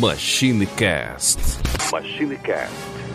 MachineCast. MachineCast.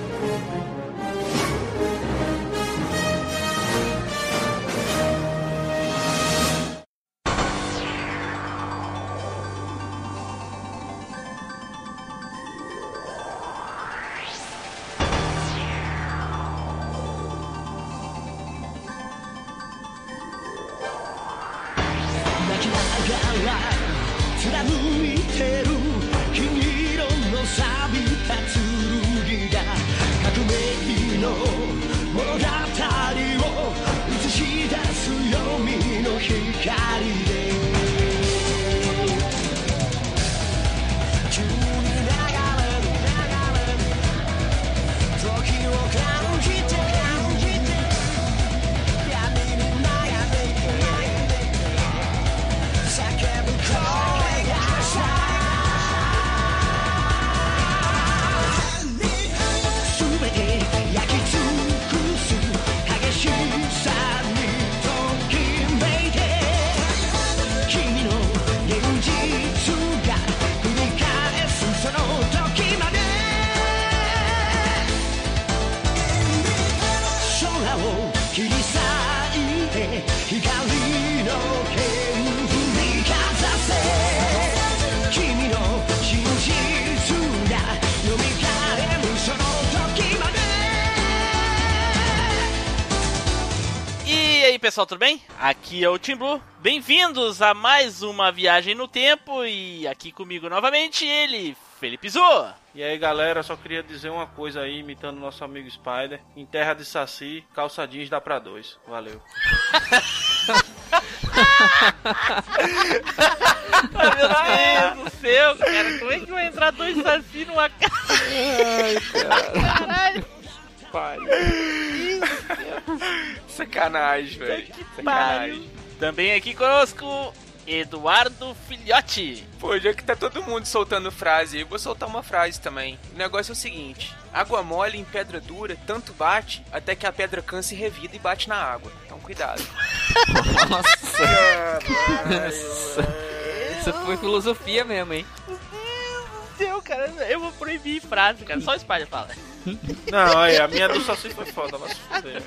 Pessoal, tudo bem? Aqui é o Tim Blue. Bem-vindos a mais uma viagem no tempo e aqui comigo novamente ele, Felipe Zu. E aí, galera, só queria dizer uma coisa aí, imitando nosso amigo Spider. Em terra de saci, calça jeans dá pra dois. Valeu. Meu Deus do céu, cara, como é que vai entrar dois saci numa casa? Ai, cara. Caralho. Pai. Sacanagem, velho. Sacanagem. Também aqui conosco, Eduardo Filhote. Pô, já que tá todo mundo soltando frase, eu vou soltar uma frase também. O negócio é o seguinte: água mole em pedra dura, tanto bate até que a pedra cansa e revida e bate na água. Então cuidado. Nossa! Isso foi filosofia mesmo, hein? Deus, cara, eu vou proibir frase, cara. Só o Spider fala. Não, aí, a minha do Saci foi foda, mas foder.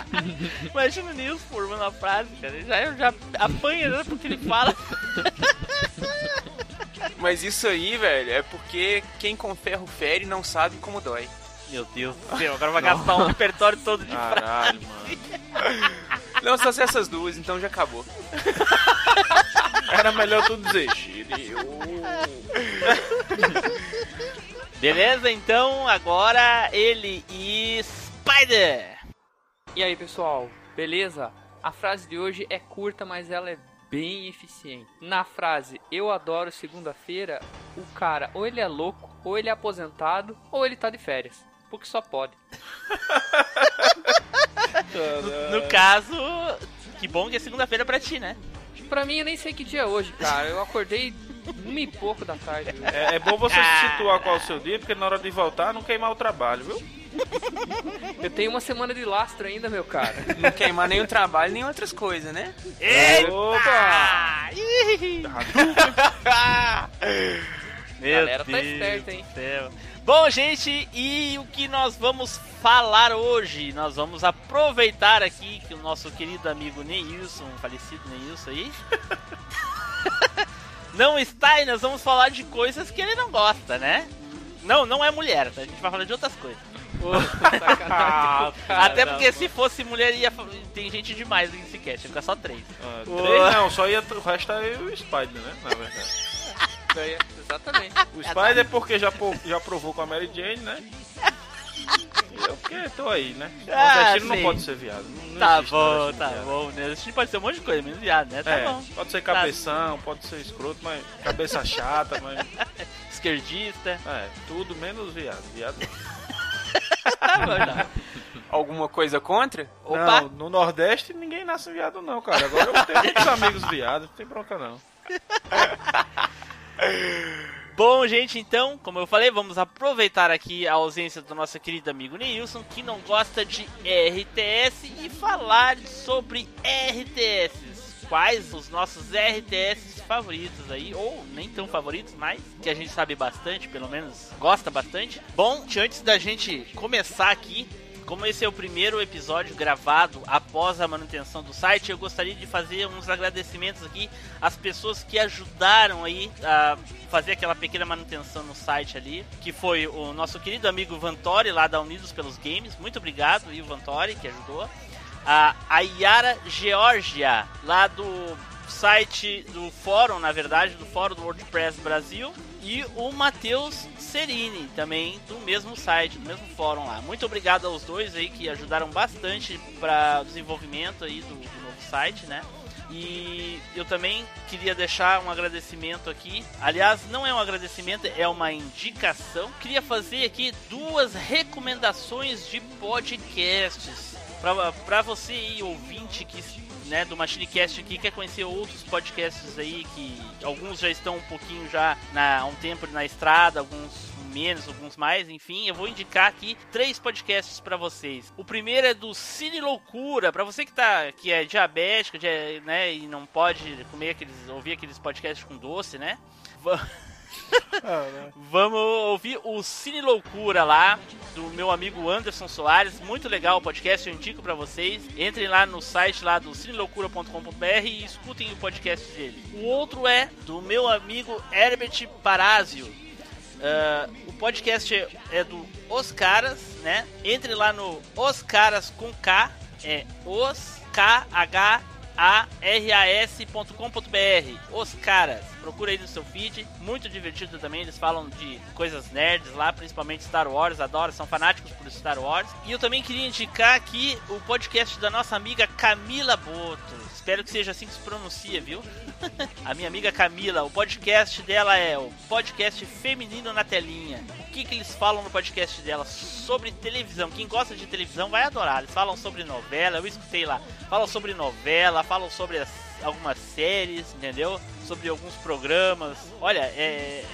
Imagina o Nils formando a frase, cara. Ele já, já apanha né, porque ele fala. Mas isso aí, velho, é porque quem com ferro fere não sabe como dói. Meu Deus do céu, agora vai gastar um repertório todo de Caralho, frase. mano. Não, só se essas duas, então já acabou. Era melhor tu dizer. Beleza, então agora ele e Spider. E aí, pessoal, beleza? A frase de hoje é curta, mas ela é bem eficiente. Na frase eu adoro segunda-feira, o cara ou ele é louco, ou ele é aposentado, ou ele tá de férias. Porque só pode. No, no caso, que bom que é segunda-feira pra ti, né? Pra mim, eu nem sei que dia é hoje, cara. Eu acordei uma e pouco da tarde. É, é bom você se situar qual é o seu dia, porque na hora de voltar não queimar o trabalho, viu? Eu tenho uma semana de lastro ainda, meu cara. Não queimar nem o trabalho, nem outras coisas, né? Opa! Meu Galera tá Deus esperta, hein? do céu. Bom, gente, e o que nós vamos falar hoje? Nós vamos aproveitar aqui que o nosso querido amigo Neilson, falecido Neilson aí, não está e nós vamos falar de coisas que ele não gosta, né? Não, não é mulher, tá? a gente vai falar de outras coisas. Ah, Até porque se fosse mulher ia tem gente demais nesse cast, ia ficar só três. Ah, três não, só ia. O resto é o Spider, né? Na verdade. Exatamente. O Spider é porque já, já provou com a Mary Jane, né? Eu porque tô aí, né? O Ah, nordestino não pode ser viado. Não, não Tá bom, nordestino tá viado. bom. né? A gente pode ser um monte de coisa, menos viado, né? Tá É, bom. pode ser cabeção, pode ser escroto, mas cabeça chata, mas. Esquerdista. É, tudo menos viado. Viado. Tá bom, tá. Alguma coisa contra? Opa! Não, no Nordeste ninguém nasce viado, não, cara. Agora eu tenho muitos amigos viados, não tem bronca não. Bom, gente, então, como eu falei, vamos aproveitar aqui a ausência do nosso querido amigo Neilson, que não gosta de RTS, e falar sobre RTS. Quais os nossos RTS favoritos aí, ou nem tão favoritos, mas que a gente sabe bastante, pelo menos gosta bastante. Bom, antes da gente começar aqui, como esse é o primeiro episódio gravado após a manutenção do site, eu gostaria de fazer uns agradecimentos aqui às pessoas que ajudaram aí a fazer aquela pequena manutenção no site ali, que foi o nosso querido amigo Vantori lá da Unidos pelos Games. Muito obrigado, o Vantori que ajudou. A Yara Georgia, lá do site do fórum, na verdade, do fórum do WordPress Brasil, e o Matheus Serini, também do mesmo site, do mesmo fórum lá. Muito obrigado aos dois aí que ajudaram bastante para o desenvolvimento aí do, do novo site, né? E eu também queria deixar um agradecimento aqui. Aliás, não é um agradecimento, é uma indicação. Queria fazer aqui duas recomendações de podcasts. Para você aí, ouvinte que né, do MachineCast aqui quer conhecer outros podcasts aí que alguns já estão um pouquinho já na, há um tempo na estrada, alguns menos, alguns mais, enfim, eu vou indicar aqui três podcasts para vocês. O primeiro é do Cine Loucura, para você que tá que é diabético, de, né, e não pode comer aqueles ouvir aqueles podcasts com doce, né? Vamos ouvir o Cine Loucura lá do meu amigo Anderson Soares, muito legal o podcast, eu indico para vocês. Entrem lá no site lá do cineloucura.com.br e escutem o podcast dele. O outro é do meu amigo Herbert Parazio. Uh, o podcast é, é do Os Caras, né? Entre lá no Os Caras com K, é Os K H aras.com.br. Os caras, procura aí no seu feed, muito divertido também. Eles falam de coisas nerds lá, principalmente Star Wars, adoram, são fanáticos por Star Wars. E eu também queria indicar aqui o podcast da nossa amiga Camila Boto. Espero que seja assim que se pronuncia, viu? A minha amiga Camila, o podcast dela é o podcast Feminino na Telinha. O que, que eles falam no podcast dela? Sobre televisão. Quem gosta de televisão vai adorar. Eles falam sobre novela, eu escutei lá. Falam sobre novela, falam sobre as, algumas séries, entendeu? Sobre alguns programas. Olha, é,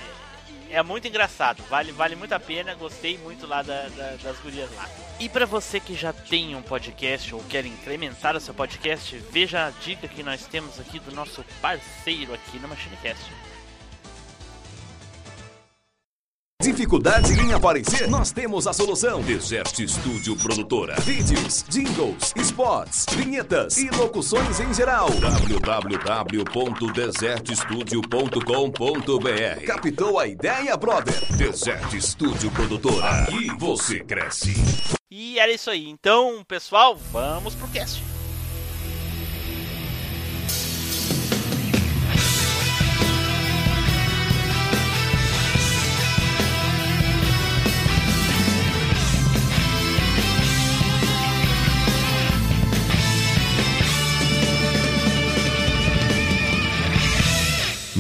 é muito engraçado, vale, vale muito a pena, gostei muito lá da, da, das gurias lá. E para você que já tem um podcast ou quer incrementar o seu podcast, veja a dica que nós temos aqui do nosso parceiro aqui no MachineCast. Dificuldade em aparecer? Nós temos a solução. Desert Studio Produtora. Vídeos, jingles, spots, vinhetas e locuções em geral. www.desertstudio.com.br Captou a ideia, brother? Desert Studio Produtora. Aqui você cresce. E era isso aí. Então, pessoal, vamos pro cast.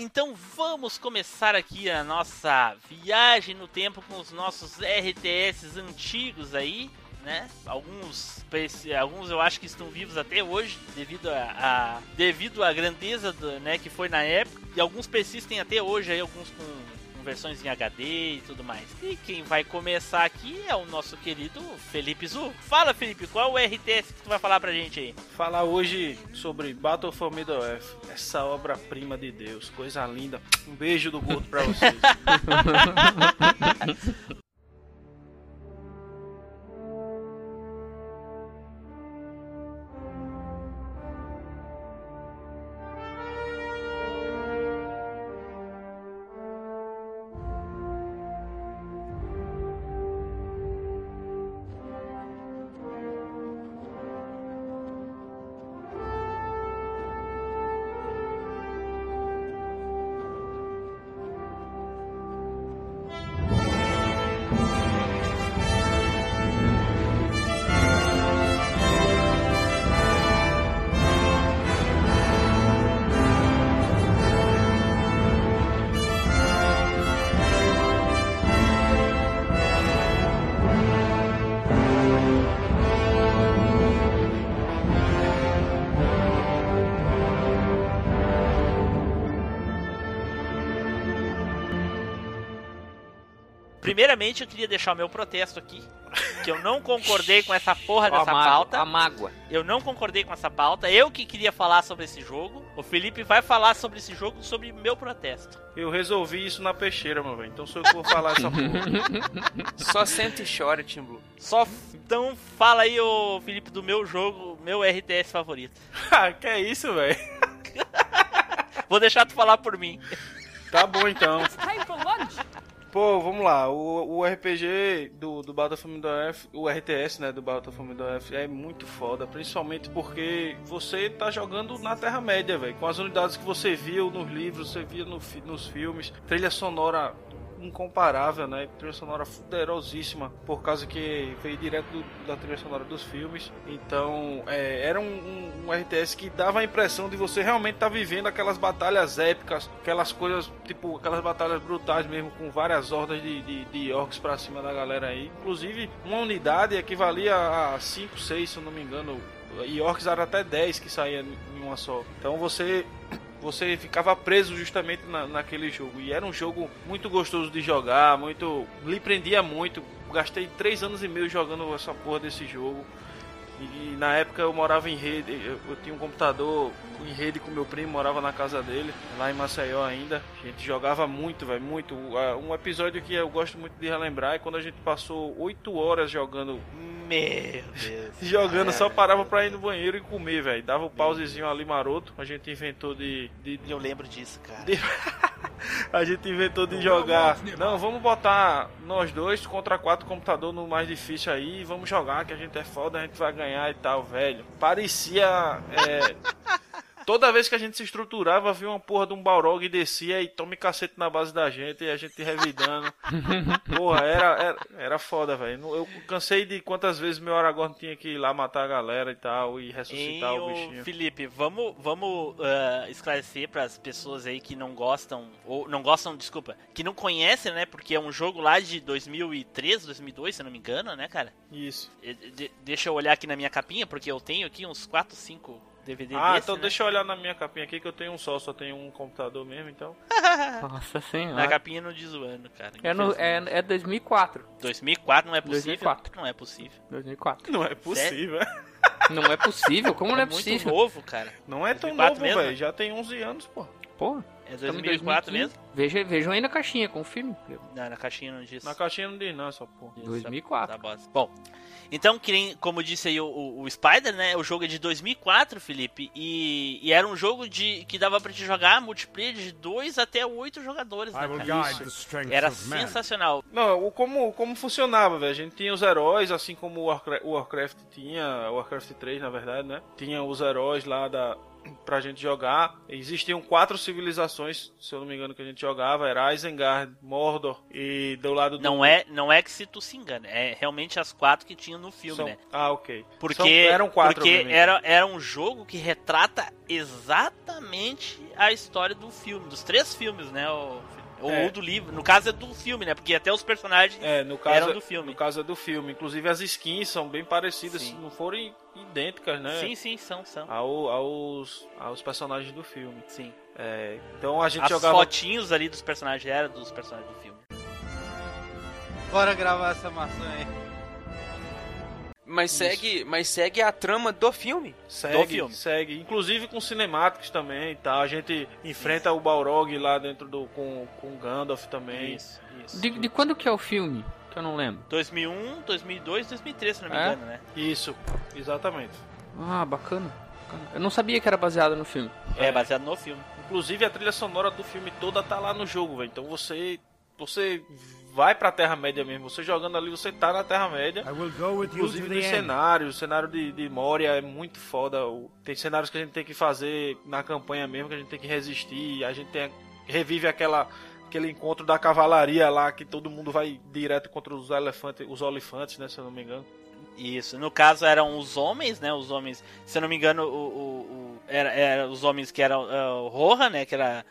Então vamos começar aqui a nossa viagem no tempo com os nossos RTS antigos aí. né? Alguns, alguns eu acho que estão vivos até hoje, devido a, a devido à grandeza do, né, que foi na época. E alguns têm até hoje aí, alguns com, com versões em HD e tudo mais. E quem vai começar aqui é o nosso querido Felipe Zu. Fala, Felipe, qual é o RTS que tu vai falar pra gente aí? Falar hoje sobre Battle for Middle Earth, essa obra-prima de Deus, coisa linda. Um beijo do gordo pra vocês. Primeiramente, eu queria deixar o meu protesto aqui. Que eu não concordei com essa porra a dessa mágoa, pauta. A mágoa. Eu não concordei com essa pauta. Eu que queria falar sobre esse jogo. O Felipe vai falar sobre esse jogo, sobre meu protesto. Eu resolvi isso na peixeira, meu velho. Então sou eu que vou falar essa porra. Só senta e chora, Tim Blue. Só f- então fala aí, ô Felipe, do meu jogo, meu RTS favorito. Ah, que é isso, velho? Vou deixar tu falar por mim. Tá bom então. Pô, vamos lá. O, o RPG do, do Battlefield Earth, o RTS, né, do Battlefield Earth é muito foda, principalmente porque você tá jogando na Terra-média, velho, com as unidades que você viu nos livros, você via no, nos filmes, trilha sonora incomparável, né? Trilha sonora fuderosíssima, por causa que veio direto do- da trilha sonora dos filmes. Então, é, era um, um- um RTS que dava a impressão de você realmente estar vivendo aquelas batalhas épicas, aquelas coisas, tipo, aquelas batalhas brutais mesmo, com várias hordas de, de, de orcs pra cima da galera aí. Inclusive, uma unidade equivalia a 5, 6, se eu não me engano. E orcs eram até 10 que saía em uma só. Então você você ficava preso justamente na, naquele jogo. E era um jogo muito gostoso de jogar, muito. lhe prendia muito. Gastei três anos e meio jogando essa porra desse jogo. E, na época eu morava em rede, eu, eu tinha um computador em rede com meu primo, morava na casa dele, lá em Maceió ainda. A gente jogava muito, velho, muito. Um episódio que eu gosto muito de relembrar é quando a gente passou oito horas jogando Meu Deus. Jogando, só parava pra ir no banheiro e comer, velho. Dava o pausezinho ali maroto. A gente inventou de. de, de- Eu lembro disso, cara. de- a gente inventou de jogar. Não, vamos botar nós dois contra quatro computador no mais difícil aí. e Vamos jogar, que a gente é foda, a gente vai ganhar e tal, velho. Parecia. é, Toda vez que a gente se estruturava, vinha uma porra de um Balrog e descia e tome cacete na base da gente e a gente revidando. Porra, era, era, era foda, velho. Eu cansei de quantas vezes meu Aragorn tinha que ir lá matar a galera e tal e ressuscitar Hein, o bichinho. Felipe, vamos, vamos ah, esclarecer para as pessoas aí que não gostam, ou não gostam, desculpa, que não conhecem, né? Porque é um jogo lá de 2003, 2002, se eu não me engano, né, cara? Isso. E- de- deixa eu olhar aqui na minha capinha, porque eu tenho aqui uns 4, 5 DVD Ah, desse, então né? deixa eu olhar na minha capinha aqui que eu tenho um só, só tenho um computador mesmo, então. Nossa Na senhora. capinha não diz o ano, cara. É, no, é, é 2004. 2004 não é possível? 2004. Não é possível. 2004. Não é possível. Não é possível? Como não é, muito possível? novo, cara. Não é tão 2004 novo, velho. Já tem 11 anos, pô. Porra. É estamos em 2004 2015. mesmo? Veja, vejam aí na caixinha, confirme. Não, na caixinha não diz. Na caixinha não diz não, essa porra. Isso, 2004. tá bosta. Bom, então, que nem- como disse aí o, o- o Spider, né? O jogo é de 2004, Felipe. E, e era um jogo de que dava pra te jogar multiplayer de 2 até 8 jogadores, né, Era sensacional. Não, o, como, como funcionava, velho? A gente tinha os heróis, assim como o Warcraft, o Warcraft tinha, o Warcraft 3, na verdade, né? Tinha os heróis lá da pra gente jogar. Existiam quatro civilizações, se eu não me engano, que a gente jogava. Era Isengard, Mordor e do lado do... Não é, não é que se tu se engana, é realmente as quatro que tinham no filme, São- né? Ah, ok. Porque, São- eram quatro, porque obviamente. era, era um jogo que retrata exatamente a história do filme, dos três filmes, né? O, Ou É. do livro. No caso é do filme, né? Porque até os personagens É, no caso, eram do filme. No caso é do filme. Inclusive as skins são bem parecidas, Sim. se não forem idênticas, né? Sim, sim, são, são. Ao, aos, aos personagens do filme. Sim. É, então a gente As jogava. fotinhos ali dos personagens eram dos personagens do filme. Bora gravar essa maçã aí. Mas segue, mas segue a trama do filme. Segue, do filme. segue. Inclusive com cinemáticos também e tal. A gente enfrenta o Balrog lá dentro do. com, com o Gandalf também. Isso, isso. De, de quando que é o filme? Que eu não lembro. 2001, 2002, 2003, se não me É? engano, né? Isso, exatamente. Ah, bacana. Eu não sabia que era baseado no filme. É, baseado no filme. Inclusive a trilha sonora do filme toda tá lá no jogo, velho. Então você. Você vai pra Terra-média mesmo. Você jogando ali, você tá na Terra-média. Inclusive nos cenários, o cenário de, de Moria é muito foda. Tem cenários que a gente tem que fazer na campanha mesmo, que a gente tem que resistir. A gente tem, revive aquela, aquele encontro da cavalaria lá, que todo mundo vai direto contra os elefantes, os olifantes, né? Se eu não me engano. Isso. No caso eram os homens, né? Os homens, se eu não me engano, o, o, o- era, era os homens que eram é, o Rohan, né? Que era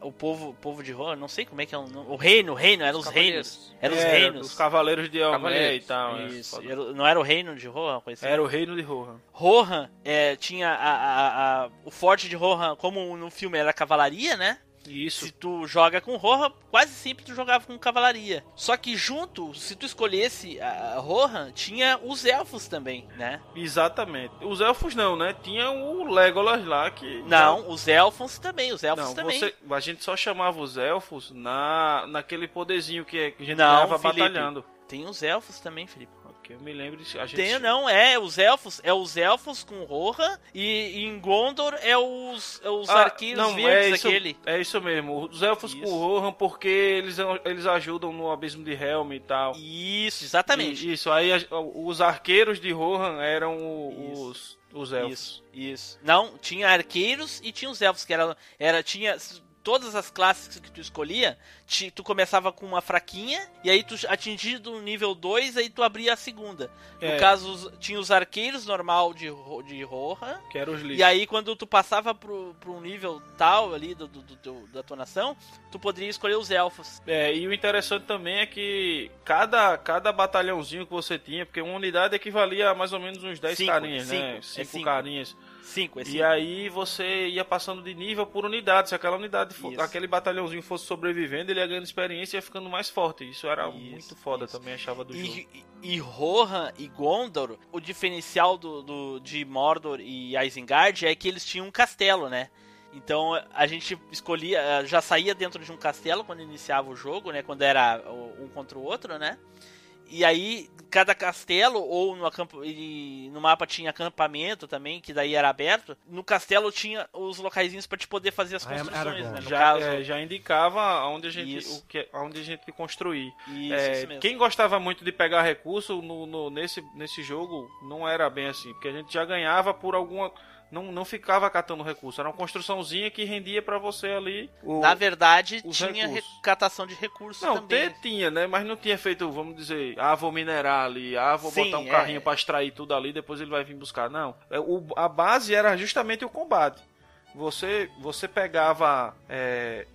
o povo, o povo de Rohan, não sei como é que é o nome. O reino, o reino, eram os, reinos. cavaleiros. Eram os Era reinos. Os cavaleiros de Elmé e Cavaleiros. tal. né? Isso. Foda. Era- não era o reino de Rohan, coisa assim? Era o reino de Rohan. Rohan é, tinha a, a- a- o forte de Rohan, como no filme era a cavalaria, né? Isso. Se tu joga com Rohan, quase sempre tu jogava com cavalaria. Só que junto, se tu escolhesse a Rohan, tinha os elfos também, né? Exatamente. Os elfos não, né? Tinha o Legolas lá que. Não, os elfos também, os elfos Não, também. você, a gente só chamava os elfos na, naquele poderzinho que, a gente Não, batalhando. Tem os elfos também, Felipe. Ok, eu me lembro de. A gente, Tem, não, é os elfos, é os elfos com Rohan e em Gondor é os, é os Ah, arqueiros não, verdes é isso, aquele. É isso mesmo. Os elfos Isso. com Rohan porque eles, eles ajudam no abismo de Helm e tal. Isso, exatamente. E- Isso, aí os arqueiros de Rohan eram os, os elfos. Isso, isso. Não, tinha arqueiros e tinha os elfos, que era, era tinha todas as classes que tu escolhia, ti- tu começava com uma fraquinha, e aí tu atingido o nível 2, aí tu abria a segunda. É. No caso, tinha os arqueiros normal de, de Rohan, Que eram os e lixos. aí quando tu passava pro, pro nível tal ali do, do, do da tua nação, tu poderia escolher os elfos. É, e o interessante também é que cada, cada batalhãozinho que você tinha, porque uma unidade equivalia a mais ou menos uns 10 Cinco, carinhas, né? cinco, é Cinco cinco. carinhas. Cinco, E aí você ia passando de nível por unidade. Se aquela unidade, fo- Isso. aquele batalhãozinho fosse sobrevivendo, ele ia ganhando experiência e ia ficando mais forte. Isso era Isso, muito foda isso. também, achava do jogo. E, e, e Rohan e Gondor, o diferencial do, do- de Mordor e Isengard é que eles tinham um castelo, né? Então a gente escolhia, eh, já saía dentro de um castelo quando iniciava o jogo, né? Quando era um contra o outro, né? E aí, cada castelo, ou no, acamp... e no mapa tinha acampamento também, que daí era aberto. No castelo tinha os locaizinhos pra te poder fazer as construções, né? Já, caso, é, já indicava onde a gente, Isso. o que, onde a gente construir. isso, É, isso mesmo. quem gostava muito de pegar recurso no, no- nesse, nesse jogo não era bem assim, porque a gente já ganhava por alguma. Não, não ficava catando recurso, era uma construçãozinha que rendia pra você ali. O, Na verdade, tinha recursos. recatação de recursos não, também. ter tinha, né? Mas não tinha feito, vamos dizer, ah, vou minerar ali, ah, vou Sim, botar um é. carrinho pra extrair tudo ali, depois ele vai vir buscar. Não. É, o- a base era justamente o combate. Você, você pegava. é,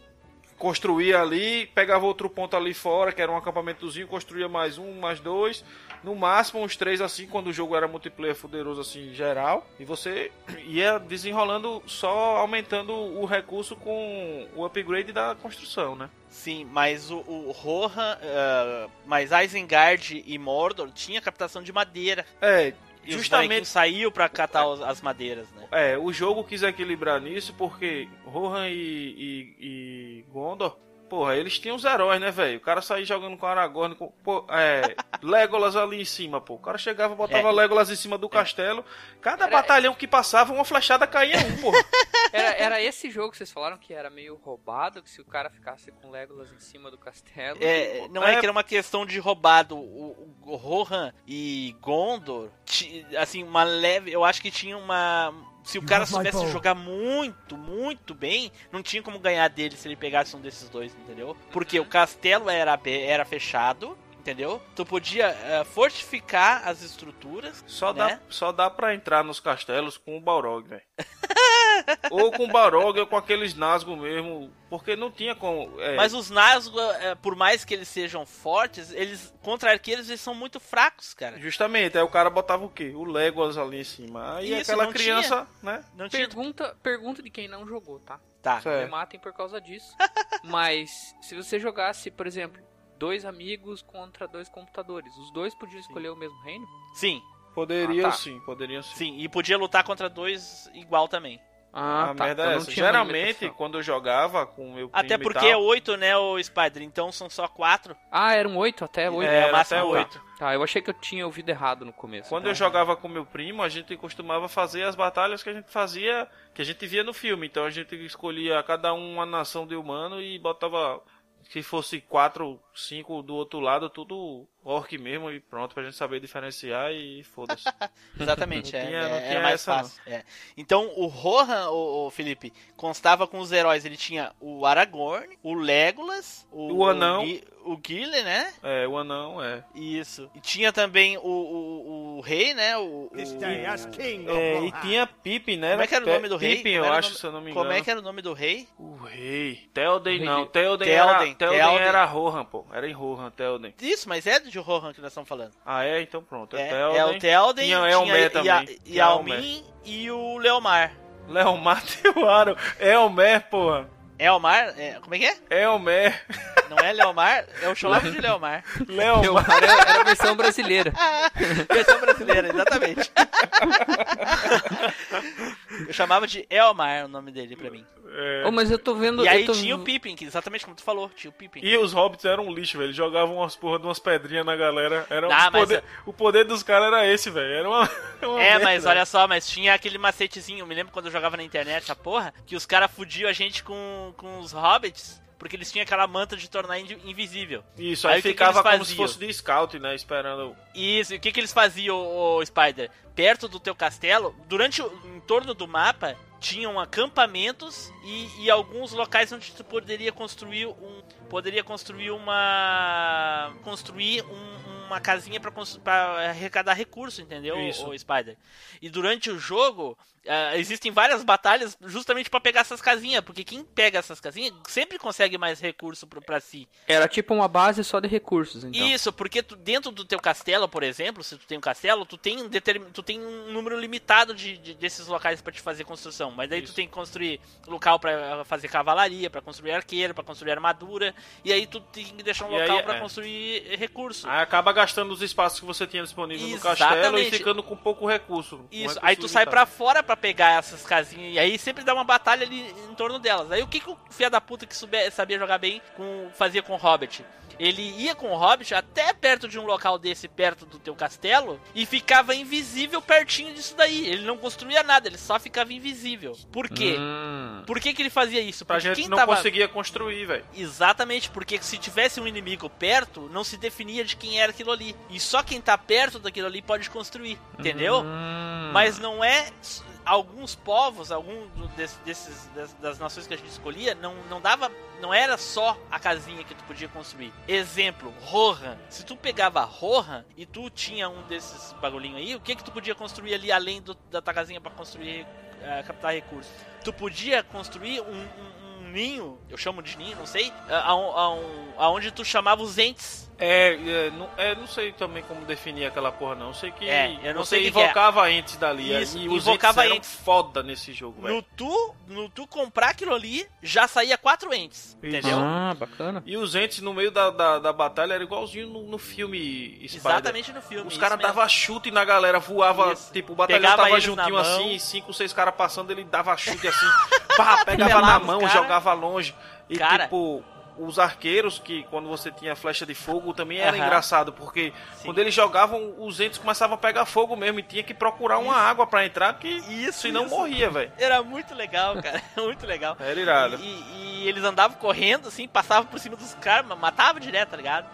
construía ali, pegava outro ponto ali fora, que era um acampamentozinho, construía mais um, mais dois, no máximo uns três assim, quando o jogo era multiplayer fuderoso assim, geral, e você ia desenrolando só aumentando o recurso com o upgrade da construção, né? Sim, mas o, o Rohan, eh, mas Isengard e Mordor tinha captação de madeira. É, E justamente saiu pra catar as madeiras, né? É, o jogo quis equilibrar nisso porque Rohan e, e, e Gondor, porra, eles tinham os heróis, né, velho? O cara saía jogando com Aragorn, com pô, é, Legolas ali em cima, pô. O cara chegava, botava É. Legolas em cima do castelo. Cada Era- batalhão que passava, uma flechada caía em um, porra. Era, era esse jogo que vocês falaram que era meio roubado, que se o cara ficasse com Legolas em cima do castelo. É, não é, É. que era uma questão de roubado. O, o Rohan e Gondor, ti- assim, uma leve. Eu acho que tinha uma. Se o cara soubesse jogar muito, muito bem, não tinha como ganhar dele se ele pegasse um desses dois, entendeu? Porque o castelo era, era fechado, entendeu? Tu podia eh, fortificar as estruturas. Só, Né? dá, só dá pra entrar nos castelos com o Balrog, velho. ou com Barog, ou com aqueles Nazgûl mesmo, porque não tinha como... é, Mas os Nazgûl, é, por mais que eles sejam fortes, eles contra arqueiros eles são muito fracos, cara. Justamente, aí o cara botava o quê? O Legolas ali em cima. Aí Isso, aquela não criança, né? Não tinha... Pergunta, pergunta de quem não jogou, tá? Tá. Me matem por causa disso. Mas se você jogasse, por exemplo, dois amigos contra dois computadores, os dois podiam escolher o mesmo reino? Sim, Poderiam Ah, tá. sim, poderiam sim. sim. E podia lutar contra dois igual também. Ah, a merda então é não essa. Geralmente, quando eu jogava com o meu primo Até e porque tal, é oito, né, o Spider? Então são só quatro. Ah, eram oito até oito. É, era até oito. oito. Tá, eu achei que eu tinha ouvido errado no começo. Quando tá? eu jogava com meu primo, a gente costumava fazer as batalhas que a gente fazia, que a gente via no filme. Então a gente escolhia cada um uma nação de humano e botava, se fosse quatro, cinco do outro lado, tudo orc mesmo e pronto, pra gente saber diferenciar e foda-se. Exatamente, Não é, tinha- é- não era mais essa, fácil. é. Então o Rohan, o, Felipe, constava com os heróis. Ele tinha o Aragorn, o Legolas, o, O anão. o, o Gillen, né? é, o anão é. Isso. E tinha também o, o, o rei, né? O, o- É, e tinha Pippin, né? Como é que era o nome do rei? Pippin, eu acho, nome- se eu não me engano. Como é que era o nome do rei? O rei. Telden não. de- Telden, Telden, era, Telden era Rohan, pô. Era em Rohan, Telden. Isso, mas é de Rohan que nós estamos falando. Ah, é? Então pronto. É, É, Telden. é o Telden, Tinha tinha Elmer e, a, também. e Almin e o Leomar. Leomar Teuaro. Elmer, porra. Elmar? É, como é que é? Elmer. Não é Leomar? Eu chamava de Leomar. Leomar. era, era a versão brasileira. Versão brasileira, exatamente. Eu chamava de Elmar o nome dele pra mim. É. Oh, mas eu tô vendo. E aí tô... tinha o Pippin, que exatamente como tu falou, tinha o Pippin. E os hobbits eram um lixo, velho. Eles jogavam umas porra de umas pedrinhas na galera. Era Ah, o, mas poder, o poder dos caras era esse, velho. Era uma, uma É, merda. mas olha só, mas tinha aquele macetezinho, eu me lembro quando eu jogava na internet essa porra, que os caras fudiam a gente com, com os hobbits, porque eles tinham aquela manta de tornar invisível. Isso, aí, Aí o que que ficava como se fosse de scout, né? Esperando. Isso, e o que, que eles faziam, o Spider? Perto do teu castelo, durante torno do mapa, tinham acampamentos e, e alguns locais onde tu poderia construir um. Poderia construir uma. Construir um- uma casinha pra arrecadar recurso, entendeu, Isso. o Spider? E durante o jogo. Ah, existem várias batalhas justamente pra pegar essas casinhas, porque quem pega essas casinhas sempre consegue mais recurso pra si. Era tipo uma base só de recursos, então. Isso, porque tu- dentro do teu castelo, por exemplo, se tu tem um castelo, tu tem um, determin... tu tem um número limitado de, de- desses locais pra te fazer construção. Mas daí tu Isso. tem que construir local pra fazer cavalaria, pra construir arqueiro, pra construir armadura, e aí tu tem que deixar um E local pra é. construir recurso. Aí acaba gastando os espaços que você tinha disponível no castelo e Exatamente. ficando com pouco recurso. um Isso, recurso aí tu sai limitado. pra fora pra pegar essas casinhas, e aí sempre dá uma batalha ali em torno delas. Aí o que, que o filho da puta que sabia jogar bem com, fazia com o Hobbit? Ele ia com o Hobbit até perto de um local desse, perto do teu castelo, e ficava invisível pertinho disso daí. Ele não construía nada, ele só ficava invisível. Por quê? Hum. Por que, que ele fazia isso? Pra Porque gente quem não tava... conseguia construir, velho. Exatamente, porque se tivesse um inimigo perto, não se definia de quem era aquilo ali. E só quem tá perto daquilo ali pode construir, entendeu? Hum. Mas não é. Alguns povos, alguns do- des- desses, das, das nações que a gente escolhia, não, não dava. Não era só a casinha que tu podia construir. Exemplo, Rohan. Se tu pegava Rohan e tu tinha um desses bagulhinho aí, o que que tu podia construir ali além do- da tua casinha pra construir, eh, captar recursos? Tu podia construir um, um- um ninho, eu chamo de ninho, não sei, aon- aonde tu chamava os entes. É, é, não, é, não sei também como definir aquela porra, não. Eu sei que É, eu não você sei o que é. invocava entes dali. Isso, e os invocava entes eram entes. foda nesse jogo, velho. No tu, no tu comprar aquilo ali, já saía quatro entes, Isso. entendeu? Ah, bacana. E os entes no meio da, da, da batalha era igualzinho no, no filme Spider. Exatamente no filme. Os caras davam chute na galera, voava, Isso. tipo, o batalhão Pegava tava juntinho assim, cinco, seis caras passando, ele dava chute assim, pá, pegava Pelava na mão, cara. jogava longe. E Cara. tipo, os arqueiros, que quando você tinha flecha de fogo, também era Aham. engraçado, porque Sim. quando eles jogavam, os entes começavam a pegar fogo mesmo e tinha que procurar uma água pra entrar, porque Isso, senão isso. morria, velho. Era muito legal, cara. muito legal. Era irado. E, e eles andavam correndo, assim, passavam por cima dos caras, ma- matavam direto, tá ligado?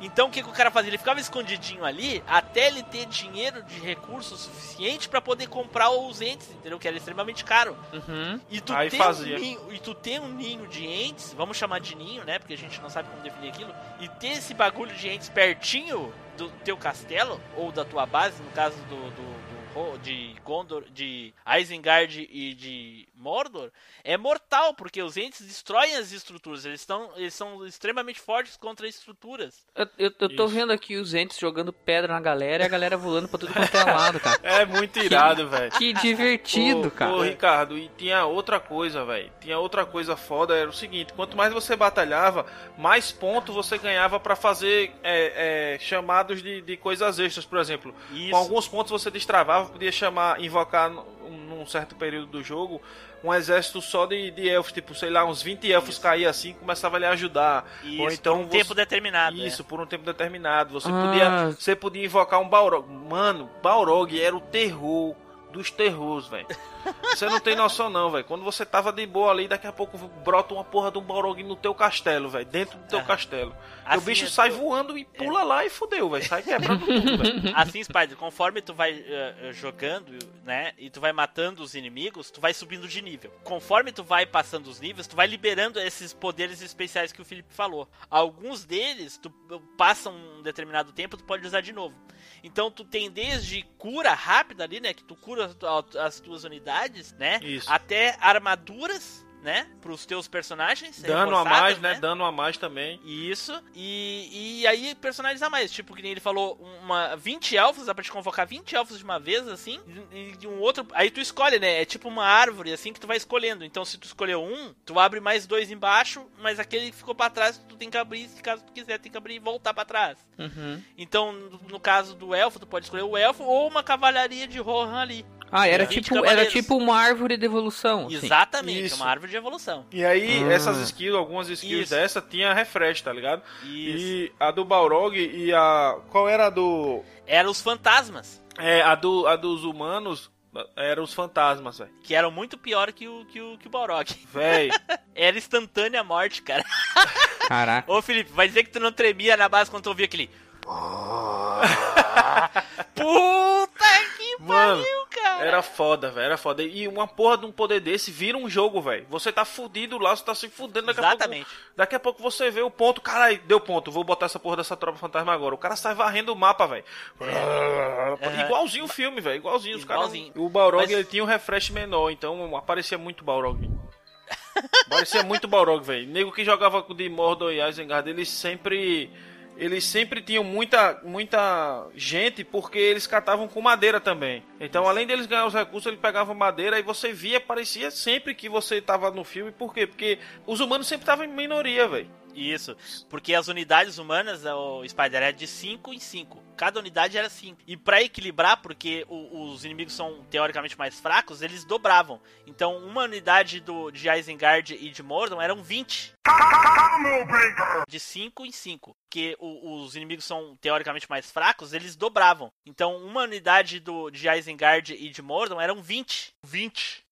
Então o que, que o cara fazia? Ele ficava escondidinho ali até ele ter dinheiro de recurso suficiente pra poder comprar os entes, entendeu? Que era extremamente caro. Uhum. E tu, Aí tem fazia. Um ninho, e tu tem um ninho de entes, vamos chamar de ninho, né? Porque a gente não sabe como definir aquilo. E ter esse bagulho de entes pertinho do teu castelo, ou da tua base, no caso do, do, do de Gondor, de Isengard e de Mordor é mortal, porque os entes destroem as estruturas. Eles, estão, eles são extremamente fortes contra estruturas. Eu, eu, eu tô vendo aqui os entes jogando pedra na galera e a galera voando pra tudo quanto é lado, cara. É muito irado, velho. Que divertido, Ô, cara. Ô, Ricardo, e tinha outra coisa, velho. Tinha outra coisa foda, era o seguinte, quanto mais você batalhava, mais ponto você ganhava pra fazer é, é, chamados de, de coisas extras, por exemplo. Isso. Com alguns pontos você destravava, podia chamar, invocar num, num certo período do jogo um exército só de, de elfos, tipo, sei lá, uns 20 elfos caíam assim e começava a lhe ajudar. Isso, Ou então por um você- tempo determinado. é. Isso, por um tempo determinado. Você, Ah. podia, você podia invocar um Balrog. Mano, Balrog era o terror dos terrores, velho. Você não tem noção não, velho. Quando você tava de boa ali, daqui a pouco brota uma porra de um Balrog no teu castelo, velho. Dentro do teu Aham. castelo. Assim, o bicho é sai tu- voando e pula lá e fudeu, velho. Sai quebrando tudo, velho. Assim, Spider, conforme tu vai eh, eh, jogando, né, e tu vai matando os inimigos, tu vai subindo de nível. Conforme tu vai passando os níveis, tu vai liberando esses poderes especiais que o Felipe falou. Alguns deles, tu passa um determinado tempo, tu pode usar de novo. Então tu tem desde cura rápida ali, né, que tu cura as tuas unidades, né, Isso. até armaduras, né, pros teus personagens. Dano a mais, né? Dano a mais também. isso. E, e aí personagens a mais. Tipo, que nem ele falou, uma 20 elfos, dá pra te convocar 20 elfos de uma vez, assim. E de um outro. Aí tu escolhe, né? É tipo uma árvore, assim, que tu vai escolhendo. Então, se tu escolheu um, tu abre mais dois embaixo, mas aquele que ficou pra trás, tu tem que abrir, se caso tu quiser, tem que abrir e voltar pra trás. Uhum. Então, no, no caso do elfo, tu pode escolher o elfo ou uma cavalaria de Rohan ali. Ah, era tipo, era tipo uma árvore de evolução. assim. Exatamente, Isso. uma árvore de evolução. E aí, Ah. essas skills, algumas skills Isso. dessa, tinha refresh, tá ligado? Isso. E a do Balrog e a. Qual era a do. Eram os fantasmas. É, a, do, a dos humanos eram os fantasmas, velho. Que eram muito pior que o, que o, que o Balrog. Véi, Era instantânea a morte, cara. Caraca. Ô Felipe, vai dizer que tu não tremia na base quando tu ouvia aquele. Puta que Mano, pariu, cara! era foda, velho, era foda. E uma porra de um poder desse vira um jogo, velho. Você tá fudido lá, você tá se fudendo daqui Exatamente. a pouco. Daqui a pouco você vê o ponto, caralho, deu ponto, vou botar essa porra dessa tropa fantasma agora. O cara sai varrendo o mapa, velho. Igualzinho o filme, velho, igualzinho. Os caras. Igualzinho. O Balrog Mas- ele tinha um refresh menor, então aparecia muito Balrog. Parecia muito Balrog, velho. Nego que jogava com de Mordor e Isengard, eles sempre. Eles sempre tinham muita, muita gente porque eles catavam com madeira também. Então, além deles ganhar os recursos, eles pegavam madeira e você via, parecia sempre que você tava no filme. Por quê? Porque os humanos sempre estavam em minoria, velho. Isso, porque as unidades humanas, o Spider, era de 5 em 5. Cada unidade era 5. E pra equilibrar, porque o- os inimigos são teoricamente mais fracos, eles dobravam. Então, uma unidade do, de Isengard e de Mordor eram 20. De 5 em 5. Porque os inimigos são teoricamente mais fracos, eles dobravam. Então, uma unidade do, de Isengard e de Mordor eram 20. 20.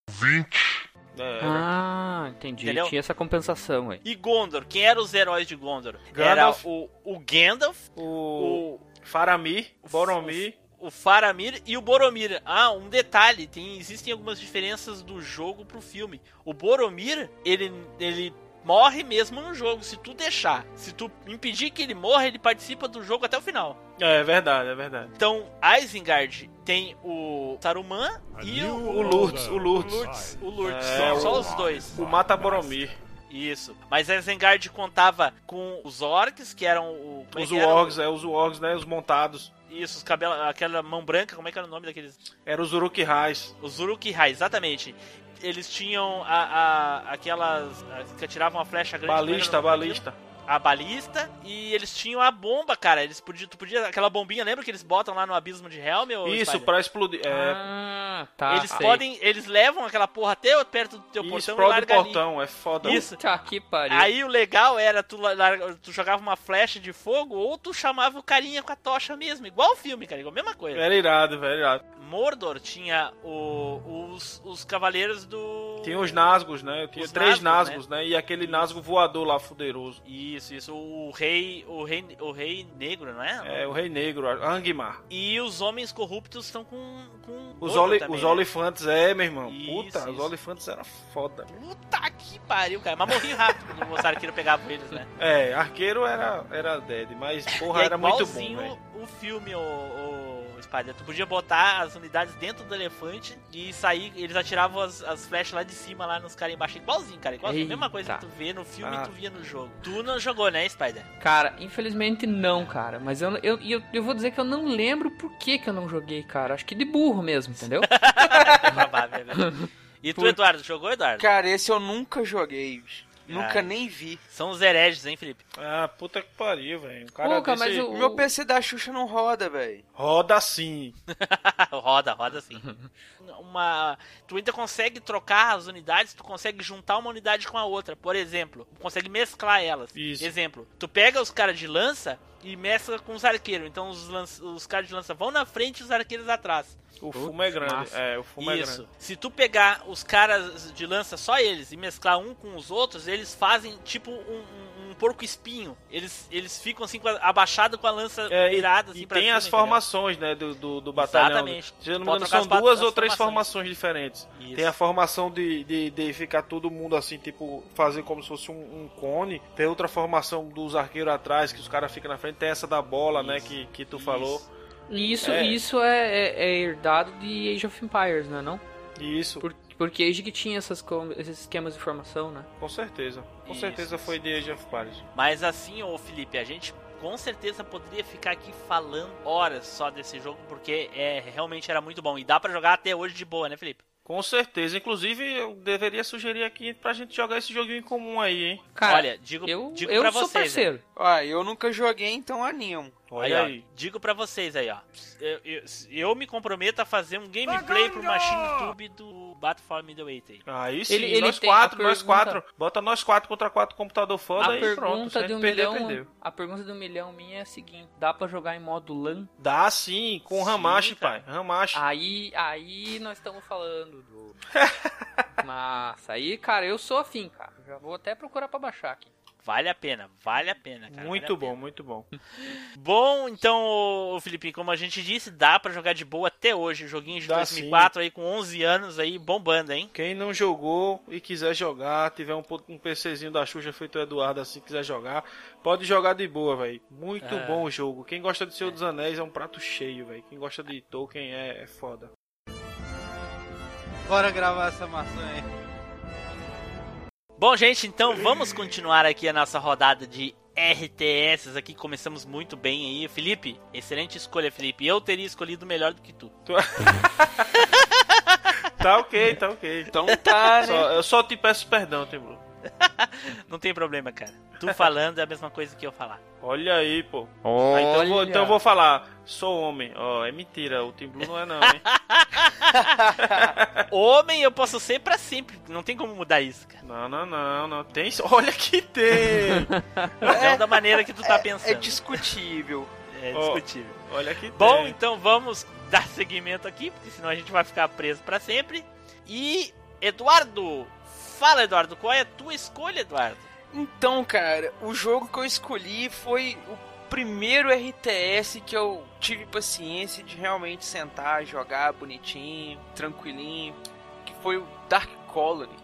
É, Ah, entendi. Entendeu? Tinha essa compensação aí. E Gondor, quem eram os heróis de Gondor? Gandalf. Era o, o Gandalf, o o Faramir, Boromir. o Faramir e o Boromir. Ah, um detalhe, tem, existem algumas diferenças do jogo pro filme. O Boromir, ele, ele morre mesmo no jogo, se tu deixar. Se tu impedir que ele morra, ele participa do jogo até o final. É, é verdade, é verdade. Então, Isengard tem o Saruman e o, O Lourdes, o o Lourdes. Lourdes. O Lourdes, É, o- só os dois. O Mata Boromir. Isso. Mas Isengard contava com os orcs, que eram o... é Os? Wargs, é, os Wargs, né? Os montados. Isso, os cabelos, aquela mão branca, como é que era o nome daqueles... Era os Uruk-hais. Os Uruk-hai, exatamente. Eles tinham a, a- aquelas a- que atiravam a flecha grande. Balista, o nome balista. daquilo? A balista. E eles tinham a bomba, cara. Eles podiam, tu podia, aquela bombinha, lembra que eles botam lá no abismo de Helm? ou Isso, pra explodir. É, Ah, tá. eles sei. podem, eles levam aquela porra até perto do teu e portão e explode o larga ali. portão, é foda. Isso. Tá que pariu. Aí o legal era tu, larga- tu jogava uma flecha de fogo ou tu chamava o carinha com a tocha mesmo. Igual o filme, cara. Igual a mesma coisa. Era irado, velho, irado. Mordor tinha o- os, os cavaleiros do. Tinha os Nasgos, né? Tinha Os três Nasgos, né? E aquele Nasgo voador lá, fuderoso. Isso, isso. O rei. O rei, o rei negro, não é? É, o Rei Negro, Angmar. E os homens corruptos estão com. com Os, oli, também, os né? olifantes, é, meu irmão. Isso, Puta, os isso. olifantes eram foda. Puta que pariu, cara. Mas morri rápido quando os arqueiros pegavam eles, né? É, arqueiro era, era dead, mas porra, é era muito bom, igualzinho o filme, o, o Spider. Tu podia botar as unidades dentro do elefante e sair, eles atiravam as, as flechas lá de cima, lá nos caras embaixo. Igualzinho, cara. Igualzinho. Eita. Mesma coisa que tu vê no filme Ah. tu via no jogo. Tu não jogou, né, Spider? Cara, infelizmente não, cara. Mas eu, eu, eu, eu vou dizer que eu não lembro por que, que eu não joguei, cara. Acho que de burro mesmo, entendeu? É provável, é verdade. E tu, Eduardo, jogou, Eduardo? Cara, esse eu nunca joguei. bicho. Nunca Ah. nem vi. São os hereges, hein, Felipe? Ah, puta que pariu, velho. O cara Pô, cara, desse mas o- meu PC da Xuxa não roda, velho. roda assim. roda, roda sim. Uma, tu ainda consegue trocar as unidades, tu consegue juntar uma unidade com a outra. Por exemplo, consegue mesclar elas. Isso. Exemplo, tu pega os caras de lança e mescla com os arqueiros. Então os, lança- os caras de lança vão na frente e os arqueiros atrás. O fumo é grande. É, o fumo é Isso. grande. Se tu pegar os caras de lança, só eles, e mesclar um com os outros, eles fazem tipo um, um- um porco espinho. Eles, eles ficam assim, com a- abaixado com a lança É, e- virada assim e pra tem cima, as entendeu? formações, né, do, do, do batalhão. Exatamente. Se eu não me Pode engano, trocar são duas as ou três formações. diferentes. Isso. Tem a formação de, de, de ficar todo mundo assim, tipo, fazer como se fosse um, um cone. Tem outra formação dos arqueiros atrás, que os caras ficam na frente. Tem essa da bola, né, Isso. que, que tu Isso. falou. E isso, É. isso é, é- é herdado de Age of Empires, não é não? Isso, Por- porque Age que tinha essas, com- esses esquemas de formação, né? com certeza. Com Isso, certeza isso. foi de Age of Empires. Mas assim, ô Felipe, a gente com certeza poderia ficar aqui falando horas só desse jogo, porque é realmente era muito bom. E dá pra jogar até hoje de boa, né, Felipe? Com certeza. Inclusive, eu deveria sugerir aqui pra gente jogar esse joguinho em comum aí, hein? Cara, Olha, digo, eu, digo eu pra sou vocês. parceiro. Ah, eu nunca joguei, então animo. Olha ó, aí. digo pra vocês aí, ó. Eu, eu- eu me comprometo a fazer um gameplay pro Machine Tube do Battlefield Middleweight aí. Aí sim, Ele- ele nós quatro, nós pergunta- quatro. Bota nós quatro contra quatro computador foda A e pronto. Pergunta de um perder, milhão, perdeu. a pergunta um milhão minha é a seguinte: dá pra jogar em modo LAN? Dá sim, com Sim, Ramache, cara. pai. Ramache. Aí, aí nós estamos falando do. Massa, aí, cara, eu sou afim, cara. Já vou até procurar pra baixar aqui. Vale a pena, vale a pena, cara. muito vale bom, pena. muito bom. Bom, então, Felipe, como a gente disse, dá pra jogar de boa até hoje. Joguinho de Dá 2004 aí com 11 anos aí, bombando, hein? Quem não jogou e quiser jogar, tiver um, um PCzinho da Xuxa feito o Eduardo assim, quiser jogar, pode jogar de boa, velho. Muito É. bom o jogo. Quem gosta de Senhor dos Anéis é um prato cheio, velho. Quem gosta de Tolkien é, é foda. Bora gravar essa maçã aí. Bom, gente, então vamos continuar aqui a nossa rodada de RTS aqui. Começamos muito bem aí. Felipe, excelente escolha, Felipe. Eu teria escolhido melhor do que tu. Tá ok, tá ok. Então tá, né? Só- eu só te peço perdão, Tim Blue. Não tem problema, cara. Tu falando é a mesma coisa que eu falar. Olha aí, pô. Ah, então, eu vou, então eu vou falar, sou homem. Ó, é mentira, o Tim Blue não é não, hein? Homem eu posso ser pra sempre. Não tem como mudar isso, cara. Não, não, não, não. Tem. Olha que tem! Não da maneira que tu tá É pensando. discutível. É discutível. Olha que Bom, tem. então vamos dar seguimento aqui, porque senão a gente vai ficar preso pra sempre. E Eduardo, fala Eduardo, qual é a tua escolha, Eduardo? Então, cara, o jogo que eu escolhi foi o primeiro RTS que eu tive paciência de realmente sentar, jogar bonitinho, tranquilinho, que foi o Dark Colony.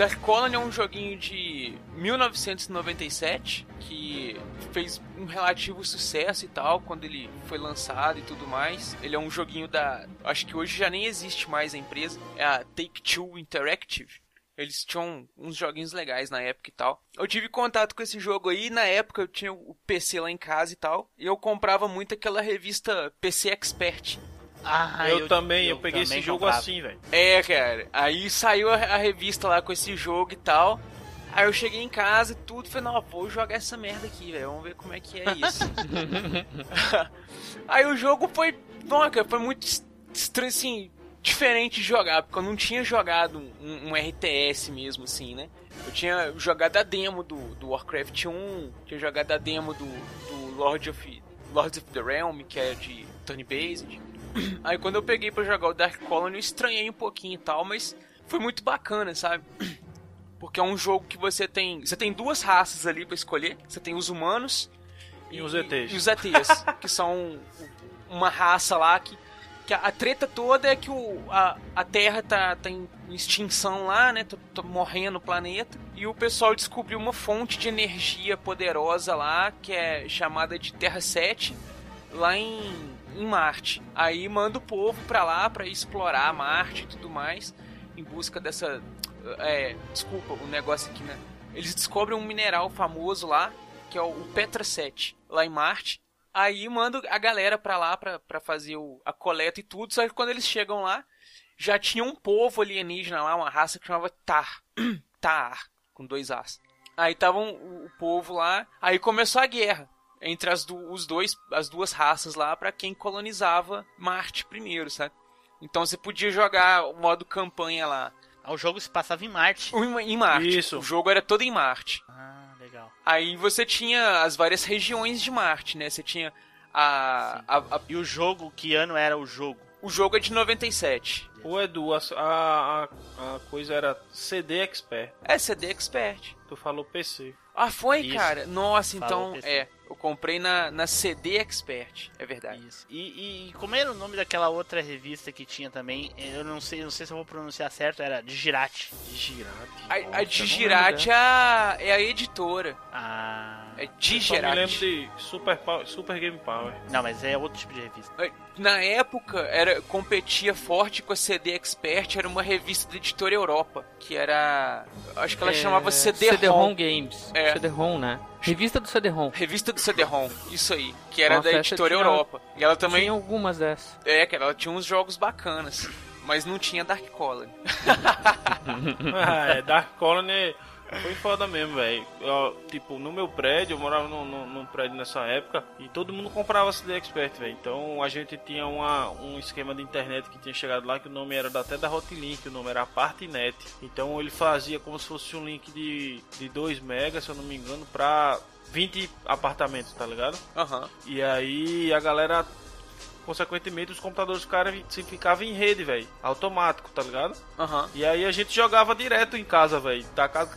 Dark Colony é um joguinho de 1997 que fez um relativo sucesso e tal quando ele foi lançado e tudo mais. Ele é um joguinho da, acho que hoje já nem existe mais a empresa, é a Take-Two Interactive. Eles tinham uns joguinhos legais na época e tal. Eu tive contato com esse jogo aí, na época eu tinha o PC lá em casa e tal, e eu comprava muito aquela revista PC Expert Ah, eu, também, eu, peguei também esse jogo comprava. assim, velho. É, cara. Aí saiu a, a revista lá com esse jogo e tal. Aí eu cheguei em casa e tudo, falei, não, vou jogar essa merda aqui, velho. Vamos ver como é que é isso. Aí o jogo foi. Nossa, cara, foi muito estranho, assim, diferente de jogar, porque eu não tinha jogado um, um RTS mesmo, assim, né? Eu tinha jogado a demo do, do Warcraft 1, tinha jogado a demo do, do Lord of, Lords of the Realm, que é de turn-based. Aí quando eu peguei pra jogar o Dark Colony, eu estranhei um pouquinho e tal, mas foi muito bacana, sabe? Porque é um jogo que você tem. Você tem duas raças ali pra escolher. Você tem os humanos E os ETs. E os ETs, que são uma raça lá que. que a, a treta toda é que o, a, a Terra tá, tá em extinção lá, né? Tá, tá morrendo o planeta. E o pessoal descobriu uma fonte de energia poderosa lá, que é chamada de Terra 7, lá em, em Marte. Aí manda o povo pra lá pra explorar Marte e tudo mais, em busca dessa. É, desculpa, o negócio aqui, né? Eles descobrem um mineral famoso lá, que é o, o Petra 7, lá em Marte. Aí manda a galera pra lá pra, pra fazer o, a coleta e tudo. Só que quando eles chegam lá, já tinha um povo alienígena lá, uma raça que chamava Tar. Tar, com dois As. Aí estavam o, o povo lá. Aí começou a guerra entre as, du os dois, as duas raças lá pra quem colonizava Marte primeiro, sabe? Então você podia jogar o modo campanha lá Ah, O jogo se passava em Marte. em Marte. Isso. O jogo era todo em Marte. Ah, legal. Aí você tinha as várias regiões de Marte, né? Você tinha a, a- a- E o jogo, que ano era o jogo? o jogo é de 97. Ô Edu, a, a, a coisa era CD Expert. É CD Expert. Tu falou PC. Ah, foi, Isso. cara? Nossa, Falou então PC. é. Eu comprei na, na CD Expert. É verdade. Isso. E, e como era o nome daquela outra revista que tinha também? Eu não sei, não sei se eu vou pronunciar certo, era Digirate. Digirate. A, a Digirate é a, é a editora. Ah. É Só me Digirate. lembro de Super, Super Game Power. Não, mas é outro tipo de revista. Na época, era competia forte com a CD Expert, era uma revista da editora Europa, que era. Acho que ela É, chamava CD-ROM. CD-ROM Games. É. CD-ROM, né? Revista do CD-ROM. Revista do CD-ROM, isso aí, que era Nossa, da editora tinha- Europa. E ela também. Tinha algumas dessas. É, cara, ela tinha uns jogos bacanas. Mas não tinha Dark Colony. ah, é, Dark Colony foi foda mesmo, velho. Tipo, no meu prédio, eu morava num, num- prédio nessa época e todo mundo comprava CD Expert, velho. Então a gente tinha uma, um esquema de internet que tinha chegado lá que o nome era até da Hotlink, o nome era Partinet. Então ele fazia como se fosse um link de, de 2 megas, se eu não me engano, pra 20 apartamentos, tá ligado? Aham. E aí a galera, consequentemente, os computadores do cara se ficavam em rede, velho. Automático, tá ligado? Aham. E aí a gente jogava direto em casa, velho.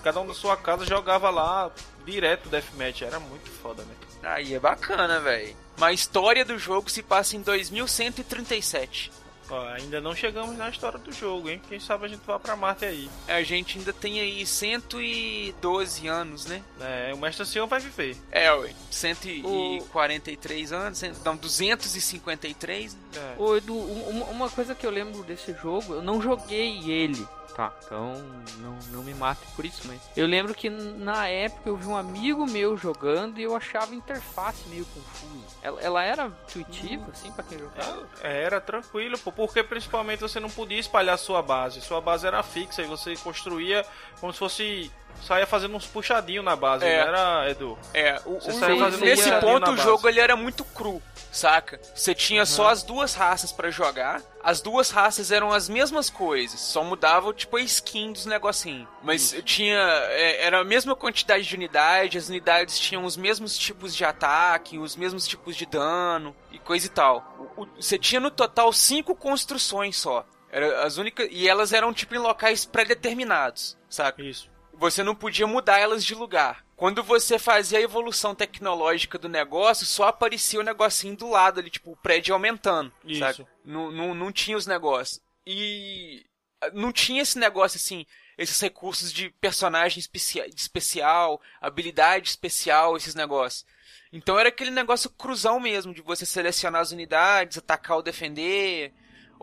Cada um da sua casa jogava lá direto Deathmatch. Era muito foda, né? Aí é bacana, velho. Mas a história do jogo se passa em 2137. Ó, ainda não chegamos na história do jogo, hein? Quem sabe a gente vá pra Marte aí. A gente ainda tem aí 112 anos, né? É, o Mestre Ancião vai viver. É, ué. 143 anos, cento- não, 253. É. Ô, Edu, um- uma coisa que eu lembro desse jogo, eu não joguei ele, tá? Então não, não me mate por isso, mas eu lembro que na época eu vi um amigo meu jogando e eu achava a interface meio confusa. Ela, ela era intuitiva, assim, pra quem jogava? É, Era tranquilo, porque principalmente você não podia espalhar sua base. Sua base era fixa e você construía como se fosse. Saia fazendo uns puxadinhos na base, É. não era, Edu? É, o, o- nesse puxadinho ponto o jogo ele era muito cru, saca? Você tinha só as duas raças pra jogar. As duas raças eram as mesmas coisas, só mudava tipo a skin dos negocinhos. Mas tinha é, era a mesma quantidade de unidade, as unidades tinham os mesmos tipos de ataque, os mesmos tipos de dano e coisa e tal. O- o- Você tinha no total cinco construções só. Era as únicas e elas eram tipo em locais pré-determinados, saca? Isso. Você não podia mudar elas de lugar. Quando você fazia a evolução tecnológica do negócio, só aparecia o negocinho do lado ali, tipo, o prédio aumentando. Isso. Sabe? Não, não, não tinha os negócios. E ah, não tinha esse negócio assim, esses recursos de personagem especia- especial, habilidade especial, esses negócios. Então era aquele negócio cruzão mesmo, de você selecionar as unidades, atacar ou defender,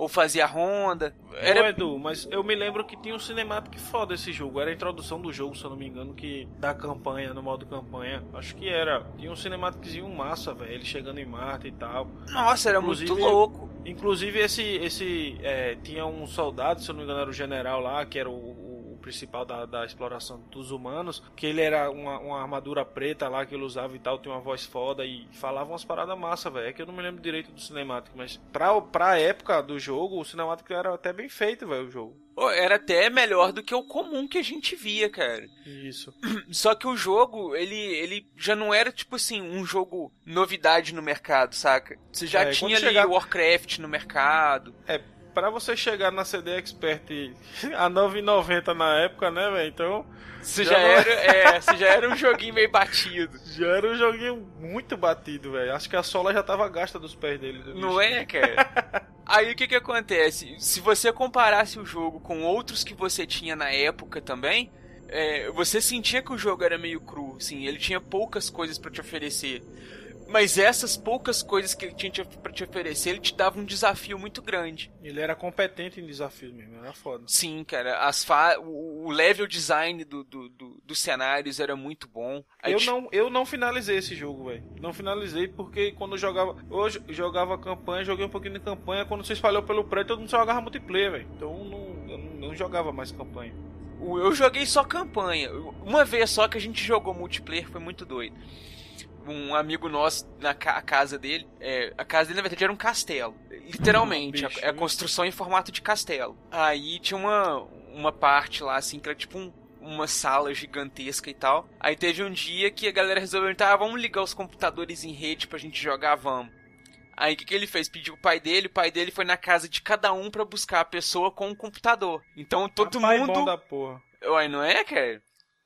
ou fazer a ronda. Ô, Era Edu, mas eu me lembro que tinha um cinemático foda esse jogo. Era a introdução do jogo, se eu não me engano, que da campanha, no modo campanha. Acho que era. Tinha um cinemáticozinho massa, velho. Ele chegando em Marte e tal. Nossa, era Inclusive, muito louco. Inclusive esse esse é, tinha um soldado, se eu não me engano era o general lá, que era o principal da, da exploração dos humanos, que ele era uma, uma armadura preta lá que ele usava e tal, tinha uma voz foda e falava umas paradas massa, velho. É que eu não me lembro direito do cinemático, mas pra, pra época do jogo, o cinemático era até bem feito, velho, o jogo. Era até melhor do que o comum que a gente via, cara. Isso. Só que o jogo, ele, ele já não era, tipo assim, um jogo novidade no mercado, saca? Você já É, tinha ali chegar- Warcraft no mercado. É, pra você chegar na CD Expert a 9,90 na época, né, velho? Então, Você Já já, era, é, você já era um joguinho meio batido. já era um joguinho muito batido, velho. Acho que a sola já tava gasta dos pés dele. do Não é, cara? Aí o que que acontece? Se você comparasse o jogo com outros que você tinha na época também, é, você sentia que o jogo era meio cru, assim, ele tinha poucas coisas pra te oferecer. Mas essas poucas coisas que ele tinha te- pra te oferecer, ele te dava um desafio muito grande. Ele era competente em desafios mesmo, era foda. Sim, cara, as fa o level design do, do- do- dos cenários era muito bom. Aí Eu ti- não, eu não finalizei esse jogo, velho. Não finalizei porque quando eu jogava. Hoje eu jogava campanha, joguei um pouquinho de campanha. Quando se espalhou pelo prédio, todo mundo só jogava multiplayer, velho. Então não, eu não, não jogava mais campanha. Eu joguei só campanha. Uma vez só que a gente jogou multiplayer, foi muito doido. Um amigo nosso, na ca- a casa dele, é, a casa dele na verdade era um castelo. Literalmente, Bicho. a, é a construção em formato de castelo. Aí tinha uma, uma parte lá, assim, que era tipo um- uma sala gigantesca e tal. Aí teve um dia que a galera resolveu, ah, vamos ligar os computadores em rede pra gente jogar, vamos. Aí o que, que ele fez? Pediu o pai dele, o pai dele foi na casa de cada um pra buscar a pessoa com o computador. Então todo Rapaz mundo. bom da porra. Ué, não é, cara?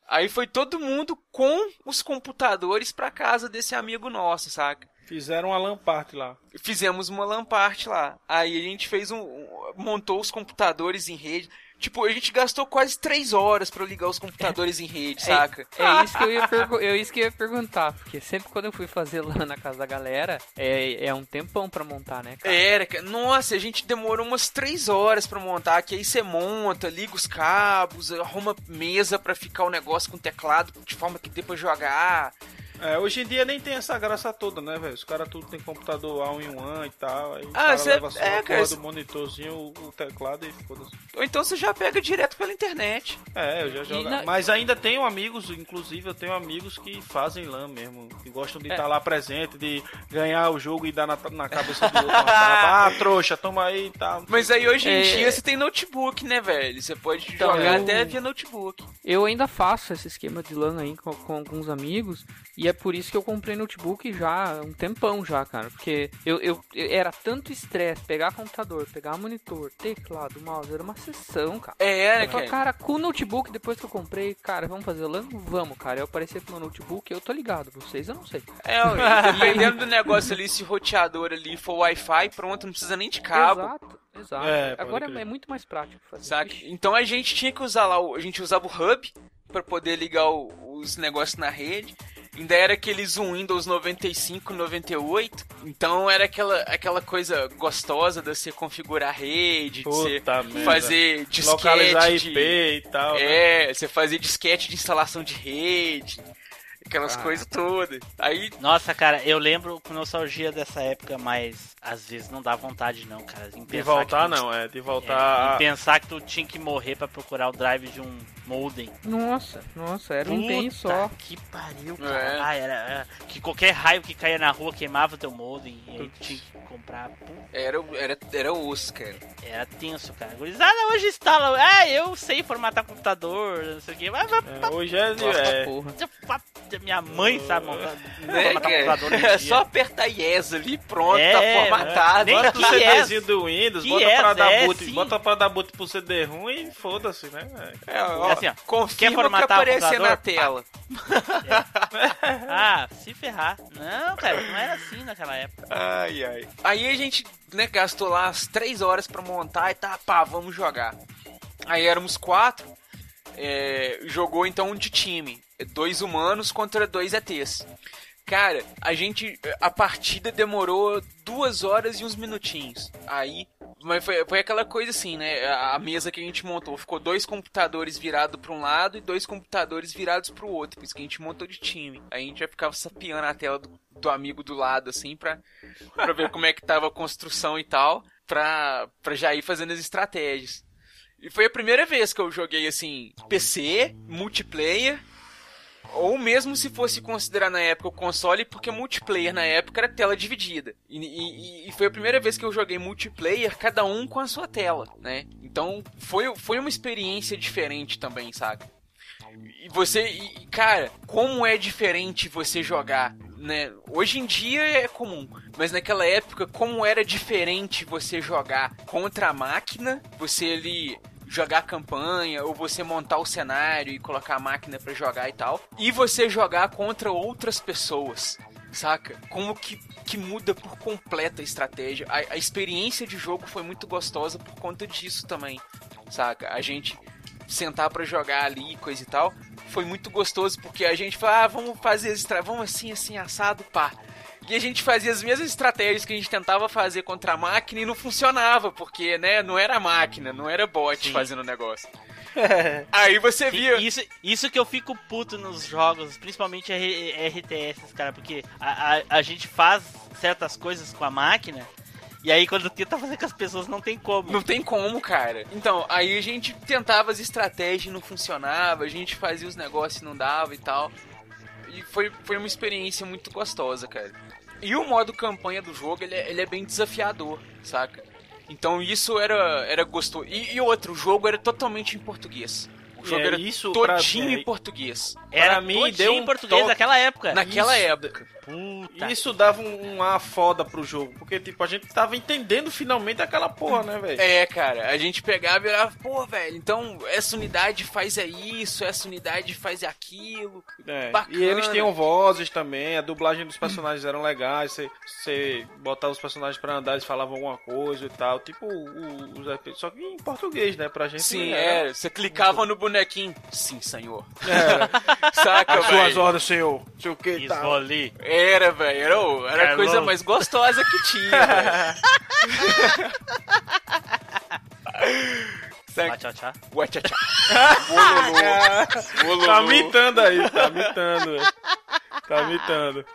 Aí foi todo mundo com os computadores pra casa desse amigo nosso, saca? Fizeram uma lamparte lá. Fizemos uma lamparte lá. Aí a gente fez um. um- montou os computadores em rede. Tipo, a gente gastou quase três horas pra ligar os computadores em rede, saca? É isso que eu ia, é isso que eu ia perguntar, porque sempre quando eu fui fazer lá na casa da galera, é, é um tempão pra montar, né, cara? Era, cara. Nossa, a gente demorou umas três horas pra montar. Que aí você monta, liga os cabos, arruma mesa pra ficar o negócio com teclado de forma que dê pra jogar. É, hoje em dia nem tem essa graça toda, né, velho? Os caras tudo tem computador all-in-one e tal. Aí Ah, cara cê- leva só é, a cara, do monitorzinho, o, o teclado e foda-se. Ou então você já pega direto pela internet. É, eu já jogo. na- Mas ainda tenho amigos, inclusive eu tenho amigos que fazem LAN mesmo, que gostam de É. estar lá presente, de ganhar o jogo e dar na, na cabeça do outro. Ah, trouxa, toma aí e tal. Mas aí hoje em É. dia você tem notebook, né, velho? Você pode Então, jogar eu- até via notebook. Eu ainda faço esse esquema de LAN aí com, com alguns amigos, e é por isso que eu comprei notebook já há um tempão já, cara. Porque eu, eu, eu- era tanto estresse pegar computador, pegar monitor, teclado, mouse, era uma sessão, cara. É, né, Eu falei, cara? cara, com o notebook, depois que eu comprei, cara, vamos fazer LAN? Vamos, cara. Eu apareci com o meu notebook, eu tô ligado. Vocês eu não sei. É, dependendo do negócio ali, se o roteador ali for Wi-Fi, pronto, não precisa nem de cabo. Exato, exato. É, Agora crer. é muito mais prático fazer. Saca? Então a gente tinha que usar lá, o- a gente usava o hub pra poder ligar o- os negócios na rede. Ainda era aqueles um Windows 95, 98. Então era aquela, aquela coisa gostosa de você configurar a rede, de você fazer disquete. Localizar de- IP e tal. né? É, você fazia disquete de instalação de rede, aquelas coisas todas. Aí, Nossa, cara, eu lembro com nostalgia dessa época, mas às vezes não dá vontade não, cara. Em De voltar tu- não, é. De É, voltar. em pensar que tu tinha que morrer pra procurar o drive de um modem. Nossa, nossa, era um bem Puta só. Que pariu, cara. É. Ah, era, era- que qualquer raio que caía na rua queimava teu modem e aí tu tinha que comprar. Puta, era, era, era osso, cara. era tenso, cara. Gurizada hoje instala. Ah, eu sei formatar computador, não sei o que. Mas, mas, É, hoje é. Nossa, é porra. Minha mãe sabe montar, Né? É só apertar yes ali, pronto, É, tá é. formatado. Nem Bota o que CDzinho yes. do Windows, Que bota yes, pra dar é, boot, sim. bota pra dar boot pro CD ruim e foda-se, né? É, ó, assim, ó, confirma quer formatar que aparecer na computador? tela. Ah, se ferrar. Não, cara, não era assim naquela época. Ai, ai. Aí a gente, né, gastou lá as três horas pra montar e tá, pá, vamos jogar. Aí éramos quatro, é, jogou então de time. Dois humanos contra dois ETs. Cara, a gente. A partida demorou duas horas e uns minutinhos. Aí Mas foi, foi aquela coisa assim, né? A mesa que a gente montou ficou dois computadores virados para um lado e dois computadores virados para o outro. Por isso que a gente montou de time. Aí a gente já ficava sapiando a tela do, do amigo do lado, assim, pra, pra ver como é que tava a construção e tal. Pra, pra já ir fazendo as estratégias. E foi a primeira vez que eu joguei assim, PC, multiplayer. Ou mesmo se fosse considerar na época o console, porque multiplayer na época era tela dividida. E, e, e, foi a primeira vez que eu joguei multiplayer, cada um com a sua tela, né? Então foi, foi uma experiência diferente também, sabe? E você, e, cara, como é diferente você jogar, né? Hoje em dia é comum, mas naquela época, como era diferente você jogar contra a máquina, você ali jogar campanha, ou você montar o cenário e colocar a máquina para jogar e tal, e você jogar contra outras pessoas. Saca? Como que, que muda por completo a estratégia. A, a experiência de jogo foi muito gostosa por conta disso também. Saca? A gente sentar para jogar ali, coisa e tal, foi muito gostoso porque a gente falou, ah, vamos fazer vamos assim, assim, assado, pá. E a gente fazia as mesmas estratégias que a gente tentava fazer contra a máquina e não funcionava, porque, né, não era máquina, não era bot Sim. fazendo o negócio. Aí você via. Isso, isso que eu fico puto nos jogos, principalmente RTS, cara, porque a, a, a gente faz certas coisas com a máquina. E aí, quando tenta fazer com as pessoas, não tem como. Não tem como, cara. Então, aí a gente tentava as estratégias e não funcionava, a gente fazia os negócios e não dava e tal. E foi, foi uma experiência muito gostosa, cara. E o modo campanha do jogo, ele é, ele é bem desafiador, saca? Então isso era, era gostoso. E, e outro, o jogo era totalmente em português. O jogo é, era isso todinho pra... em português. Era pra mim deu um em português toque... naquela época. Naquela isso. época. Puta Isso dava um, uma foda pro jogo, porque, tipo, a gente tava entendendo finalmente aquela porra, né, velho? É, cara, a gente pegava e era, pô, velho, então essa unidade faz é isso, essa unidade faz é aquilo. É. Bacana. E eles tinham vozes também, a dublagem dos personagens eram legais, você, você botava os personagens pra andar, eles falavam alguma coisa e tal, tipo os só que em português, né, pra gente. Sim, é, você clicava no bonequinho, sim, senhor. É. Saca, As suas ordens, senhor, sei o que, tá. Era, velho. Era, era a coisa mais gostosa que tinha, velho. Tchau, Uachachá. Tá mitando aí, tá mitando. Tá mitando.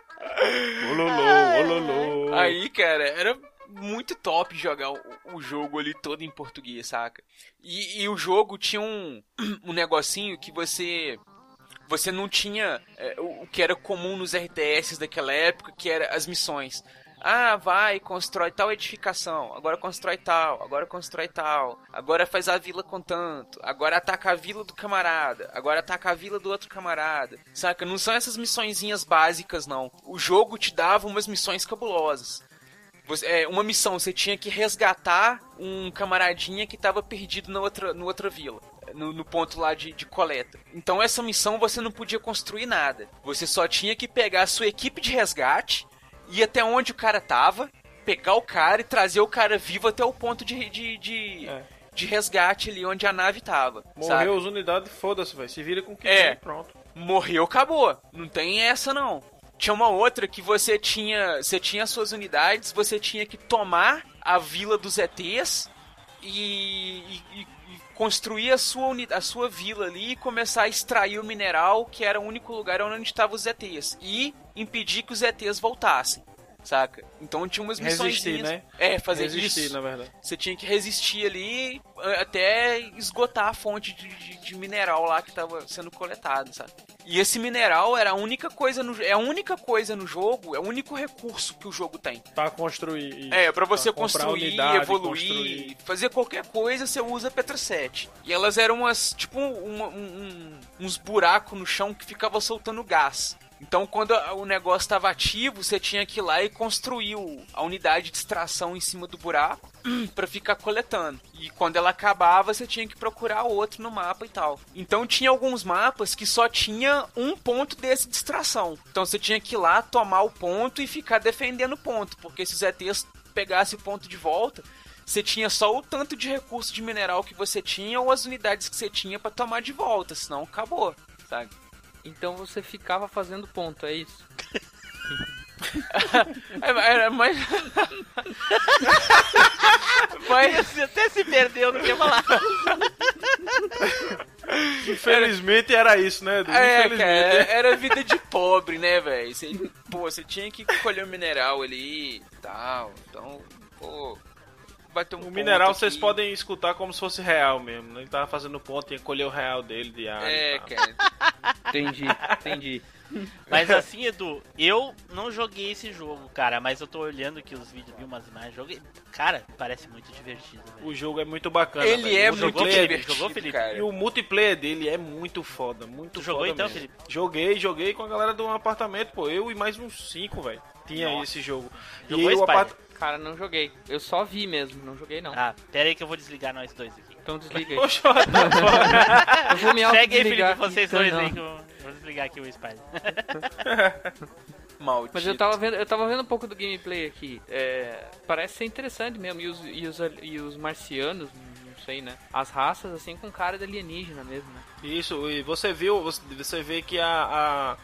Ololô, ololô. Aí, cara, era muito top jogar o, o, jogo ali todo em português, saca? E, e o jogo tinha um, um negocinho que você você não tinha é, o que era comum nos RTS daquela época, que era as missões. Ah, vai, constrói tal edificação, agora constrói tal, agora constrói tal, agora faz a vila com tanto, agora ataca a vila do camarada, agora ataca a vila do outro camarada. Saca? Não são essas missõezinhas básicas, não. O jogo te dava umas missões cabulosas. Você, é, uma missão, você tinha que resgatar um camaradinha que estava perdido na outra, na outra vila no, no ponto lá de, de, coleta. Então essa missão você não podia construir nada. Você só tinha que pegar a sua equipe de resgate, ir até onde o cara tava, pegar o cara e trazer o cara vivo até o ponto de, de, de, é. de resgate ali onde a nave tava. Morreu as unidades, foda-se, vai. Se vira com o que é. Tem, pronto. Morreu, acabou. Não tem essa não. Tinha uma outra que você tinha, você tinha as suas unidades, você tinha que tomar a vila dos ETs e, e, construir a sua, a sua vila ali e começar a extrair o mineral, que era o único lugar onde estavam os ETs. E impedir que os ETs voltassem. Saca? Então tinha umas missões. Resistir, né? É, fazer resistir, isso. na verdade. Você tinha que resistir ali até esgotar a fonte de, de, de mineral lá que estava sendo coletado, sabe? E esse mineral era a única coisa no é a única coisa no jogo, é o único recurso que o jogo tem. Para construir. É, para você pra construir, unidade, evoluir, construir. fazer qualquer coisa, você usa Petra 7. E elas eram umas, tipo, uma, um, uns buracos no chão que ficava soltando gás. Então, quando o negócio estava ativo, você tinha que ir lá e construir a unidade de extração em cima do buraco para ficar coletando. E quando ela acabava, você tinha que procurar outro no mapa e tal. Então, tinha alguns mapas que só tinha um ponto desse de extração. Então, você tinha que ir lá tomar o ponto e ficar defendendo o ponto, porque se os ETs pegassem o ponto de volta, você tinha só o tanto de recurso de mineral que você tinha ou as unidades que você tinha para tomar de volta, senão acabou, sabe? Então você ficava fazendo ponto, é isso? Era mais. Mas Você até se perdeu no que ia falar. Infelizmente era isso, né, Edu? É, Infelizmente. cara, era vida de pobre, né, velho? Você- Pô, você tinha que colher o mineral ali e tal. Então, pô. Vai ter um O mineral vocês aqui. podem escutar como se fosse real mesmo. né? Ele tava fazendo ponto e colher o real dele de área. É, cara. Entendi, entendi. Mas assim, Edu, eu não joguei esse jogo, cara, mas eu tô olhando aqui os vídeos, vi umas imagens, joguei. Cara, parece muito divertido, velho. O jogo é muito bacana. Ele velho. é muito multiplayer- divertido, jogou, Felipe? cara. E o multiplayer dele é muito foda, muito Tu jogou foda então, mesmo. Felipe? Joguei, joguei com a galera do apartamento, pô. Eu e mais uns cinco, velho. Tinha Nossa. esse jogo. Jogou e o Spider? Cara, não joguei. Eu só vi mesmo, não joguei não. Ah, pera aí que eu vou desligar nós dois aqui. Então desliga aí. Poxa, Eu vou me Segue aí, Felipe, vocês Então, dois não. aí que eu vou desligar aqui o Spider. Maldito. Mas eu tava vendo, eu tava vendo um pouco do gameplay aqui. É, parece ser interessante mesmo. E os, e os, e os marcianos, não sei, né? As raças assim com cara de alienígena mesmo, né? Isso, e você viu, você, você vê que a, a-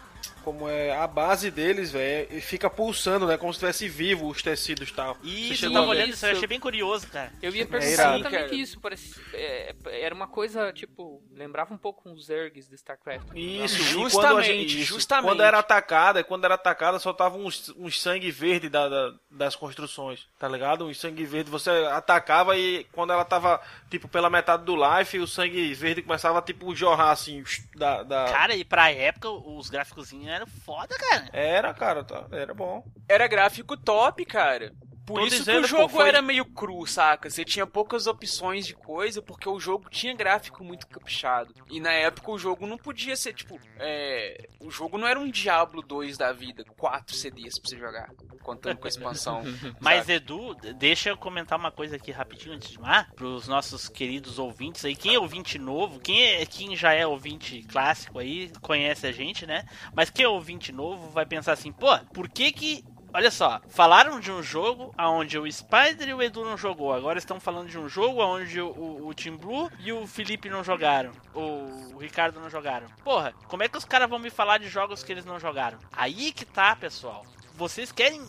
como é a base deles, velho, fica pulsando, né, como se estivesse vivo os tecidos e tal. Isso, Você eu tava olhando isso, eu achei bem curioso, cara. Eu ia perguntar irado. exatamente isso. Parece, é, era uma coisa, tipo, lembrava um pouco os Zergs de StarCraft. Isso, e Justamente, quando a gente, isso, justamente. Quando era atacada, quando era atacada, soltava uns, uns sangue verde da, da- das construções, tá ligado? Uns sangue verde, você atacava e quando ela tava, tipo, pela metade do life, o sangue verde começava, tipo, jorrar, assim, da... da... Cara, e pra época, os gráficos eram foda, cara. Era, cara, tá, era bom. Era gráfico top, cara. Por Tô isso dizendo, que o jogo pô, foi- era meio cru, saca? Você tinha poucas opções de coisa, porque o jogo tinha gráfico muito caprichado. E na época o jogo não podia ser, tipo, é... O jogo não era um Diablo 2 da vida, quatro CDs pra você jogar, contando com a expansão. Mas? Edu, deixa eu comentar uma coisa aqui rapidinho antes de mais, pros nossos queridos ouvintes aí. Quem é ouvinte novo, quem, é, quem já é ouvinte clássico aí, conhece a gente, né? Mas quem é ouvinte novo vai pensar assim, pô, por que que. Olha só, falaram de um jogo onde o Spider e o Edu não jogou. Agora estão falando de um jogo onde o, o, o Team Blue e o Felipe não jogaram. O, o Ricardo não jogaram. Porra, como é que os caras vão me falar de jogos que eles não jogaram? Aí que tá, pessoal vocês querem um,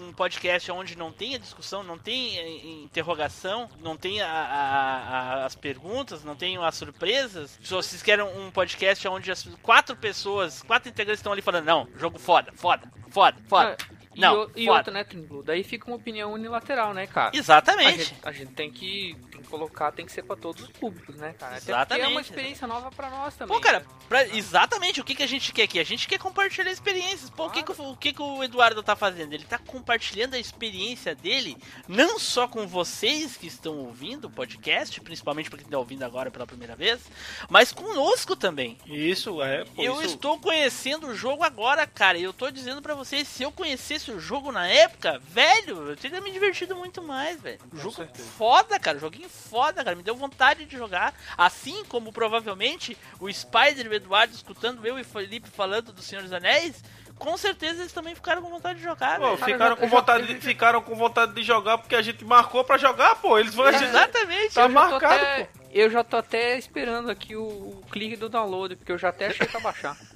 um- um podcast onde não tenha discussão, não tem eh, interrogação, não tem a- a- a- as perguntas, não tem as surpresas? Se vocês querem um podcast onde as quatro pessoas, quatro integrantes estão ali falando, não, jogo foda, foda, foda, foda. Ah, e, não, e foda. outra, né, Team Blue? Daí fica uma opinião unilateral, né, cara? A Exatamente. gente, a gente tem que, tem que colocar, tem que ser pra todos os públicos, né, cara? Até porque é Exatamente. uma experiência nova pra nós também. Pô, cara, né? pra- exatamente o que, que a gente quer aqui? A gente quer compartilhar experiências. Pô, o, que, que, o- que, que o Eduardo tá fazendo? Ele tá compartilhando a experiência dele, não só com vocês que estão ouvindo o podcast, principalmente pra quem tá ouvindo agora pela primeira vez, mas conosco também. Isso, é, pô, eu isso... estou conhecendo o jogo agora, cara. E eu tô dizendo pra vocês, se eu conhecesse o jogo na época, velho, eu teria me divertido muito mais, velho. Jogo certeza. foda, cara. Joguinho foda, cara. Me deu vontade de jogar. Assim como provavelmente o Spider e o Eduardo escutando eu e o Felipe falando do Senhor dos Anéis. Com certeza eles também ficaram com vontade de jogar, Pô, ficaram, com vontade de, ficaram com vontade de jogar porque a gente marcou pra jogar, pô. Eles vão. Exatamente. Tá marcado, até, eu já tô até esperando aqui o, o clique do download, porque eu já até achei pra baixar.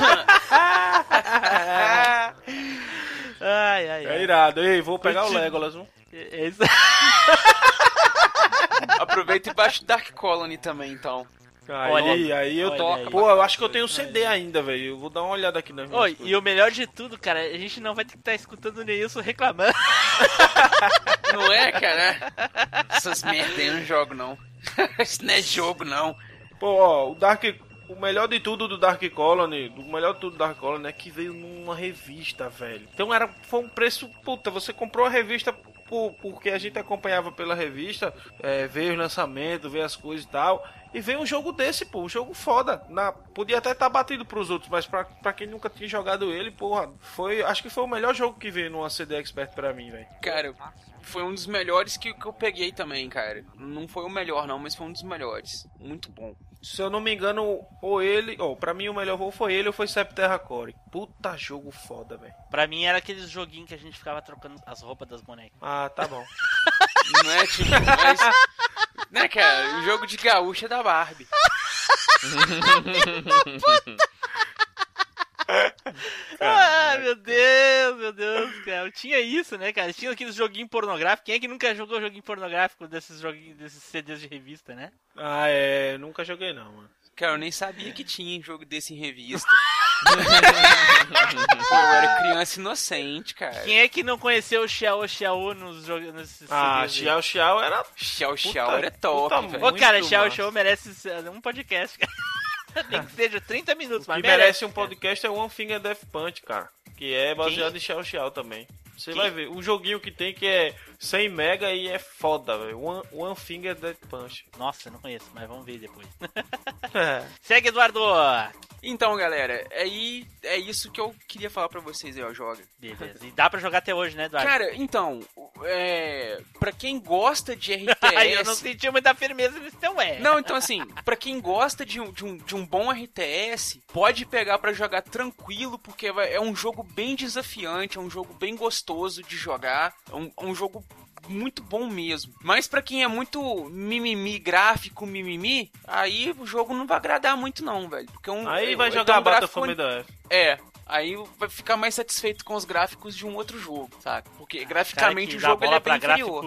Ai, ai, É ai. irado. Ei, vou pegar o. Legolas, viu? É isso. Aproveita e baixa o Dark Colony também, então. Aí, Olha aí, aí, eu toco. Pô, eu acho que eu tenho CD ainda, velho. Eu vou dar uma olhada aqui nas minhas Oi, e o melhor de tudo, cara, a gente não vai ter que estar escutando o Neilson reclamando. Não é, cara? Essas merda aí eu não jogo, não. Isso não é jogo, não. Pô, ó, o Dark. O melhor de tudo do Dark Colony, o melhor de tudo do Dark Colony é que veio numa revista, velho. Então era, foi um preço, puta, você comprou a revista por- porque a gente acompanhava pela revista, é, veio os lançamentos, veio as coisas e tal. E veio um jogo desse, pô, um jogo foda. Na, podia até estar batido pros outros, mas pra, pra quem nunca tinha jogado ele, porra, foi. Acho que foi o melhor jogo que veio numa CD Expert pra mim, velho. Cara, foi um dos melhores que, que eu peguei também, cara. Não foi o melhor, não, mas foi um dos melhores. Muito bom. Se eu não me engano, ou ele, ou pra mim o melhor ou foi ele ou foi Septerra Core. Puta jogo foda, velho. Pra mim era aqueles joguinhos que a gente ficava trocando as roupas das bonecas. Ah, tá bom. Não é tipo, mas. Né, cara? O jogo de gaúcha é da Barbie. Ah, meu Deus, meu Deus, cara. Eu tinha isso, né, cara? Tinha aqueles joguinhos pornográficos. Quem é que nunca jogou joguinho pornográfico desses joguinhos, desses CDs de revista, né? Ah, é. Nunca joguei não, mano. Cara, eu nem sabia que tinha jogo desse em revista. Pô, eu era criança inocente, cara. Quem é que não conheceu o Xiao Xiao nos jogos Ah? Xiao Xiao era. Xiao Xiao era top, puta velho. Ô, cara, Xiao. Xiao merece um podcast, cara. Nem que seja 30 minutos, O mas que merece um podcast é One Finger Death Punch, cara. Que é baseado em Xiao Xiao também. Você Quem? vai ver. Um joguinho que tem que é 100 mega e é foda, velho. One, One Finger Death Punch. Nossa, eu não conheço, mas vamos ver depois. É. Segue, Eduardo! Então, galera, aí é isso que eu queria falar pra vocês aí, ó, joga. Beleza. E dá pra jogar até hoje, né, Eduardo? Cara, então, é. Pra quem gosta de Ai, eu não RTS. senti muita firmeza nesse teu é. Não, então assim, pra quem gosta de um, de, um, de um bom RTS, pode pegar pra jogar tranquilo, porque é um jogo bem desafiante, é um jogo bem gostoso de jogar, é um, é um jogo muito bom mesmo. Mas pra quem é muito mimimi gráfico, mimimi, aí o jogo não vai agradar muito não, velho. Porque um, Aí vai jogar um gráfico- Battlefield F. É. Aí vai ficar mais satisfeito com os gráficos de um outro jogo, sabe? Porque O graficamente o dá jogo ele é bem inferior.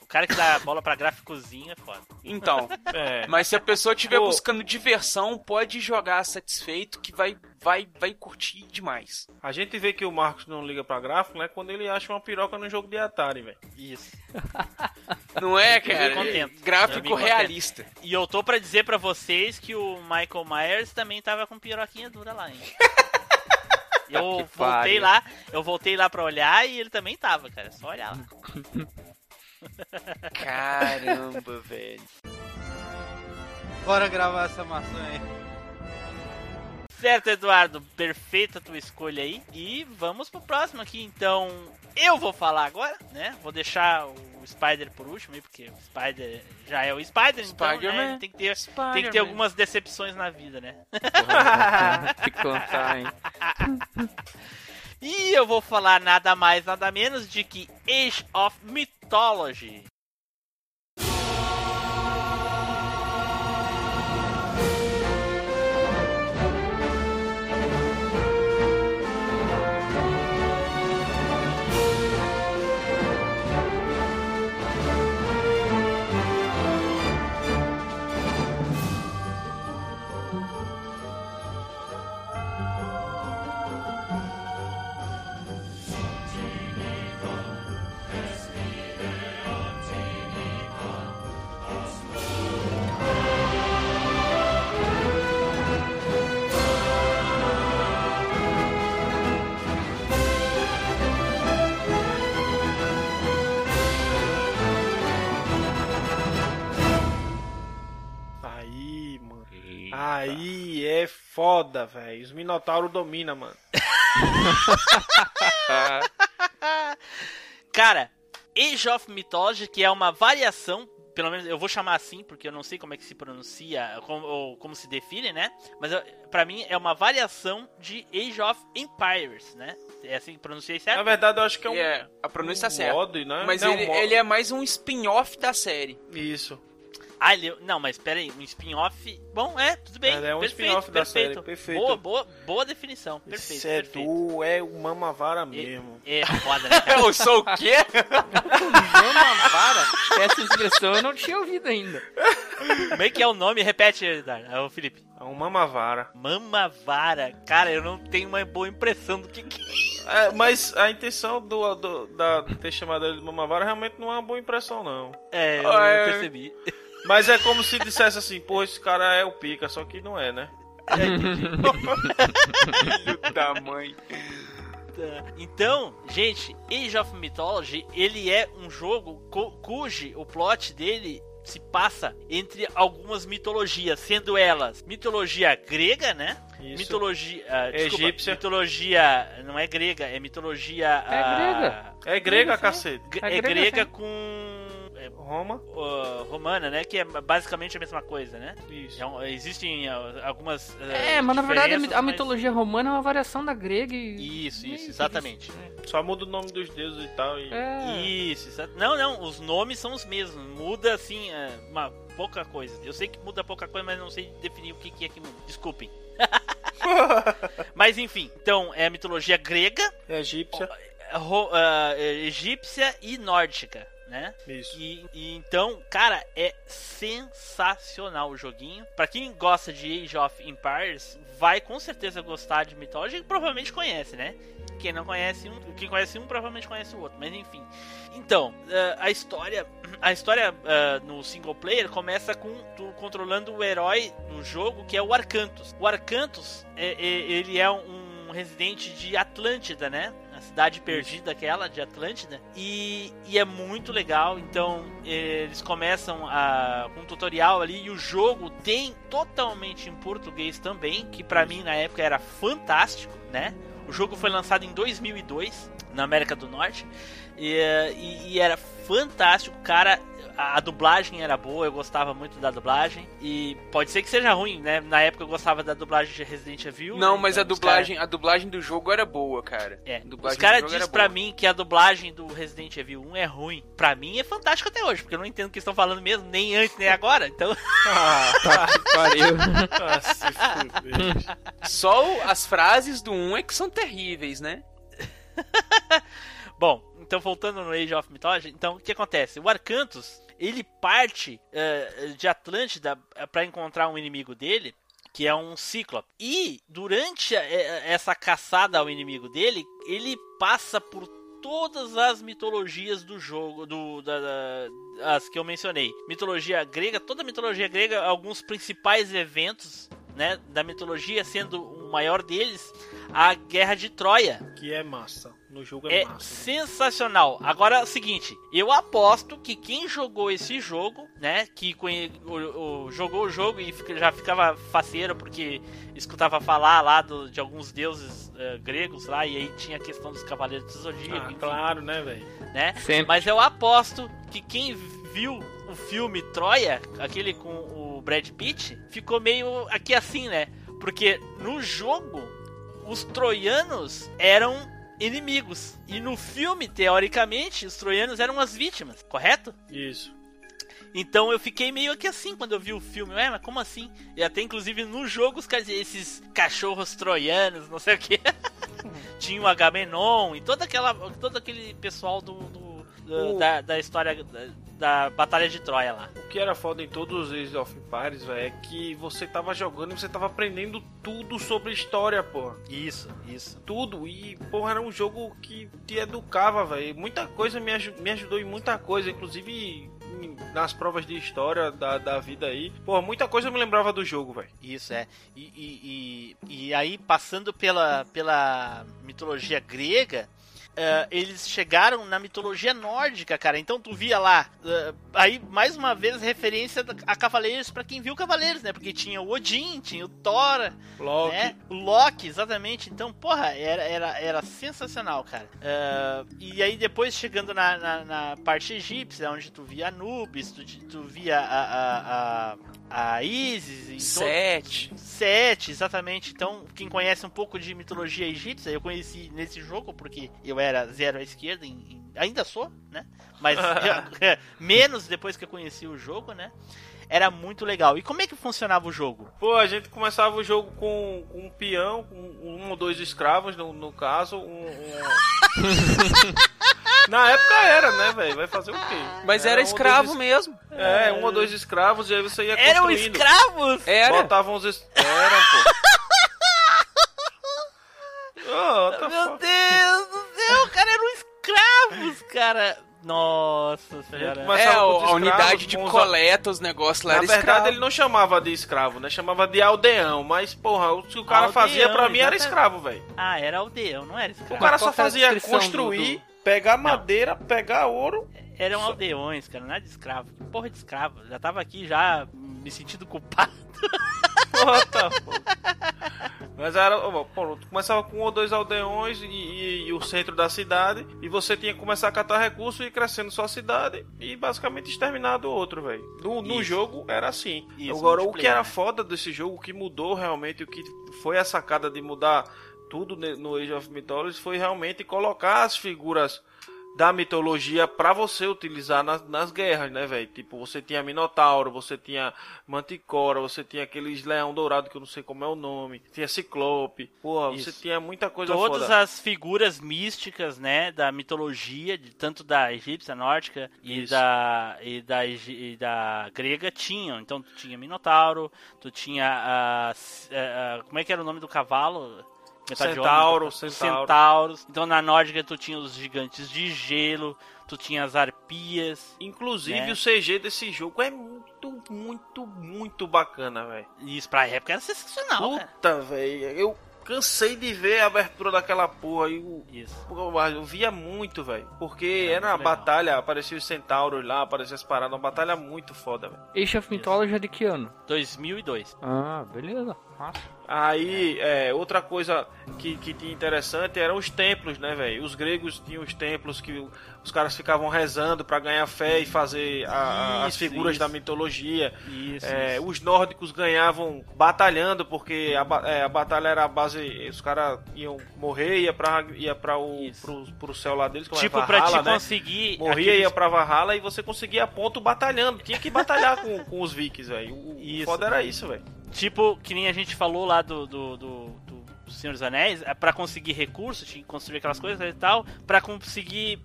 O cara que dá bola pra gráficozinho é foda. Então, É. Mas se a pessoa estiver buscando diversão, pode jogar satisfeito que vai, vai, vai curtir demais. A gente vê que o Marcos não liga pra gráfico, né? Quando ele acha uma piroca no jogo de Atari, velho. Isso. Não é, cara? contente. Eu Gráfico realista. E eu tô pra dizer pra vocês que o Michael Myers também tava com piroquinha dura lá, hein? Eu Que voltei pariu. lá, eu voltei lá pra olhar e ele também tava, cara. É só olhar lá. Caramba, velho. Bora gravar essa maçã aí. Certo, Eduardo, perfeita a tua escolha aí. E vamos pro próximo aqui, então. Eu vou falar agora, né? Vou deixar o Spider por último aí, porque o Spider já é o Spider, então né, Spider-Man. tem que ter tem que ter algumas decepções na vida, né? Te contar, hein? E eu vou falar nada mais, nada menos de que Age of Mythology. Foda, velho. Os Minotauros dominam, mano. Cara, Age of Mythology, que é uma variação, pelo menos eu vou chamar assim, porque eu não sei como é que se pronuncia, como, ou como se define, né? Mas pra mim é uma variação de Age of Empires, né? É assim que pronunciei Na certo? verdade, eu acho que é um. É, a pronúncia tá um certa. mod, né? Mas Não, ele, mod. ele é mais um spin-off da série. Isso. Ah, ele... Não, mas pera aí, um spin-off... Bom, é, tudo bem, Ele é um perfeito, spin-off da perfeito. série, perfeito. Boa, boa, boa definição, perfeito, Esse é perfeito. do é o Mamavara mesmo. É, foda, né? cara? Eu sou o quê? Mama vara? Essa expressão eu não tinha ouvido ainda. Como é que é o nome? Repete. É o Felipe. É um Mamavara. Mamavara. Cara, eu não tenho uma boa impressão do que que É, mas a intenção do, do- da ter chamado ele de Mamavara realmente não é uma boa impressão, não. é. Eu é. percebi. Mas é como se dissesse assim, pô, esse cara é o pica, só que não é, né? Filho da mãe. Então, gente, Age of Mythology, ele é um jogo cu cujo o plot dele se passa entre algumas mitologias, sendo elas mitologia grega, né? Isso. Mitologia, ah, desculpa, Egípcia. mitologia não é grega, é mitologia É ah, grega. É grega, cacete. É É grega, grega com é, Roma? ah, romana, né? Que é basicamente a mesma coisa, né? Isso. É um- existem ah, algumas ah, É, mas na verdade a, mas- mitologia romana é uma variação da grega e. Isso, isso, exatamente. Só muda o nome dos deuses e tal. E... É. Isso, exa- não, não, os nomes são os mesmos. Muda assim, é, uma pouca coisa. Eu sei que muda pouca coisa, mas não sei definir o que, que é que muda. Desculpem. Mas enfim, então é a mitologia grega, É egípcia. ro- ah, egípcia e nórdica, né? Isso. E, e então, cara, é sensacional o joguinho. Pra quem gosta de Age of Empires, vai com certeza gostar de Mythology, provavelmente conhece, né? Quem não conhece um, quem conhece um provavelmente conhece o outro, mas enfim. Então, eh, a história, a história eh, no single player começa com tu controlando o herói do jogo, que é o Arcantus. O Arcantus, é- é- ele é um residente de Atlântida, né? Cidade perdida aquela de Atlântida. E, e é muito legal. Então, eles começam a, um tutorial ali e o jogo tem totalmente em português também, que pra mim na época era fantástico, né? O jogo foi lançado em 2002 na América do Norte e, e- e era fantástico, cara. A, a dublagem era boa, eu gostava muito da dublagem. E pode ser que seja ruim, né? Na época eu gostava da dublagem de Resident Evil. Não, né? mas a Então, os dublagem, a dublagem do jogo era boa, cara. é, A dublagem os caras do jogo era dizem pra boa. mim que a dublagem do Resident Evil 1 é ruim. Pra mim é fantástico até hoje, porque eu não entendo o que estão falando mesmo, nem antes nem agora. Então, Ah, Pariu. ah, se fuder. Só as frases do 1 é que são terríveis, né? bom, então voltando no Age of Mythology, então o que acontece? O Arcantus, ele parte eh, de Atlântida eh, pra encontrar um inimigo dele, que é um Cíclope. E durante a- eh, essa caçada ao inimigo dele, ele passa por todas as mitologias do jogo, do, da, da- as que eu mencionei. Mitologia grega, toda a mitologia grega, alguns principais eventos né, da mitologia, sendo o maior deles a Guerra de Troia. Que é massa. No jogo é, É massa. sensacional. Agora é o seguinte, eu aposto que quem jogou esse jogo, né, que conhe- o- o- jogou o jogo e fica- já ficava faceiro porque escutava falar lá do- de alguns deuses eh, gregos lá e aí tinha a questão dos cavaleiros do zodíaco, Ah, enfim, claro, né, velho? né? Sempre. Mas eu aposto que quem viu o filme Troia, aquele com o Brad Pitt, ficou meio aqui assim, né? Porque no jogo os troianos eram inimigos e no filme, teoricamente, os troianos eram as vítimas, correto? Isso. Então eu fiquei meio que assim quando eu vi o filme. Ué, mas como assim? E até inclusive no jogo os caras diziam, esses cachorros troianos, não sei o que. Tinha o Agamenon e toda aquela, todo aquele pessoal do, do- do- O- da, da história da, Batalha de Troia lá. O que era foda em todos os Age of Empires, velho, é que você tava jogando e você tava aprendendo tudo sobre história, porra. Isso, isso. Tudo. E, porra, era um jogo que te educava, velho. Muita coisa me, aju- me ajudou em muita coisa, inclusive nas provas de história da, da vida aí. Porra, muita coisa eu me lembrava do jogo, velho. Isso, é. E, e, e, e aí, passando pela, pela mitologia grega, eh, eles chegaram na mitologia nórdica, cara. Então tu via lá, eh, aí mais uma vez referência a Cavaleiros pra quem viu Cavaleiros, né? Porque tinha o Odin, tinha o Thor, Loki. né? O Loki, exatamente. Então, porra, era, era, era sensacional, cara. Eh, e aí depois chegando na, na, na parte egípcia, onde tu via Anubis, tu, tu via a, a, a, a Isis e todo- Sete. Sete, exatamente. Então, quem conhece um pouco de mitologia egípcia, eu conheci nesse jogo porque eu era zero à esquerda, em- em- ainda sou, né? Mas já- menos depois que eu conheci o jogo, né? Era muito legal. E como é que funcionava o jogo? Pô, a gente começava o jogo com, com um peão, com um ou dois escravos, no, no caso. Um, um- Na época era, né, velho? Vai fazer o quê? Mas era, um ou dois escravo es- mesmo. É, um ou dois escravos, e aí você ia Eram construindo. escravos? Era. Botavam os... Es... Eram, pô. Oh, the Meu? Deus escravos, cara. Nossa senhora. Mas- É, Começava a, unidade escravos, de coleta, os negócios lá Na era verdade, escravo. ele não chamava de escravo, né? Chamava de aldeão. Mas, porra, o que o cara Aldeão, fazia pra mim era escravo, velho. Ah, era aldeão, não era O escravo. cara qual só era fazia construir, do- pegar madeira, pegar ouro. Eram aldeões, cara, nada de escravo. Que porra de escravo? Já tava aqui já me sentindo culpado. Porra, tá, pô. Mas era, pô, começava com um ou dois aldeões e, e- e o centro da cidade, e você tinha que começar a catar recursos e ir crescendo sua cidade e basicamente exterminar do outro, velho. No, no jogo era assim. Isso, Agora, o que era foda desse jogo, o que mudou realmente, o que foi a sacada de mudar tudo no Age of Mythology foi realmente colocar as figuras da mitologia pra você utilizar nas, nas guerras, né, velho? Tipo, você tinha Minotauro, você tinha Manticora, você tinha aqueles leão dourado que eu não sei como é o nome, tinha Ciclope, porra, Isso. você tinha muita coisa Todas foda. as figuras místicas, né, da mitologia, de, tanto da egípcia, nórdica e Isso. da, e, da, e da grega tinham. Então tu tinha Minotauro, tu tinha a- como é que era o nome do cavalo? Metade Centauro, homem, centauro. centauros. Então na nórdica tu tinha os gigantes de gelo, tu tinha as arpias. Inclusive né? o CG desse jogo é muito, muito, muito bacana, velho. E isso pra época era sensacional. Puta, velho, eu cansei de ver a abertura daquela porra e o Isso. Pô, Eu via muito, velho. Porque É, era uma legal. batalha, aparecia os centauros lá, aparecia as paradas, uma batalha muito foda, velho. Age of Mythology é de que ano? 2002. Ah, beleza. Massa. Aí, é, outra coisa que, que tinha interessante eram os templos, né, velho? Os gregos tinham os templos que os caras ficavam rezando pra ganhar fé e fazer a- a- as Isso, figuras isso. da mitologia. Isso. É, isso. os nórdicos ganhavam batalhando, porque a, é, a batalha era a base. Os caras iam morrer, ia pra, ia pra o, Isso. pro, pro céu lá deles, como é Tipo, pra Valhalla, te né? conseguir. Morria, aqueles- ia pra Valhalla e você conseguia ponto batalhando. Tinha que batalhar com, com os vikings, velho. O o Isso. foda era isso, velho. Tipo, que nem a gente falou lá do, do, do, do- Senhor dos Anéis, é pra conseguir recursos, tinha que construir aquelas coisas e tal, pra conseguir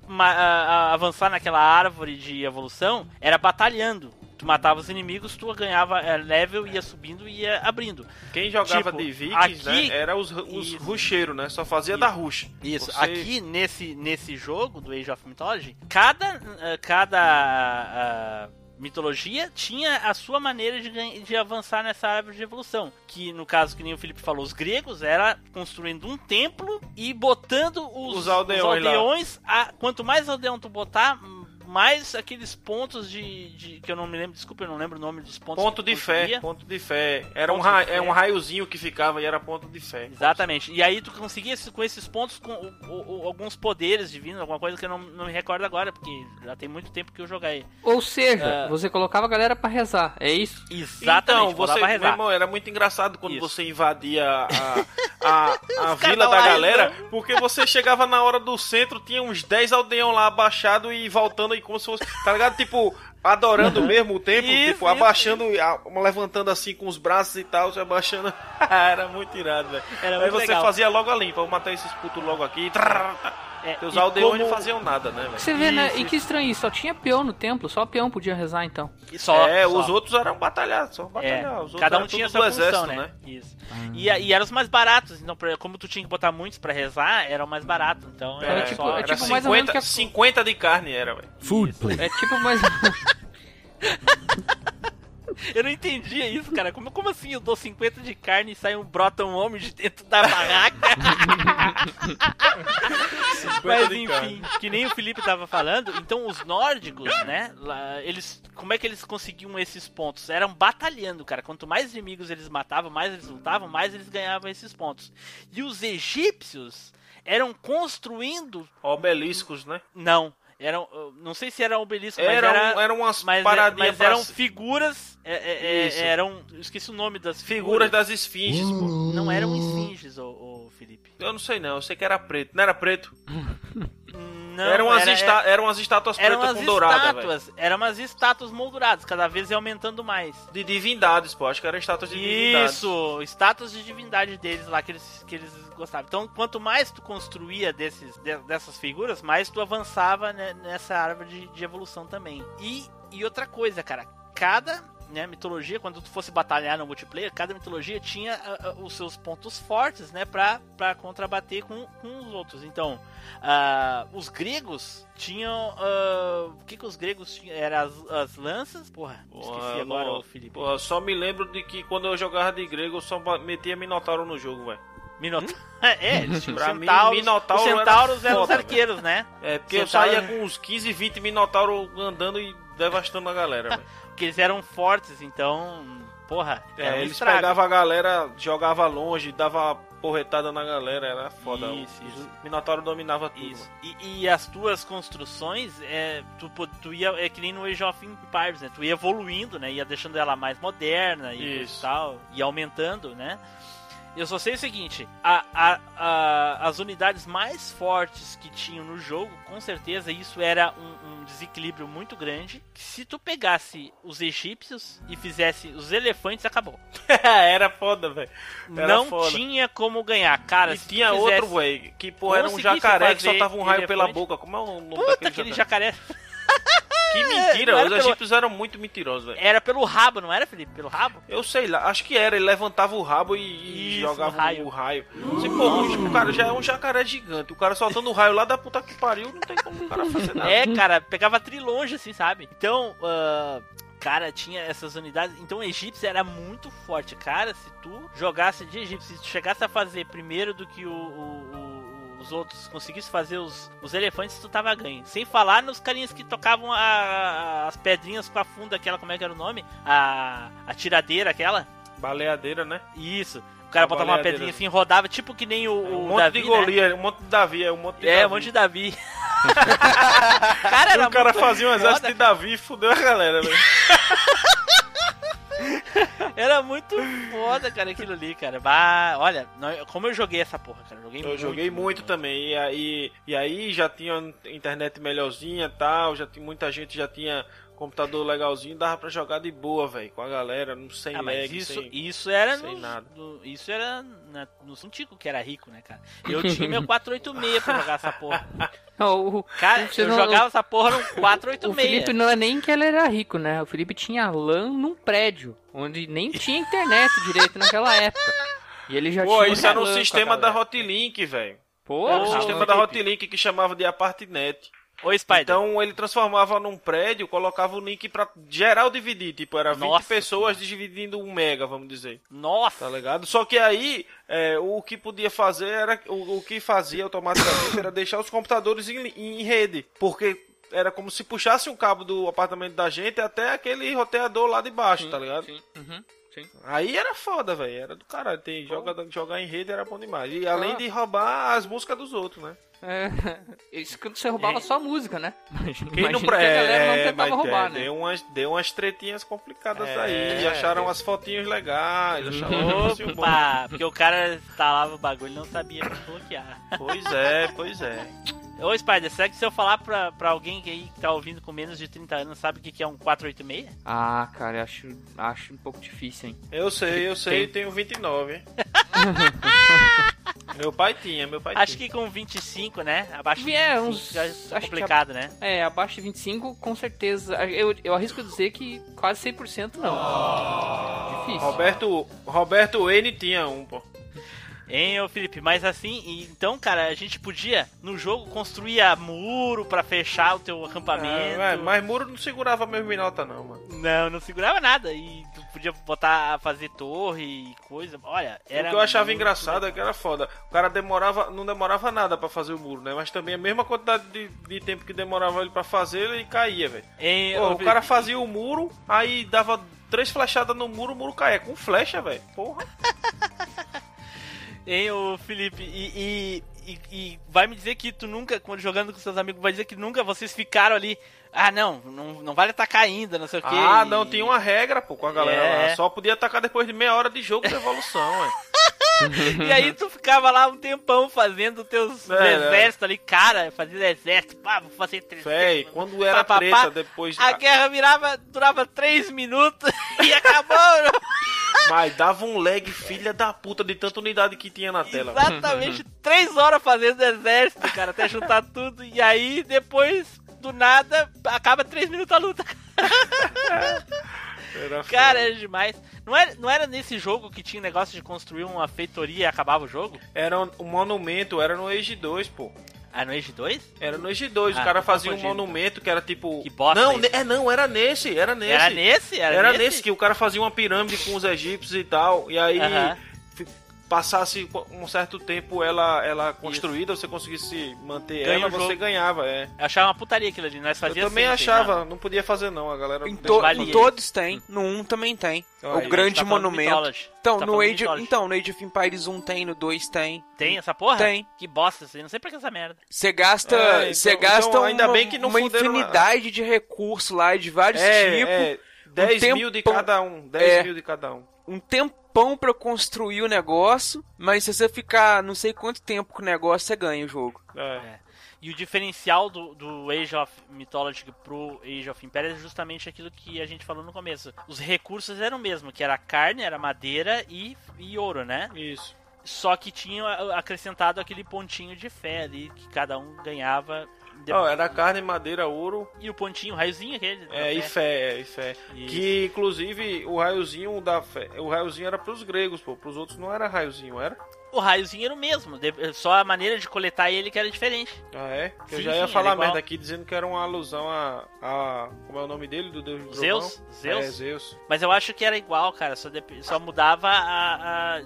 avançar naquela árvore de evolução, era batalhando. Tu matava os inimigos, tu ganhava é, level, ia subindo e ia abrindo. Quem jogava Tipo, de vikings, aqui- né? Era os, os rucheiros, né? Só fazia Isso. da rush. Isso, Você- aqui nesse, nesse jogo do Age of Mythology, cada, eh, cada ah, mitologia tinha a sua maneira de, de avançar nessa árvore de evolução. Que no caso, que nem o Felipe falou, os gregos era construindo um templo e botando os, Os aldeões lá. aldeões a- quanto mais aldeão tu botar, mais aqueles pontos de, de- que eu não me lembro, desculpa, eu não lembro o nome dos pontos. Ponto de fé, ponto de fé. Era um, Ponto de ra- fé. é um raiozinho que ficava e era ponto de fé. Exatamente. E aí tu conseguia com esses pontos com o- o- o- alguns poderes divinos, alguma coisa que eu não, não me recordo agora, porque já tem muito tempo que eu joguei. Ou seja, É. você colocava a galera pra rezar, é isso? Exatamente, Então, você, meu rezar. irmão, era muito engraçado quando Isso. você invadia a, a, a vila da galera, porque você chegava na hora do centro, tinha uns 10 aldeão lá abaixado e voltando aí como se fosse, tá ligado? Tipo, adorando mesmo o templo, Isso, tipo, isso, abaixando, a- levantando assim com os braços e tal, se abaixando. era muito irado, velho. Aí você legal. fazia logo a limpa, vou matar esses putos logo aqui. É, e aldeões não como- faziam nada, né, velho? Você vê, né? Isso, E que estranho isso, só tinha peão no templo, só peão podia rezar então. e Só, é, só. os outros eram batalhados, só É, batalhar. Os outros cada um eram tinha sua função, exército, né? Isso. E, a- e eram os mais baratos, então como tu tinha que botar muitos pra rezar, era o mais barato. Então É, era tipo- só... é era tipo mais ou menos 50, que a- 50 de carne era, velho. Food Play. É tipo mais. Eu não entendia isso, cara. Como, como assim eu dou 50 de carne e sai um brota um homem de dentro da barraca? Mas enfim, carne. que nem o Felipe tava falando, então os nórdicos, né, lá, eles, como é que eles conseguiam esses pontos? Eram batalhando, cara. Quanto mais inimigos eles matavam, mais eles lutavam, mais eles ganhavam esses pontos. E os egípcios eram construindo, Obeliscos, né? não, eram, não sei se era obelisco, mas Eram, era eram umas mas, é- paradinhas mas pra- eram figuras. é, é, é, Isso. eram. esqueci o nome das figuras figuras. das esfinges, pô. Não eram esfinges, ô, ô, Felipe. Eu não sei não, eu sei que era preto. Não era preto? Não, eram, umas era- esta- eram umas estátuas eram pretas com dourada. Eram umas estátuas molduradas, cada vez ia aumentando mais. De divindades, pô. Acho que eram estátuas de divindades. Isso, estátuas de divindade deles lá que eles, que eles gostavam. Então, quanto mais tu construía desses, de- dessas figuras, mais tu avançava nessa árvore de, de evolução também. E, e outra coisa, cara, cada né, mitologia, quando tu fosse batalhar no multiplayer, cada mitologia tinha ah, ah, os seus pontos fortes, né, pra, pra contrabater com, com os outros. Então, ah, os gregos tinham. ah, o que que os gregos tinham? Eram as, as lanças? Porra, esqueci Porra, agora, não- o Felipe. Porra, só me lembro de que quando eu jogava de grego, eu só metia Minotauro no jogo, velho. Minotauro. é, eles tinham Pra mim, os era centauros eram os arqueiros, né? É, porque eu Centauro- saía com uns 15, 20 Minotauro andando e devastando a galera, velho. Porque eles eram fortes, então. Porra, É, um eles estrago. pegavam a galera, jogava longe, dava porretada na galera, era foda. Isso, O isso. Minotauro dominava tudo. E, e as tuas construções, é, tu, tu ia, é que nem no Age of Empires, né? Tu ia evoluindo, né? Ia deixando ela mais moderna e Isso. e tal, e aumentando, né? Eu só sei o seguinte: a, a, a- as unidades mais fortes que tinham no jogo, com certeza isso era um, um desequilíbrio muito grande. Que se tu pegasse os egípcios e fizesse os elefantes, acabou. era foda, velho. Não foda. tinha como ganhar. Cara, E tinha fizesse- outro, velho, que porra era um jacaré que soltava um raio pela elefante- boca. Como é o nome Puta, daquele aquele jacaré? jacaré. Que mentira, Não era os pelo- egípcios eram muito mentirosos, velho. Era pelo rabo, não era, Felipe? Pelo rabo? Eu sei lá, acho que era, ele levantava o rabo e, Isso, jogava um raio. o raio. Se, pô, o cara já é um jacaré gigante, o cara soltando o raio lá da puta que pariu, não tem como o cara fazer nada. É, cara, pegava trilonge, assim, sabe? Então, ah, cara, tinha essas unidades. Então, o egípcio era muito forte. Cara, se tu jogasse de egípcio, se tu chegasse a fazer primeiro do que o- o- os outros conseguisse fazer os, os elefantes, tu tava ganho. Sem falar nos carinhas que tocavam a- a- as pedrinhas com a funda, aquela, como é que era o nome? A, a tiradeira, aquela. Baleadeira, né? Isso. O cara A botava uma pedrinha assim, rodava, tipo que nem o, Um o monte Davi, de né? Golias, um monte de Davi, é um monte de É, Davi. um monte de Davi. cara, era o cara fazia um exército de Davi e fudeu a galera, velho. Era muito foda, cara, aquilo ali, cara. Bah, olha, como eu joguei essa porra, cara. Joguei Eu muito, joguei muito também. E aí, e aí já tinha internet melhorzinha e tal, já tinha, muita gente já tinha computador legalzinho, dava pra jogar de boa, velho, com a galera, não- sem Ah, lag, isso, sem... isso era sem no, nada. no- isso era na, no Antigo que era rico, né, cara? Eu tinha meu 486 pra jogar essa porra. O, Cara, Você eu não- jogava essa porra no o 486. Felipe não é nem que ele era rico, né? O Felipe tinha LAN num prédio, onde nem tinha internet direito naquela época. E ele já Pô, tinha isso era um sistema da. Hotlink, velho. Pô, Era um sistema da Hotlink que chamava de Apartnet. Ô, Spider. Então ele transformava num prédio, colocava o link pra geral dividir. Tipo, era 20 Nossa pessoas dividindo um mega, vamos dizer. Nossa. Tá ligado? Só que aí, é, o que podia fazer era. O, o que fazia automaticamente era deixar os computadores em, em rede. Porque era como se puxasse um cabo do apartamento da gente até aquele roteador lá de baixo, tá ligado? Sim, uhum, sim. Aí era foda, velho. Era do caralho. Tem, joga, jogar em rede era bom demais. E além Ah. de roubar as músicas dos outros, né? É, isso quando você roubava só música, né? Imagina, Quem não pra... que a galera não é, tentava mas roubar, é, né? Deu umas, deu umas tretinhas complicadas É, aí. Acharam as fotinhos legais. Acharam um negocinho bom. Opa, porque o cara instalava o bagulho e não sabia bloquear. Pois é, pois é. Ô, Spider, será que se eu falar pra, pra alguém que aí que tá ouvindo com menos de 30 anos sabe o que, que é um 486? Ah, cara, eu acho, acho um pouco difícil, hein? Eu sei, eu sei, Quem? tenho 29, hein? meu pai tinha, meu pai Acho tinha. que com 25, né? Abaixo de É, 25 uns- já é complicado, né? É, abaixo de 25, com certeza. Eu, eu arrisco dizer que quase 100% não. Difícil. Roberto, Roberto N tinha um, pô. Hein, ô Felipe, mas assim, então, cara, a gente podia, no jogo, construir muro pra fechar o teu acampamento. É, mas muro não segurava mesmo minota não, mano. Não, não segurava nada. E tu podia botar, fazer torre e coisa. Olha, era. o que eu achava engraçado é que era foda. O cara demorava, não demorava nada pra fazer o muro, né? Mas também a mesma quantidade de, de tempo que demorava ele pra fazer, ele caía, velho. O cara fazia o muro, aí dava três flechadas no muro, o muro caía. Com flecha, velho. Porra. Hein, ô Felipe, e, e, e- e vai me dizer que tu nunca, quando jogando com seus amigos, vai dizer que nunca vocês ficaram ali. Ah, não, não, não vale atacar ainda, não sei o quê. Ah, e- não, tinha uma regra, pô, com a galera É. lá. Só podia atacar depois de meia hora de jogo de evolução, ué. E aí tu ficava lá um tempão fazendo teus É, exércitos ali, cara, fazendo exército, pá, vou fazer 300. Véi, quando era Pá, treta, pá, depois. A guerra virava, durava 3 minutos e acabou. Mas dava um lag, filha da puta, de tanta unidade que tinha na tela. Exatamente 3 horas fazendo exército, cara, até juntar tudo. E aí depois, do nada, acaba 3 minutos a luta. Era Cara, é demais. Não era, não era nesse jogo que tinha negócio de construir uma feitoria e acabava o jogo? Era um, um monumento, era no Age 2, pô. Ah, no Age 2? Era no Age 2, Ah, o cara fazia um monumento que era tipo. Que bosta Não, isso. é não, era nesse, era nesse. Era nesse? Era, Era, nesse? nesse que o cara fazia uma pirâmide com os egípcios e tal, e aí Aham. fi- passasse um certo tempo ela ela construída, você conseguisse manter Ganha ela, você jogo. ganhava, é. Eu achava uma putaria aquilo ali, nós Eu fazíamos também sempre, achava, não podia fazer não, a galera Em, to- em todos tem. No 1 também tem. Aí, o grande tá monumento. Então, Tá no Age, então, no Age of Empires 1 tem, no 2 tem. Tem essa porra? Tem. Que bosta isso aí, não sei pra que essa merda. Você gasta, É, então- você gasta então, ainda uma, bem que não uma infinidade de recursos lá, de vários É, tipos. é, 10 Um mil de cada um, 10 É. mil de cada um. um tempão pra construir o negócio, mas se você ficar não sei quanto tempo com o negócio, você ganha o jogo. É. E o diferencial do, do Age of Mythology pro Age of Empires é justamente aquilo que a gente falou no começo. Os recursos eram o mesmo, que era carne, era madeira e, e ouro, né? Isso. Só que tinha acrescentado aquele pontinho de fé ali, que cada um ganhava. De- Não, era carne, madeira, ouro E o pontinho, o raiozinho aquele. é, e fé. é, e fé. Isso. Que inclusive o raiozinho da fé. O raiozinho era pros gregos, pô. Pros outros não era raiozinho, era? O raiozinho era o mesmo, de- só a maneira de coletar ele que era diferente. Ah, é? Que eu Sim, já ia sim, falar merda aqui dizendo que era uma alusão a. a como é o nome dele? Do Deus Zeus? Zeus? É, Zeus. Mas eu acho que era igual, cara, só, dep- só mudava a, a,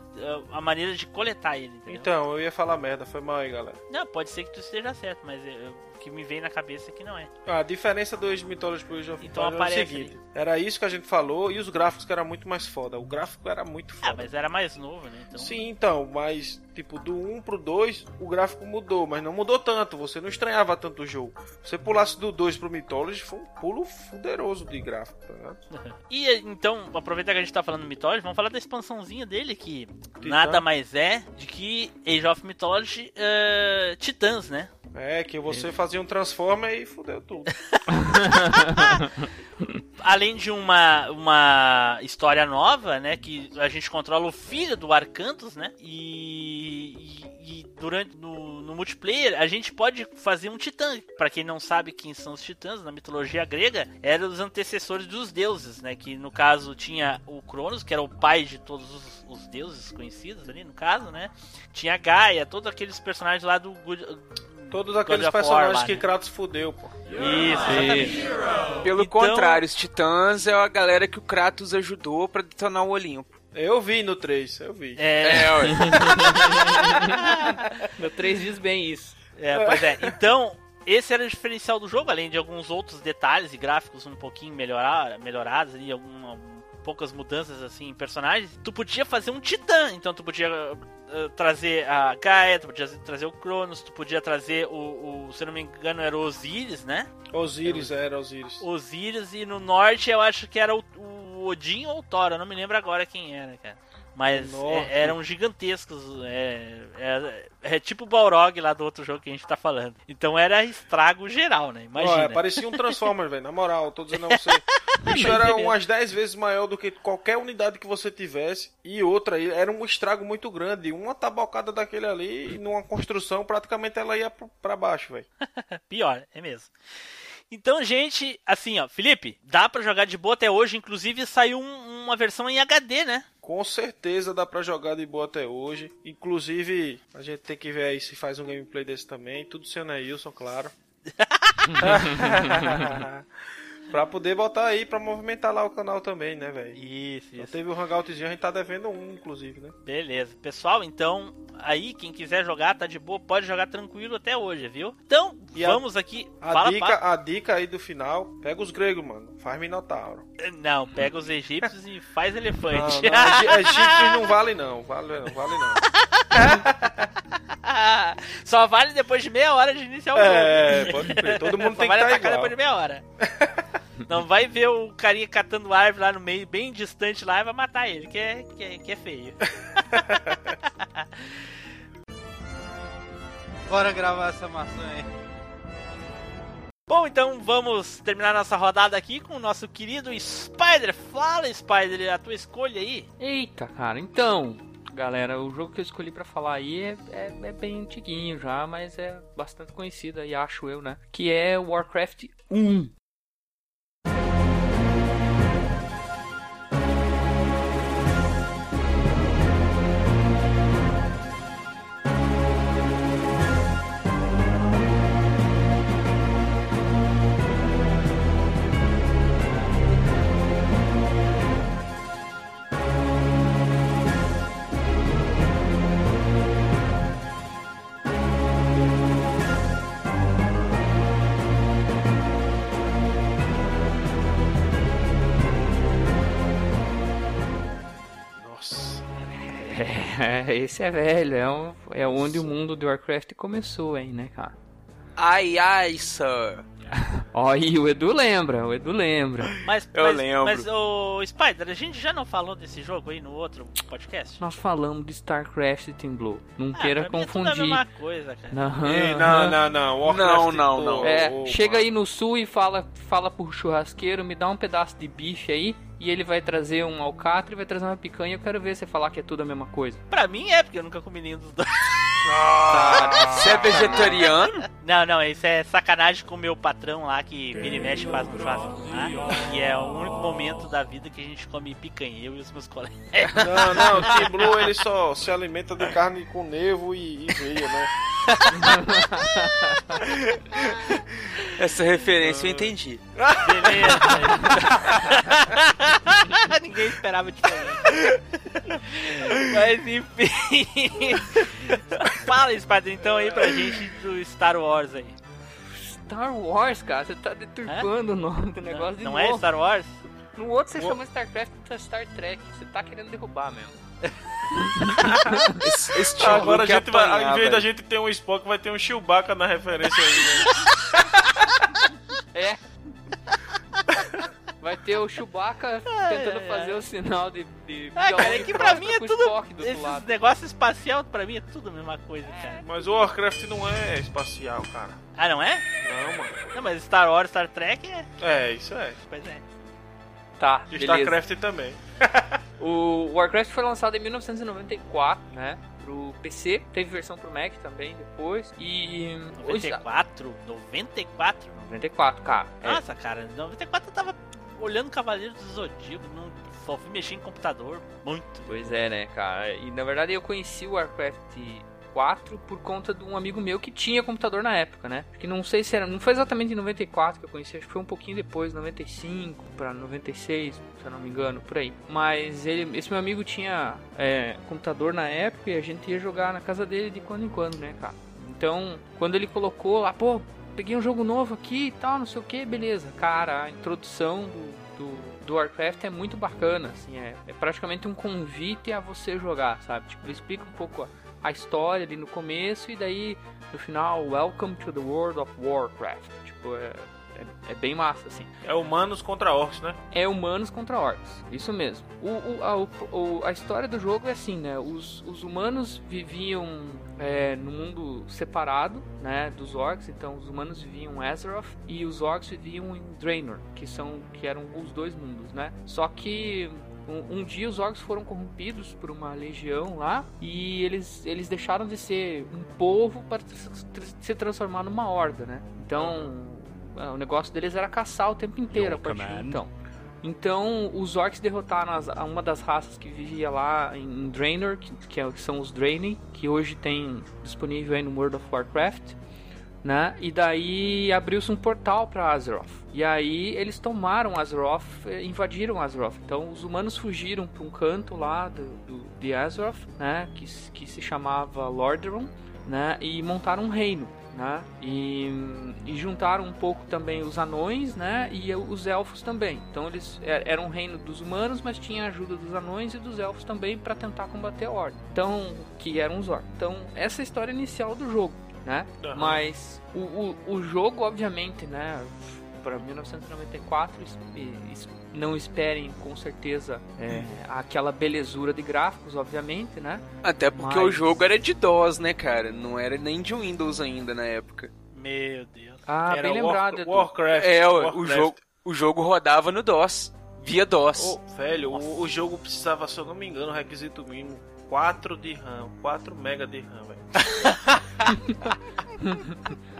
a maneira de coletar ele, entendeu? Então, eu ia falar merda, foi mal aí, galera. Não, pode ser que tu esteja certo, mas eu- que me vem na cabeça é que não é. A diferença do Age Mythology pro Age of Então Empires é o aparece seguinte: era isso que a gente falou e os gráficos que era muito mais foda. O gráfico era muito Ah, foda. mas era mais novo, né? Então... Sim, então, mas tipo, do 1 pro 2, o gráfico mudou, mas não mudou tanto, você não estranhava tanto o jogo. Se você pulasse do 2 pro Mythology, foi um pulo fuderoso de gráfico, tá ligado? E então, aproveitar que a gente tá falando do Mythology, vamos falar da expansãozinha dele, que Titã. nada mais é de que Age of Mythology eh, Titãs, né? É, que você fazia um Transformer e fudeu tudo. Além de uma, uma história nova, né? Que a gente controla o filho do Arcantus, né? E, e- e durante no, no multiplayer a gente pode fazer um titã. Pra quem não sabe quem são os titãs na mitologia grega, eram os antecessores dos deuses, né? Que no caso tinha o Cronos, que era o pai de todos os, os deuses conhecidos ali, no caso, né? Tinha Gaia, todos aqueles personagens lá do Todos aqueles War personagens que né? Kratos fudeu, pô. Isso, exatamente. Pelo Então- contrário, os titãs é a galera que o Kratos ajudou pra detonar o Olimpo. Eu vi no 3, eu vi. É, ué. Meu 3 diz bem isso. É, pois é. Então, esse era o diferencial do jogo, além de alguns outros detalhes e gráficos um pouquinho melhorar, melhorados ali, alguma, poucas mudanças assim em personagens. Tu podia fazer um titã, então tu podia eh, trazer a Gaia, tu podia trazer o Cronos, tu podia trazer o, o se não me engano era o Osiris, né? Osiris, era Osiris. Osiris e no norte eu acho que era o, o Odin ou o Thor, eu não me lembro agora quem era, cara. Mas é- eram gigantescos. É, é, é tipo o Balrog lá do outro jogo que a gente tá falando. Então era estrago geral, né? Ó, Imagina. é, parecia um Transformer, velho. Na moral, tô dizendo a você. O bicho era umas 10 vezes maior do que qualquer unidade que você tivesse. E outra, aí, era um estrago muito grande. Uma tabocada daquele ali, numa construção, praticamente ela ia pra baixo, velho. Pior, é mesmo. Então, gente, assim, ó, Felipe, dá pra jogar de boa até hoje. Inclusive saiu um- uma versão em HD, né? Com certeza dá pra jogar de boa até hoje. Inclusive, a gente tem que ver aí se faz um gameplay desse também. Tudo sem o Neilson, claro. pra poder botar aí, pra movimentar lá o canal também, né, velho? Isso, isso. teve o hangoutzinho, a gente tá devendo um, inclusive, né? Beleza. Pessoal, então, aí, quem quiser jogar, tá de boa, pode jogar tranquilo até hoje, viu? Então, E a- vamos aqui. A, Fala, dica, fala. a dica aí do final, pega os gregos, mano. Faz Minotauro. Não, pega os egípcios e faz Não, elefante. não, Egi- Egípcios não vale não, vale não, vale não. Só vale depois de meia hora de iniciar o jogo. É, pode crer, todo mundo Só tem que vale estar atacar igual. depois de meia hora. Não vai ver o carinha catando árvore lá no meio, bem distante lá, e vai matar ele, que é, que é, que é feio. Bora gravar essa maçã aí. Bom, então vamos terminar nossa rodada aqui com o nosso querido Spider. Fala, Spider, a tua escolha aí. Eita, cara, então, galera, o jogo que eu escolhi pra falar aí é, é, é bem antiguinho já, mas é bastante conhecido aí, acho eu, né? Que é Warcraft 1. É, esse é velho, é, um- é onde o mundo do Warcraft começou, hein, né, cara? Ai, ai, sir. Ó, e o Edu lembra, o Edu lembra. Mas, Eu mas, lembro. Mas, o Spider, a gente já não falou desse jogo aí no outro podcast? Nós falamos de StarCraft e Team Blue. Não Ah, queira pra mim confundir. É tudo a mesma coisa, cara. Aham, Ei, não, não, não. Warcraft, Não, não, não. É, ô, chega aí no sul e fala, fala pro churrasqueiro, me dá um pedaço de bife aí, e ele vai trazer um alcatra e vai trazer uma picanha. Eu quero ver você falar que é tudo a mesma coisa. Pra mim é, porque eu nunca comi nenhum dos dois. Você é vegetariano? Não, não, isso é sacanagem com o meu patrão lá que vira e mexe faz no churrasco. Tá? E é o único momento da vida que a gente come picanha, eu e os meus colegas. Não, não, o Team Blue ele só se alimenta de carne com nevo e, e veia, né? Essa referência eu entendi. Beleza. Ninguém esperava diferente. Mas enfim. Fala, Spider, então aí pra gente do Star Wars aí. Star Wars, cara, você tá deturpando o nome do negócio de Não novo. é Star Wars? No outro você chama StarCraft pra Star Trek. Você tá querendo derrubar mesmo. Esse, esse Agora a gente vai, apanhar, ao invés da gente ter um Spock, vai ter um Chewbacca na referência aí, né? É. Vai ter o Chewbacca tentando ai, fazer ai. o sinal de. de Ah, cara, é que pra mim é próximo com o tudo. Spock do outro Esses negócios espacial, pra mim é tudo a mesma coisa, cara. Mas o Warcraft não é espacial, cara. Ah, não é? Não, mano. Não, mas Star Wars, Star Trek é. É, isso é. Pois é. Tá, E beleza. StarCraft também. O Warcraft foi lançado em 1994, né? Pro PC, teve versão pro Mac também depois. E. hoje- 94? 94? 94, cara. É. Nossa, cara, em 94 eu tava olhando Cavaleiros do Zodíaco, não, só fui mexer em computador muito. Pois é, né, cara? E na verdade eu conheci o Warcraft 4 por conta de um amigo meu que tinha computador na época, né? Que não sei se era. Não foi exatamente em 94 que eu conheci, acho que foi um pouquinho depois, 95 pra 96, se eu não me engano, por aí. Mas ele, esse meu amigo tinha é, computador na época e a gente ia jogar na casa dele de quando em quando, né, cara? Então, quando ele colocou lá, pô, peguei um jogo novo aqui e tal, não sei o que, beleza. Cara, a introdução do, do, do Warcraft é muito bacana, assim, é, é praticamente um convite a você jogar, sabe? Tipo, ele explica um pouco a, a história ali no começo e daí no final, Welcome to the World of Warcraft. Tipo, é, é, é bem massa, assim. É humanos contra orcs, né? É humanos contra orcs, isso mesmo. O, o- a, o- a história do jogo é assim, né? Os, os humanos viviam é, no mundo separado, né, dos orcs. Então, os humanos viviam em Azeroth e os orcs viviam em Draenor, que são que eram os dois mundos, né? Só que um, um dia os orcs foram corrompidos por uma legião lá e eles, eles deixaram de ser um povo para se- se transformar numa horda, né? Então, o negócio deles era caçar o tempo inteiro a partir de então. Então, os orcs derrotaram as- a uma das raças que vivia lá em Draenor, que, que, é- que são os Draenei, que hoje tem disponível aí no World of Warcraft, né? E daí abriu-se um portal para Azeroth. E aí eles tomaram Azeroth, eh, invadiram Azeroth. Então, os humanos fugiram para um canto lá do, do, de Azeroth, né? Que, se- que se chamava Lordaeron, né? E montaram um reino né? E, e juntaram um pouco também os anões, né? E os elfos também. Então eles er- eram um reino dos humanos, mas tinha a ajuda dos anões e dos elfos também para tentar combater a ordem. Então, que eram os orcs. Então, essa é a história inicial do jogo, né? Aham. Mas o, o, o jogo, obviamente, né? Para 1994, es- es- não esperem com certeza é, aquela belezura de gráficos, obviamente, né? Até porque Mas- o jogo era de DOS, né, cara? Não era nem de Windows ainda na época. Meu Deus. Ah, Era bem War- lembrado. Edu. Warcraft. É, o, o Warcraft. jogo, o jogo rodava no DOS. Via DOS. Ô, velho, o, o jogo precisava, se eu não me engano, requisito mínimo 4 de RAM, 4 mega de RAM, velho.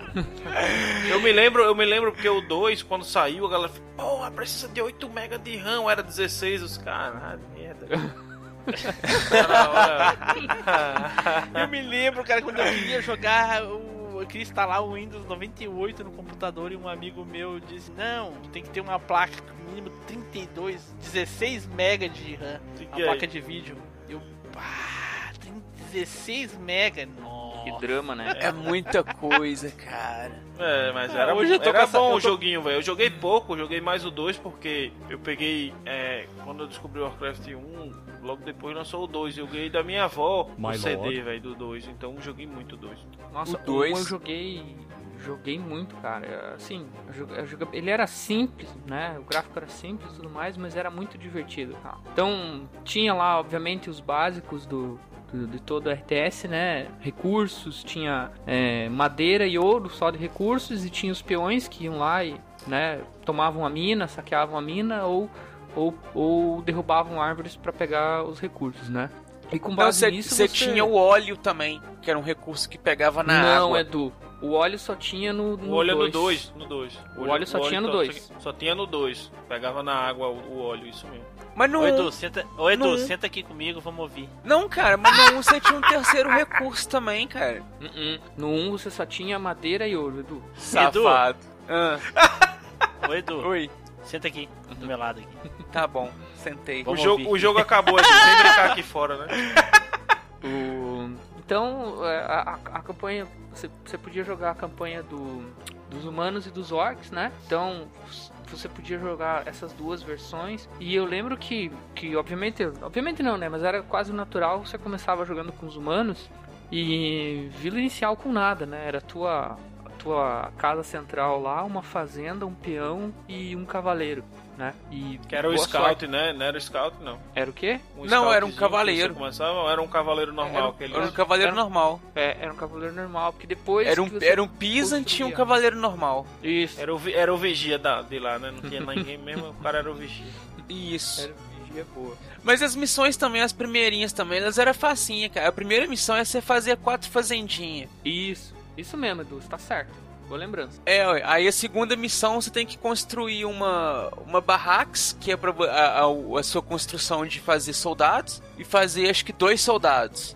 eu me lembro, eu me lembro porque o 2, quando saiu, a galera falou, porra, precisa de 8 mega de RAM, era 16, os caras, ah, merda. Eu me lembro, cara, quando eu queria jogar o. Eu queria instalar o Windows 98 no computador e um amigo meu disse: Não, tem que ter uma placa com mínimo 32, 16 MB de RAM. Que A que é placa de vídeo. Eu. Pá, 16 MB. Nossa. Que drama, né? É muita coisa, cara. É, mas Ah, era, hoje eu tô era bom o joguinho, velho. Eu joguei pouco, eu joguei mais o 2 porque eu peguei. é, quando eu descobri o Warcraft 1, logo depois lançou o 2. Eu ganhei da minha avó o My CD, lord. velho, do 2. Então eu joguei muito o 2. Nossa, O dois- um eu joguei. Joguei muito, cara. Assim, ele era simples, né? O gráfico era simples e tudo mais, mas era muito divertido, cara. Então, tinha lá, obviamente, os básicos do, de todo o RTS, né? Recursos, tinha é, madeira e ouro só de recursos, e tinha os peões que iam lá e né, tomavam a mina, saqueavam a mina ou, ou, ou derrubavam árvores para pegar os recursos, né? E com base Não, nisso você tinha o óleo também, que era um recurso que pegava na Não, água. Não, Edu. O óleo só tinha no 2. O óleo é no 2, no 2. O, o óleo só tinha no 2. Só, só, tinha no 2. Pegava na água o, o, óleo, isso mesmo. Mas no Ô Edu, senta, Ô, Edu no... senta aqui comigo, vamos ouvir. Não, cara, mas no 1 você tinha um terceiro recurso também, cara. Uh -uh. No 1 você só tinha madeira e ouro, Edu. Safado. Edu. Ah. Ô Edu. Oi. Senta aqui, do meu lado aqui. Tá bom, sentei. O jogo, o jogo acabou, assim, sem brincar aqui fora, né? O... Então, é, a, a, a campanha. Você, podia jogar a campanha do, dos humanos e dos orcs, né? Então, você podia jogar essas duas versões. E eu lembro que, que obviamente, obviamente não, né? Mas era quase natural. Você começava jogando com os humanos e vila inicial com nada, né? Era a tua, a tua casa central lá, uma fazenda, um peão e um cavaleiro né? E que era o scout, sorte. né? Não era o scout, não. Era o quê? Um não, era um cavaleiro. Começava, era um cavaleiro normal. Era, era um cavaleiro era, normal. É, era um cavaleiro normal, porque depois. Era um, era um peasant e um cavaleiro normal. Isso. Era o, era o vigia da, de lá, né? Não tinha ninguém mesmo, o cara era o vigia. Isso. Era vigia boa. Mas as missões também, as primeirinhas também, elas eram facinha, cara. A primeira missão é você fazer quatro fazendinhas. Isso. Isso mesmo, Edu, você tá certo. Boa lembrança. É, aí a segunda missão você tem que construir uma, uma barracks, que é pra, a, a, a sua construção de fazer soldados, e fazer acho que dois soldados.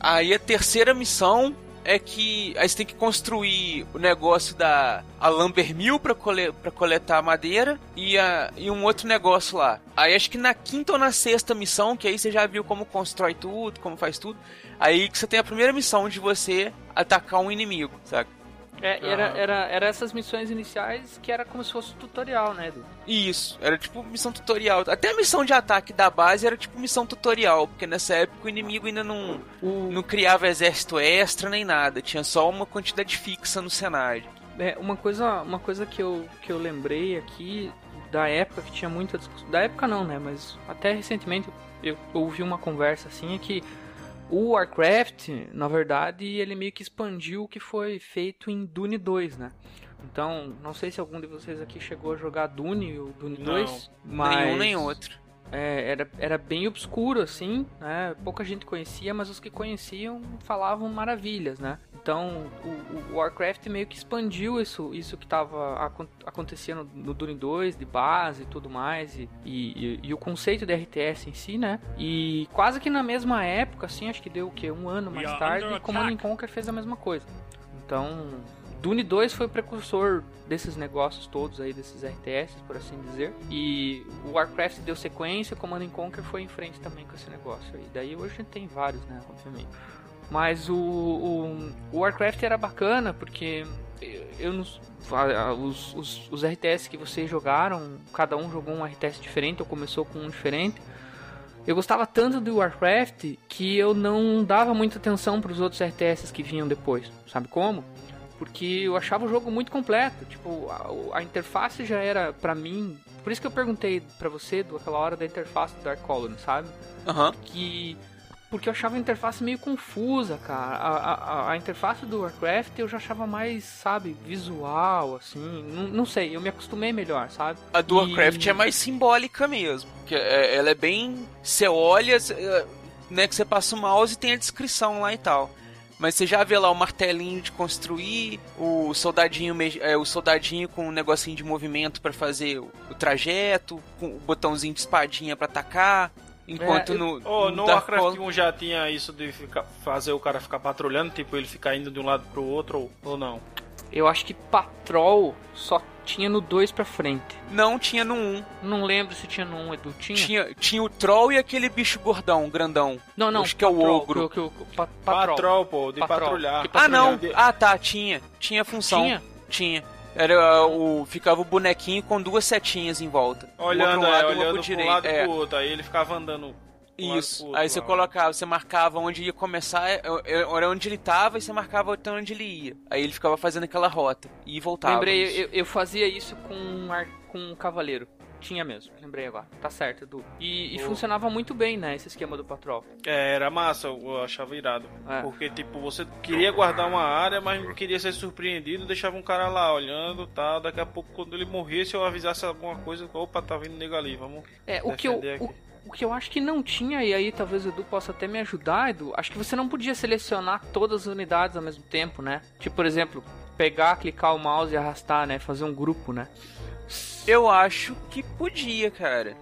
Aí a terceira missão é que aí você tem que construir o negócio da a Lumber Mill pra, cole, pra coletar madeira e, a, e um outro negócio lá. Aí acho que na quinta ou na sexta missão, que aí você já viu como constrói tudo, como faz tudo, aí que você tem a primeira missão de você atacar um inimigo, sabe? É, era, era, era essas missões iniciais que era como se fosse tutorial, né, Edu? Isso, era tipo missão tutorial. Até a missão de ataque da base era tipo missão tutorial, porque nessa época o inimigo ainda não, o... não criava exército extra nem nada, tinha só uma quantidade fixa no cenário. É, uma coisa, uma coisa que, eu, que eu lembrei aqui da época que tinha muita discussão. Da época não, né? Mas até recentemente eu ouvi uma conversa assim é que o Warcraft, na verdade, ele meio que expandiu o que foi feito em Dune 2, né? Então, não sei se algum de vocês aqui chegou a jogar Dune ou Dune não, 2, mas nenhum nem outro. É, era, era bem obscuro assim, né? Pouca gente conhecia, mas os que conheciam falavam maravilhas, né? Então, o, o, Warcraft meio que expandiu isso, isso que estava acontecendo no Dune 2, de base e tudo mais, e, e, e, o conceito de RTS em si, né? E quase que na mesma época, assim, acho que deu o quê? Um ano mais tarde, Command Conquer fez a mesma coisa. Então, Dune 2 foi o precursor desses negócios todos aí, desses RTS, por assim dizer. E o Warcraft deu sequência, Command Conquer foi em frente também com esse negócio aí. Daí hoje a gente tem vários, né, obviamente. Mas o, o, o Warcraft era bacana porque eu os, os, os RTS que vocês jogaram, cada um jogou um RTS diferente, ou começou com um diferente. Eu gostava tanto do Warcraft que eu não dava muita atenção para os outros RTS que vinham depois. Sabe como? Porque eu achava o jogo muito completo. Tipo, a, a interface já era para mim. Por isso que eu perguntei para você do aquela hora da interface do Dark Colony, sabe? Uhum. Que porque eu achava a interface meio confusa, cara. A, a, a, interface do Warcraft eu já achava mais, sabe, visual, assim. Não, não sei, eu me acostumei melhor, sabe? A do e... Warcraft é mais simbólica mesmo. Que é, ela é bem. Você olha, né, que você passa o mouse e tem a descrição lá e tal. Mas você já vê lá o martelinho de construir, o soldadinho, é, o soldadinho com um negocinho de movimento para fazer o, o trajeto, com o botãozinho de espadinha para atacar. Enquanto é, no. Oh, no, no Warcraft 1 já tinha isso de ficar, fazer o cara ficar patrulhando, tipo ele ficar indo de um lado pro outro ou, ou não? Eu acho que patrol só tinha no 2 pra frente. Não, tinha no 1. Um. Não lembro se tinha no 1, um, Edu. Tinha? tinha? Tinha o troll e aquele bicho gordão, grandão. Não, não. Acho que é o ogro. Que, que, que, pa, patrol. patrol, pô, de patrol. patrulhar. Ah, não. Ah, tá, tinha. Tinha função. Tinha? Tinha. Era o. Ficava o bonequinho com duas setinhas em volta. Olhando, um é, lado, é, olhando pro direito. lado é. pro outro. Aí ele ficava andando Isso. outro Aí você lá. colocava, você marcava onde ia começar, é, era onde ele tava e você marcava até onde ele ia. Aí ele ficava fazendo aquela rota e voltava. Lembrei, eu, eu fazia isso com um, ar, com um cavaleiro. Tinha mesmo, lembrei agora. Tá certo, Edu. E, e funcionava muito bem, né, esse esquema do patrol. É, era massa, eu achava irado. É. Porque, tipo, você queria guardar uma área, mas não queria ser surpreendido, deixava um cara lá olhando, tá? Daqui a pouco, quando ele morresse, eu avisasse alguma coisa, opa, tá vindo nego ali, vamos. É, o que eu. O, aqui. O que eu acho que não tinha, e aí talvez o Edu possa até me ajudar, Edu, acho que você não podia selecionar todas as unidades ao mesmo tempo, né? Tipo, por exemplo, pegar, clicar o mouse e arrastar, né? Fazer um grupo, né? Eu acho que podia, cara.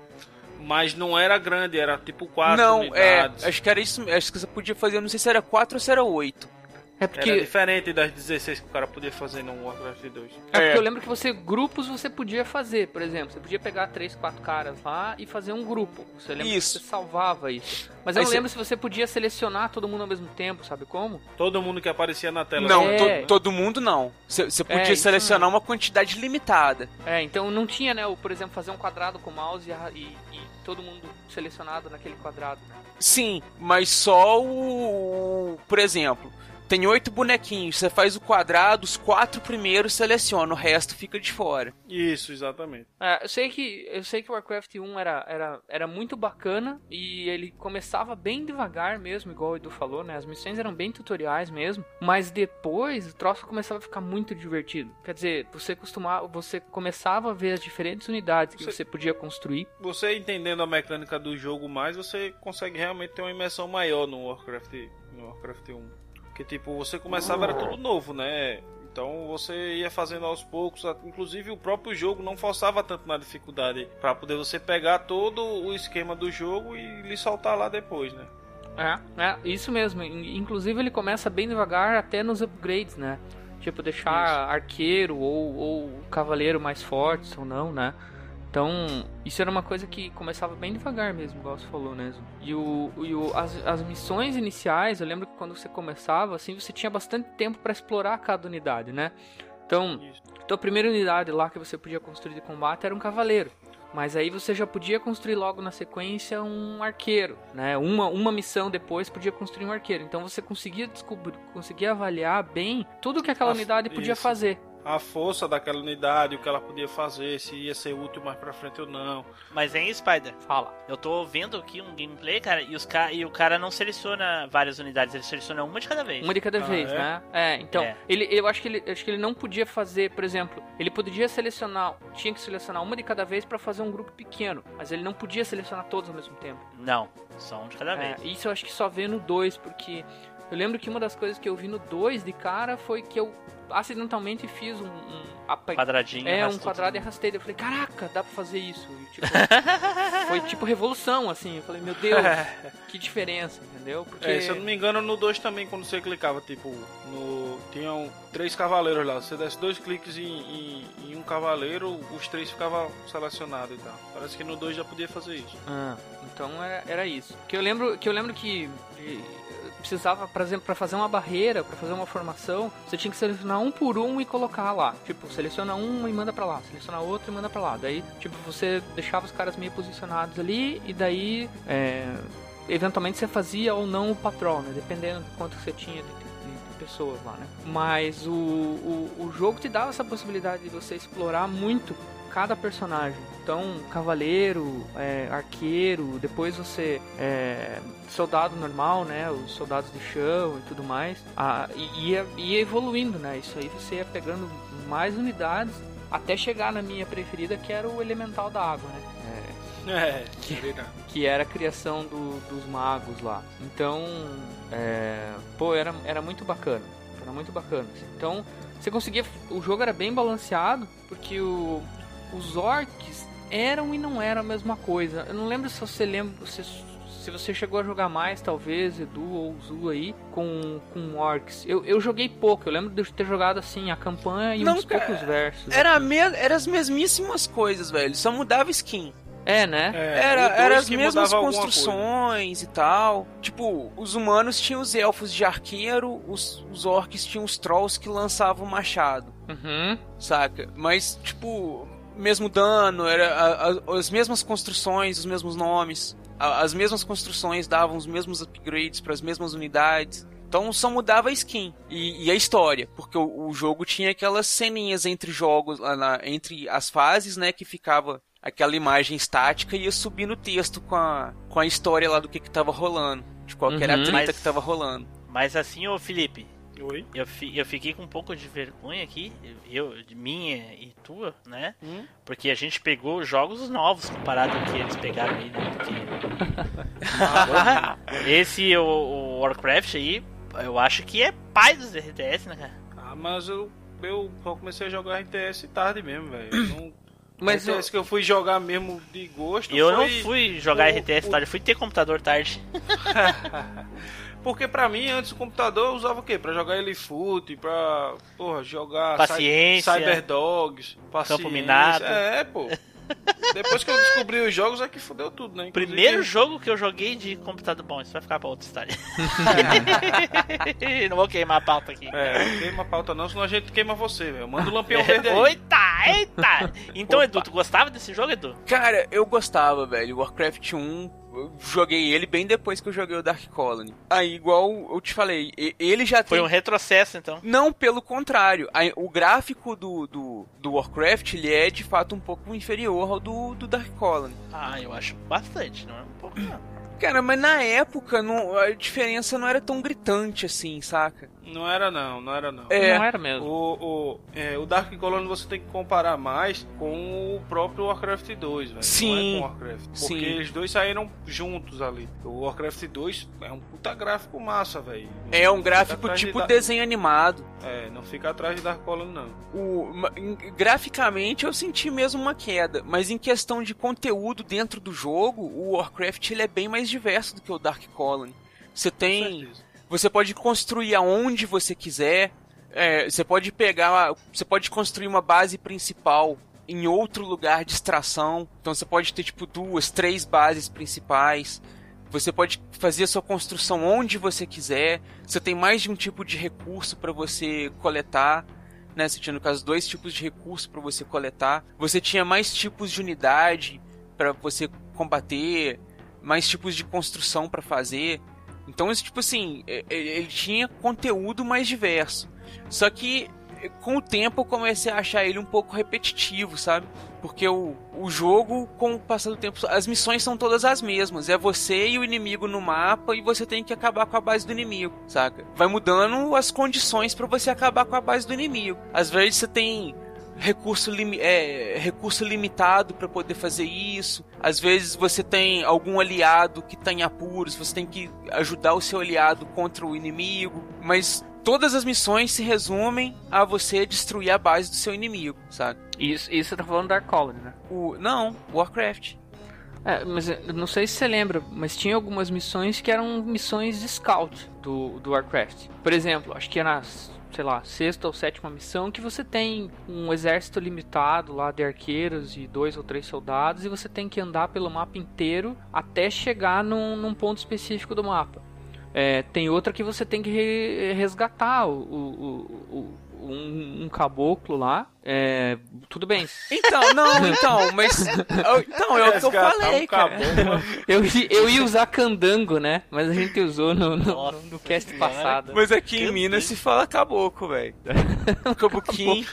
Mas não era grande, era tipo quatro não, unidades. é. Acho que era isso. Acho que você podia fazer, eu não sei se era 4 ou se era 8. É Era porque. diferente das 16 que o cara podia fazer no Warcraft 2. É porque É. eu lembro que você, grupos você podia fazer, por exemplo, você podia pegar três, quatro caras lá e fazer um grupo. Você lembra Isso. que você salvava isso. Mas eu Aí não você- lembro se você podia selecionar todo mundo ao mesmo tempo, sabe como? Todo mundo que aparecia na tela. Não, É. to- todo mundo não. Você você podia É, selecionar uma quantidade limitada. É, então não tinha, né, o, por exemplo, fazer um quadrado com o mouse e, e- e todo mundo selecionado naquele quadrado. né? Sim, mas só o. Por exemplo, tem oito bonequinhos, você faz o quadrado, os quatro primeiros seleciona, o resto fica de fora. Isso, exatamente. É, eu sei que eu sei que o Warcraft 1 era, era, era muito bacana e ele começava bem devagar mesmo, igual o Edu falou, né? As missões eram bem tutoriais mesmo, mas depois o troço começava a ficar muito divertido. Quer dizer, você costumava, você começava a ver as diferentes unidades que Você- você podia construir. Você entendendo a mecânica do jogo mais, você consegue realmente ter uma imersão maior no Warcraft, no Warcraft 1. Que tipo, você começava era tudo novo, né? Então você ia fazendo aos poucos, inclusive o próprio jogo não forçava tanto na dificuldade pra poder você pegar todo o esquema do jogo e lhe soltar lá depois, né? É, é, isso mesmo. In- Inclusive ele começa bem devagar até nos upgrades, né? Tipo, deixar arqueiro ou, ou cavaleiro mais fortes ou não, né? Então, isso era uma coisa que começava bem devagar mesmo, igual você falou mesmo. E, o, e o, as, as missões iniciais, eu lembro que quando você começava, assim, você tinha bastante tempo para explorar cada unidade, né? Então, Isso. então, a primeira unidade lá que você podia construir de combate era um cavaleiro. Mas aí você já podia construir logo na sequência um arqueiro, né? Uma, uma missão depois podia construir um arqueiro. Então você conseguia descobrir, conseguia avaliar bem tudo que aquela unidade podia isso. fazer. A força daquela unidade, o que ela podia fazer, se ia ser útil mais pra frente ou não. Mas hein, Spider? Fala. Eu tô vendo aqui um gameplay, cara, e, os ca... e o cara não seleciona várias unidades, ele seleciona uma de cada vez. Uma de cada Ah, vez, é? né? É, então, É. Ele, eu acho que ele, acho que ele não podia fazer, por exemplo, ele podia selecionar, tinha que selecionar uma de cada vez para fazer um grupo pequeno, mas ele não podia selecionar todos ao mesmo tempo. Não, só um de cada É, vez. isso eu acho que só vê no 2, porque eu lembro que uma das coisas que eu vi no 2 de cara foi que eu acidentalmente fiz um. um Quadradinho. é, um quadrado e tudo. arrastei. Eu falei, caraca, dá pra fazer isso. E, tipo, foi tipo revolução, assim. Eu falei, meu Deus, que diferença, entendeu? Porque. É, se eu não me engano, no 2 também, quando você clicava, tipo, no. Tinham três cavaleiros lá. Você desse dois cliques em, em, em um cavaleiro, os três ficavam selecionados e tal. Parece que no 2 já podia fazer isso. Ah, então era, era isso. Que eu lembro que eu lembro que de- precisava, por exemplo, para fazer uma barreira, para fazer uma formação, você tinha que selecionar um por um e colocar lá. Tipo, seleciona um e manda pra lá, seleciona outro e manda pra lá. Daí, tipo, você deixava os caras meio posicionados ali e daí é, eventualmente você fazia ou não o patrol, né? Dependendo de quanto você tinha de pessoas lá, né? Mas o, o, o jogo te dava essa possibilidade de você explorar muito cada personagem. Então, cavaleiro, é, arqueiro, depois você é, soldado normal, né? Os soldados de chão e tudo mais. Ah, e ia, ia evoluindo, né? Isso aí você ia pegando mais unidades até chegar na minha preferida, que era o elemental da água, né? É, verdade. que era a criação do- dos magos lá. Então, é, pô, era, era muito bacana. Era muito bacana. assim. Então, você conseguia. O jogo era bem balanceado, porque o, os orcs eram e não eram a mesma coisa. Eu não lembro se você lembra. Se, se você chegou a jogar mais, talvez, Edu ou Zu aí, com, com orcs. Eu, eu joguei pouco, eu lembro de ter jogado assim a campanha e Não, uns cara, poucos versos. Era, me... era as mesmíssimas coisas, velho. Só mudava skin. É, né? É, Era, era as mesmas construções e tal. Tipo, os humanos tinham os elfos de arqueiro, os, os orcs tinham os trolls que lançavam machado, Uhum. saca? Mas, tipo, mesmo dano, era a- a- as mesmas construções, os mesmos nomes. a- as mesmas construções davam os mesmos upgrades para as mesmas unidades. Então só mudava a skin e, e a história, porque o, o jogo tinha aquelas ceninhas entre jogos, lá na- entre as fases, né, que ficava aquela imagem estática e ia subindo o texto com a, com a história lá do que que tava rolando, de qualquer Uhum. atrita Mas- que tava rolando. Mas assim, ô Felipe, Oi? eu, fi- eu fiquei com um pouco de vergonha aqui, eu, de minha e tua, né? Hum? Porque a gente pegou jogos novos comparado ao que eles pegaram aí, né? Porque. Esse, o, o Warcraft aí, eu acho que é pai dos RTS, né, cara? Ah, mas eu, eu só comecei a jogar RTS tarde mesmo, velho. Eu. Mas RTS que eu fui jogar mesmo de gosto eu não fui jogar o- RTS o- tarde, eu fui ter computador tarde. Porque pra mim, antes o computador eu usava o quê? Pra jogar Elefute, pra, porra, jogar Paciência. Cy- Cyberdogs, paciência. minado. É, pô. Depois que eu descobri os jogos é que fudeu tudo, né? Inclusive- Primeiro jogo que eu joguei de computador bom, isso vai ficar pra outra história. não vou queimar a pauta aqui. É, queima a pauta não, senão a gente queima você, velho. Manda o lampião verde aí. Eita, eita! Então, Edu, tu gostava desse jogo, Edu? Cara, eu gostava, velho. Warcraft 1, eu joguei ele bem depois que eu joguei o Dark Colony. Aí, igual eu te falei, ele já Foi tem... um retrocesso, então. Não, pelo contrário. Aí, o gráfico do, do, do Warcraft, ele é de fato um pouco inferior ao do, do Dark Colony. Ah, eu acho bastante, não é um pouco não. Cara, mas na época não, a diferença não era tão gritante assim, saca? Não era não, não era não. É. Não era mesmo. O, o, é, o Dark Colony você tem que comparar mais com o próprio Warcraft 2, velho. Sim. Não é com Warcraft. Porque Sim. eles dois saíram juntos ali. O Warcraft 2 é um puta gráfico massa, velho. É um gráfico de tipo Dar- desenho animado. É, não fica atrás de Dark Colony, não. O, graficamente eu senti mesmo uma queda, mas em questão de conteúdo dentro do jogo, o Warcraft ele é bem mais diverso do que o Dark Colony. Você tem, você pode construir aonde você quiser, é, você pode pegar, você pode construir uma base principal em outro lugar de extração. Então você pode ter tipo duas, três bases principais. Você pode fazer a sua construção onde você quiser. Você tem mais de um tipo de recurso para você coletar. Né? Você tinha, no caso, dois tipos de recurso para você coletar. Você tinha mais tipos de unidade para você combater. Mais tipos de construção para fazer. Então, isso, tipo assim, ele tinha conteúdo mais diverso. Só que com o tempo eu comecei a achar ele um pouco repetitivo, sabe? Porque o, o jogo, com o passar do tempo, as missões são todas as mesmas. É você e o inimigo no mapa e você tem que acabar com a base do inimigo, saca? Vai mudando as condições pra você acabar com a base do inimigo. Às vezes você tem recurso, limi é, recurso limitado pra poder fazer isso. Às vezes você tem algum aliado que tá em apuros, você tem que ajudar o seu aliado contra o inimigo. Mas todas as missões se resumem a você destruir a base do seu inimigo, sabe? Isso, isso você tá falando Dark Colony, né? O, não, Warcraft. É, mas não sei se você lembra, mas tinha algumas missões que eram missões de scout do, do Warcraft. Por exemplo, acho que é na, sei lá, sexta ou sétima missão que você tem um exército limitado lá de arqueiros e dois ou três soldados e você tem que andar pelo mapa inteiro até chegar num, num ponto específico do mapa. É, tem outra que você tem que re- resgatar o- o- o- um, um caboclo lá. É, tudo bem. Então, não, então, mas. Então, é o que eu falei, cara. Eu, eu ia usar candango, né? Mas a gente usou no, no, Nossa no cast passado. Mas aqui em Minas se fala caboclo, velho. Caboquim.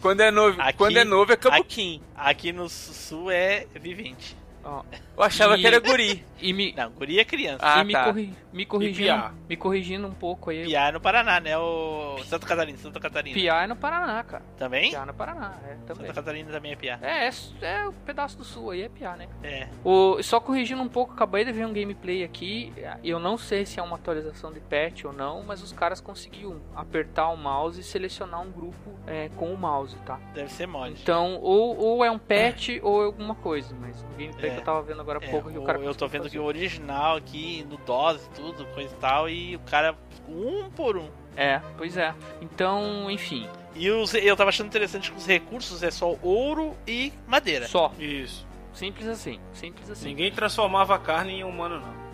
Quando é novo, Aqui- quando é novo é caboquim. Aqui no sul é vivente. Ó, Eu achava E- que era guri. e me, Não, guri é criança. Ah, e me, tá. corri- me corrigindo, piá? me corrigindo um pouco aí. Piá é no Paraná, né? O Santa Catarina, Santa Catarina. Piá é no Paraná, cara. Também? Piá é no Paraná, é também. Santa Catarina também é piá. É, é, é o pedaço do sul aí, é Piá, né? É. O, só corrigindo um pouco, acabei de ver um gameplay aqui. Eu não sei se é uma atualização de patch ou não, mas os caras conseguiram apertar o mouse e selecionar um grupo é, com o mouse, tá? Deve ser mole. Então, ou, ou é um patch ou é alguma coisa, mas o gameplay É. que eu tava vendo agora há É, pouco que o cara eu tô vendo que fazer. o original aqui, no DOS e tudo, coisa e tal, e o cara um por um. É, pois é. Então, enfim, E os, eu tava achando interessante que os recursos é só ouro e madeira. só. Isso. Simples assim, simples assim. Ninguém transformava a carne em humano, não.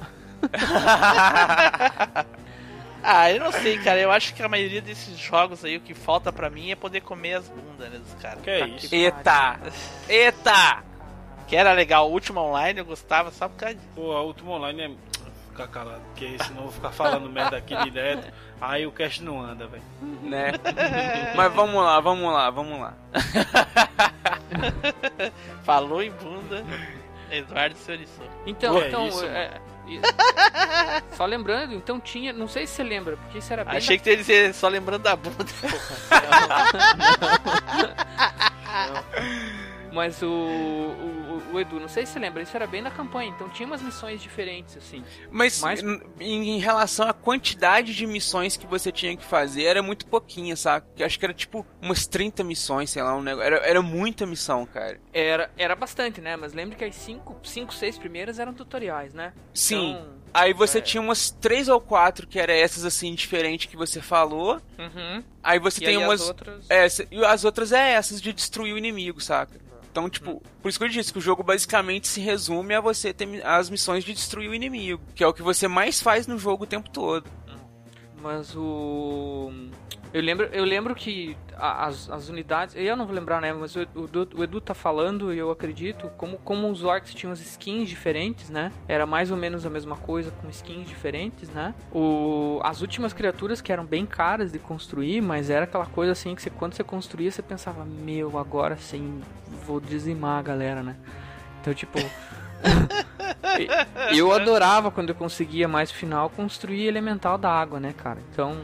Ah, eu não sei, cara. Eu acho que a maioria desses jogos aí, o que falta pra mim é poder comer as bundas, né, dos caras. Que é Tá isso? que Eita! Eita! Que era legal. O último online eu gostava só por causa disso. Pô, a última online é. Ficar calado, porque senão eu vou ficar falando merda aqui direto. Aí o cast não anda, velho. Né? Mas vamos lá, vamos lá, vamos lá. Falou em bunda, Eduardo Soriçou. Então, Pô, é então, isso, é, e- só lembrando, então tinha, não sei se você lembra, porque isso era bem Achei que tu ia dizer só lembrando da bunda. Mas o, o, o Edu, não sei se você lembra, isso era bem na campanha, então tinha umas missões diferentes, assim. Mas Mas- em, em relação à quantidade de missões que você tinha que fazer, era muito pouquinha, sabe? Acho que era tipo umas 30 missões, sei lá, um negócio. Era, era muita missão, cara. Era, era bastante, né? Mas lembre que as 5, cinco, 6 primeiras eram tutoriais, né? Sim. Então, Aí você É. tinha umas três ou quatro que eram essas assim, diferentes que você falou. uhum. Aí você E tem aí umas. as outras... É, e as outras é essas de destruir o inimigo, saca? Então, tipo, por isso que eu disse que o jogo basicamente se resume a você ter as missões de destruir o inimigo, que é o que você mais faz no jogo o tempo todo. Mas o. Eu lembro, eu lembro que as, as unidades. Eu não vou lembrar, né? Mas o, Edu- o Edu tá falando e eu acredito. Como, como os orcs tinham as skins diferentes, né? Era mais ou menos a mesma coisa com skins diferentes, né? O, as últimas criaturas que eram bem caras de construir, mas era aquela coisa assim que você, quando você construía, você pensava: Meu, agora sim, vou dizimar a galera, né? Então, tipo. Eu adorava quando eu conseguia mais final construir elemental da água, né, cara? Então,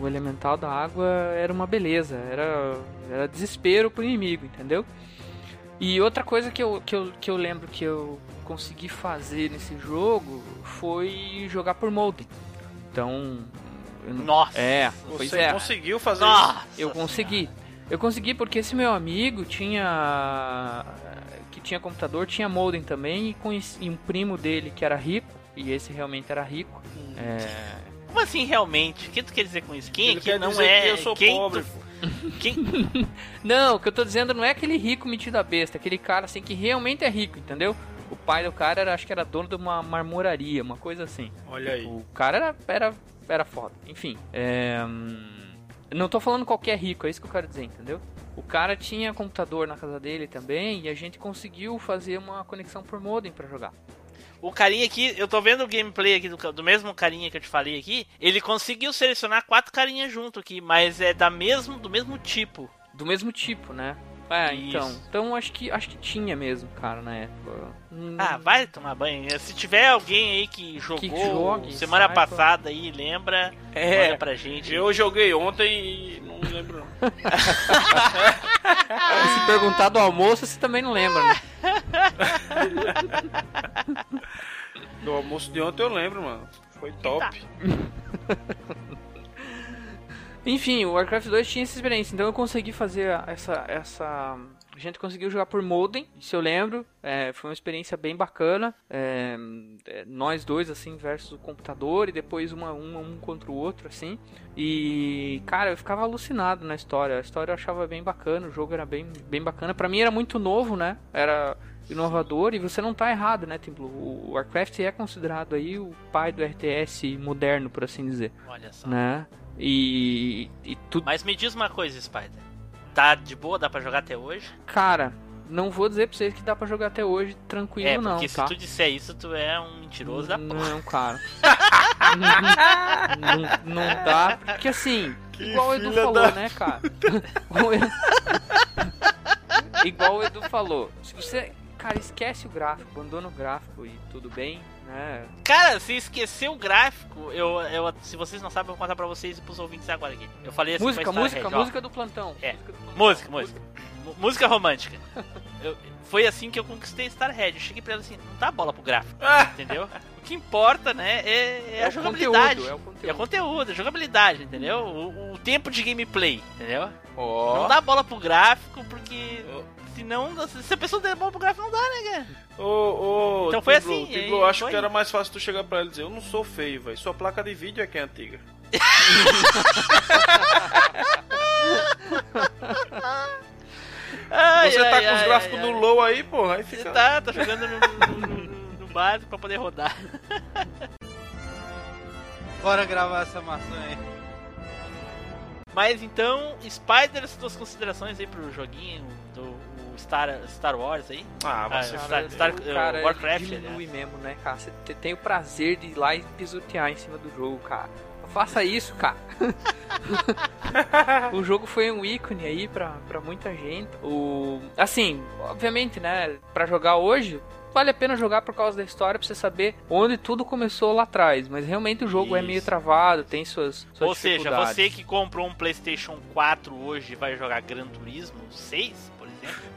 o elemental da água era uma beleza, era, era desespero pro inimigo, entendeu? E outra coisa que eu, que, eu, que eu lembro que eu consegui fazer nesse jogo foi jogar por molde. Então. eu Nossa. É, Você é. conseguiu fazer isso? Nossa Eu consegui. Eu consegui porque esse meu amigo tinha. Que tinha computador, tinha modem também, e, conheci, e um primo dele que era rico, e esse realmente era rico. É, Como assim realmente? O que tu quer dizer com isso? Quem Ele aqui quer não dizer é. que eu sou quem pobre. tu- Quem... Não, o que eu tô dizendo não é aquele rico metido a besta, aquele cara assim que realmente é rico, entendeu? O pai do cara era, acho que era dono de uma marmoraria, uma coisa assim. Olha aí. O cara era, era, era foda. Enfim, é, hum, não tô falando qualquer rico, é isso que eu quero dizer, entendeu? O cara tinha computador na casa dele também e a gente conseguiu fazer uma conexão por modem pra jogar. O carinha aqui, eu tô vendo o gameplay aqui do, do mesmo carinha que eu te falei aqui. Ele conseguiu selecionar quatro carinhas junto aqui, mas é da mesmo, do mesmo tipo. Do mesmo tipo, né? É, Isso. então. Então acho que acho que tinha mesmo, cara, na época. Hum, Ah, vai tomar banho. Se tiver alguém aí que jogou Que jogue, semana saiba. passada aí, lembra, É. manda pra gente. Eu joguei ontem e não lembro não. Se perguntar do almoço, você também não lembra, né? Do almoço de ontem eu lembro, mano. Foi top. Enfim, o Warcraft 2 tinha essa experiência, então eu consegui fazer essa. essa... A gente conseguiu jogar por modem, se eu lembro. É, foi uma experiência bem bacana. É, é, nós dois, assim, versus o computador, e depois uma, uma, um contra o outro, assim. E, cara, eu ficava alucinado na história. A história eu achava bem bacana, o jogo era bem, bem bacana. Pra mim era muito novo, né? Era inovador e você não tá errado, né, Templo? O Warcraft é considerado aí o pai do RTS moderno, por assim dizer, Olha só. né? E, e tudo Mas me diz uma coisa, Spider. Tá de boa? Dá pra jogar até hoje? Cara, não vou dizer pra vocês que dá pra jogar até hoje tranquilo, é, não, porque se tá? tu disser isso, tu é um mentiroso da porra. Não, cara. não, não dá, porque assim, igual o Edu falou, da- né, cara? Igual o Edu falou, se você, cara, esquece o gráfico, abandona o gráfico e tudo bem, né? Cara, se esquecer o gráfico, eu, eu, se vocês não sabem, eu vou contar pra vocês e pros ouvintes agora aqui. Eu falei assim música, a música, Red, música do plantão. É. Música, do plantão. Música, música. Música romântica. Eu- foi assim que eu conquistei Starhead. Eu cheguei pra ela assim, não dá bola pro gráfico, entendeu? O que importa, né, é, é a o jogabilidade. conteúdo, é o É o conteúdo. conteúdo, a jogabilidade, entendeu? O, o tempo de gameplay, entendeu? Ó. Não dá bola pro gráfico, porque senão, se a pessoa der bola pro gráfico, não dá, né, cara? Ô, ô, Então foi Tiblo, assim, Tiblo, e eu acho foi. que era mais fácil tu chegar pra ele e dizer, eu não sou feio, velho. Sua placa de vídeo é que é antiga. Ai, Você ai, tá com os ai, gráficos ai, no ai. low aí, porra, aí Você fica... tá, tá jogando no, no, no- básico pra poder rodar. Bora gravar essa maçã aí. Mas então, Spider, as tuas considerações aí pro joguinho, Star, Star Wars aí. Ah, Ah, você Star, Star, o eh, cara Warcraft, ele diminui aliás. mesmo, né, cara? Você te- tem o prazer de ir lá e pisotear em cima do jogo, cara. Não faça isso, cara. o jogo foi um ícone aí pra, pra muita gente. O, assim, obviamente, né, pra jogar hoje, vale a pena jogar por causa da história, pra você saber onde tudo começou lá atrás. Mas realmente o jogo é meio Isso. travado, tem suas, suas Ou seja, você que comprou um PlayStation 4 hoje e vai jogar Gran Turismo 6, por exemplo.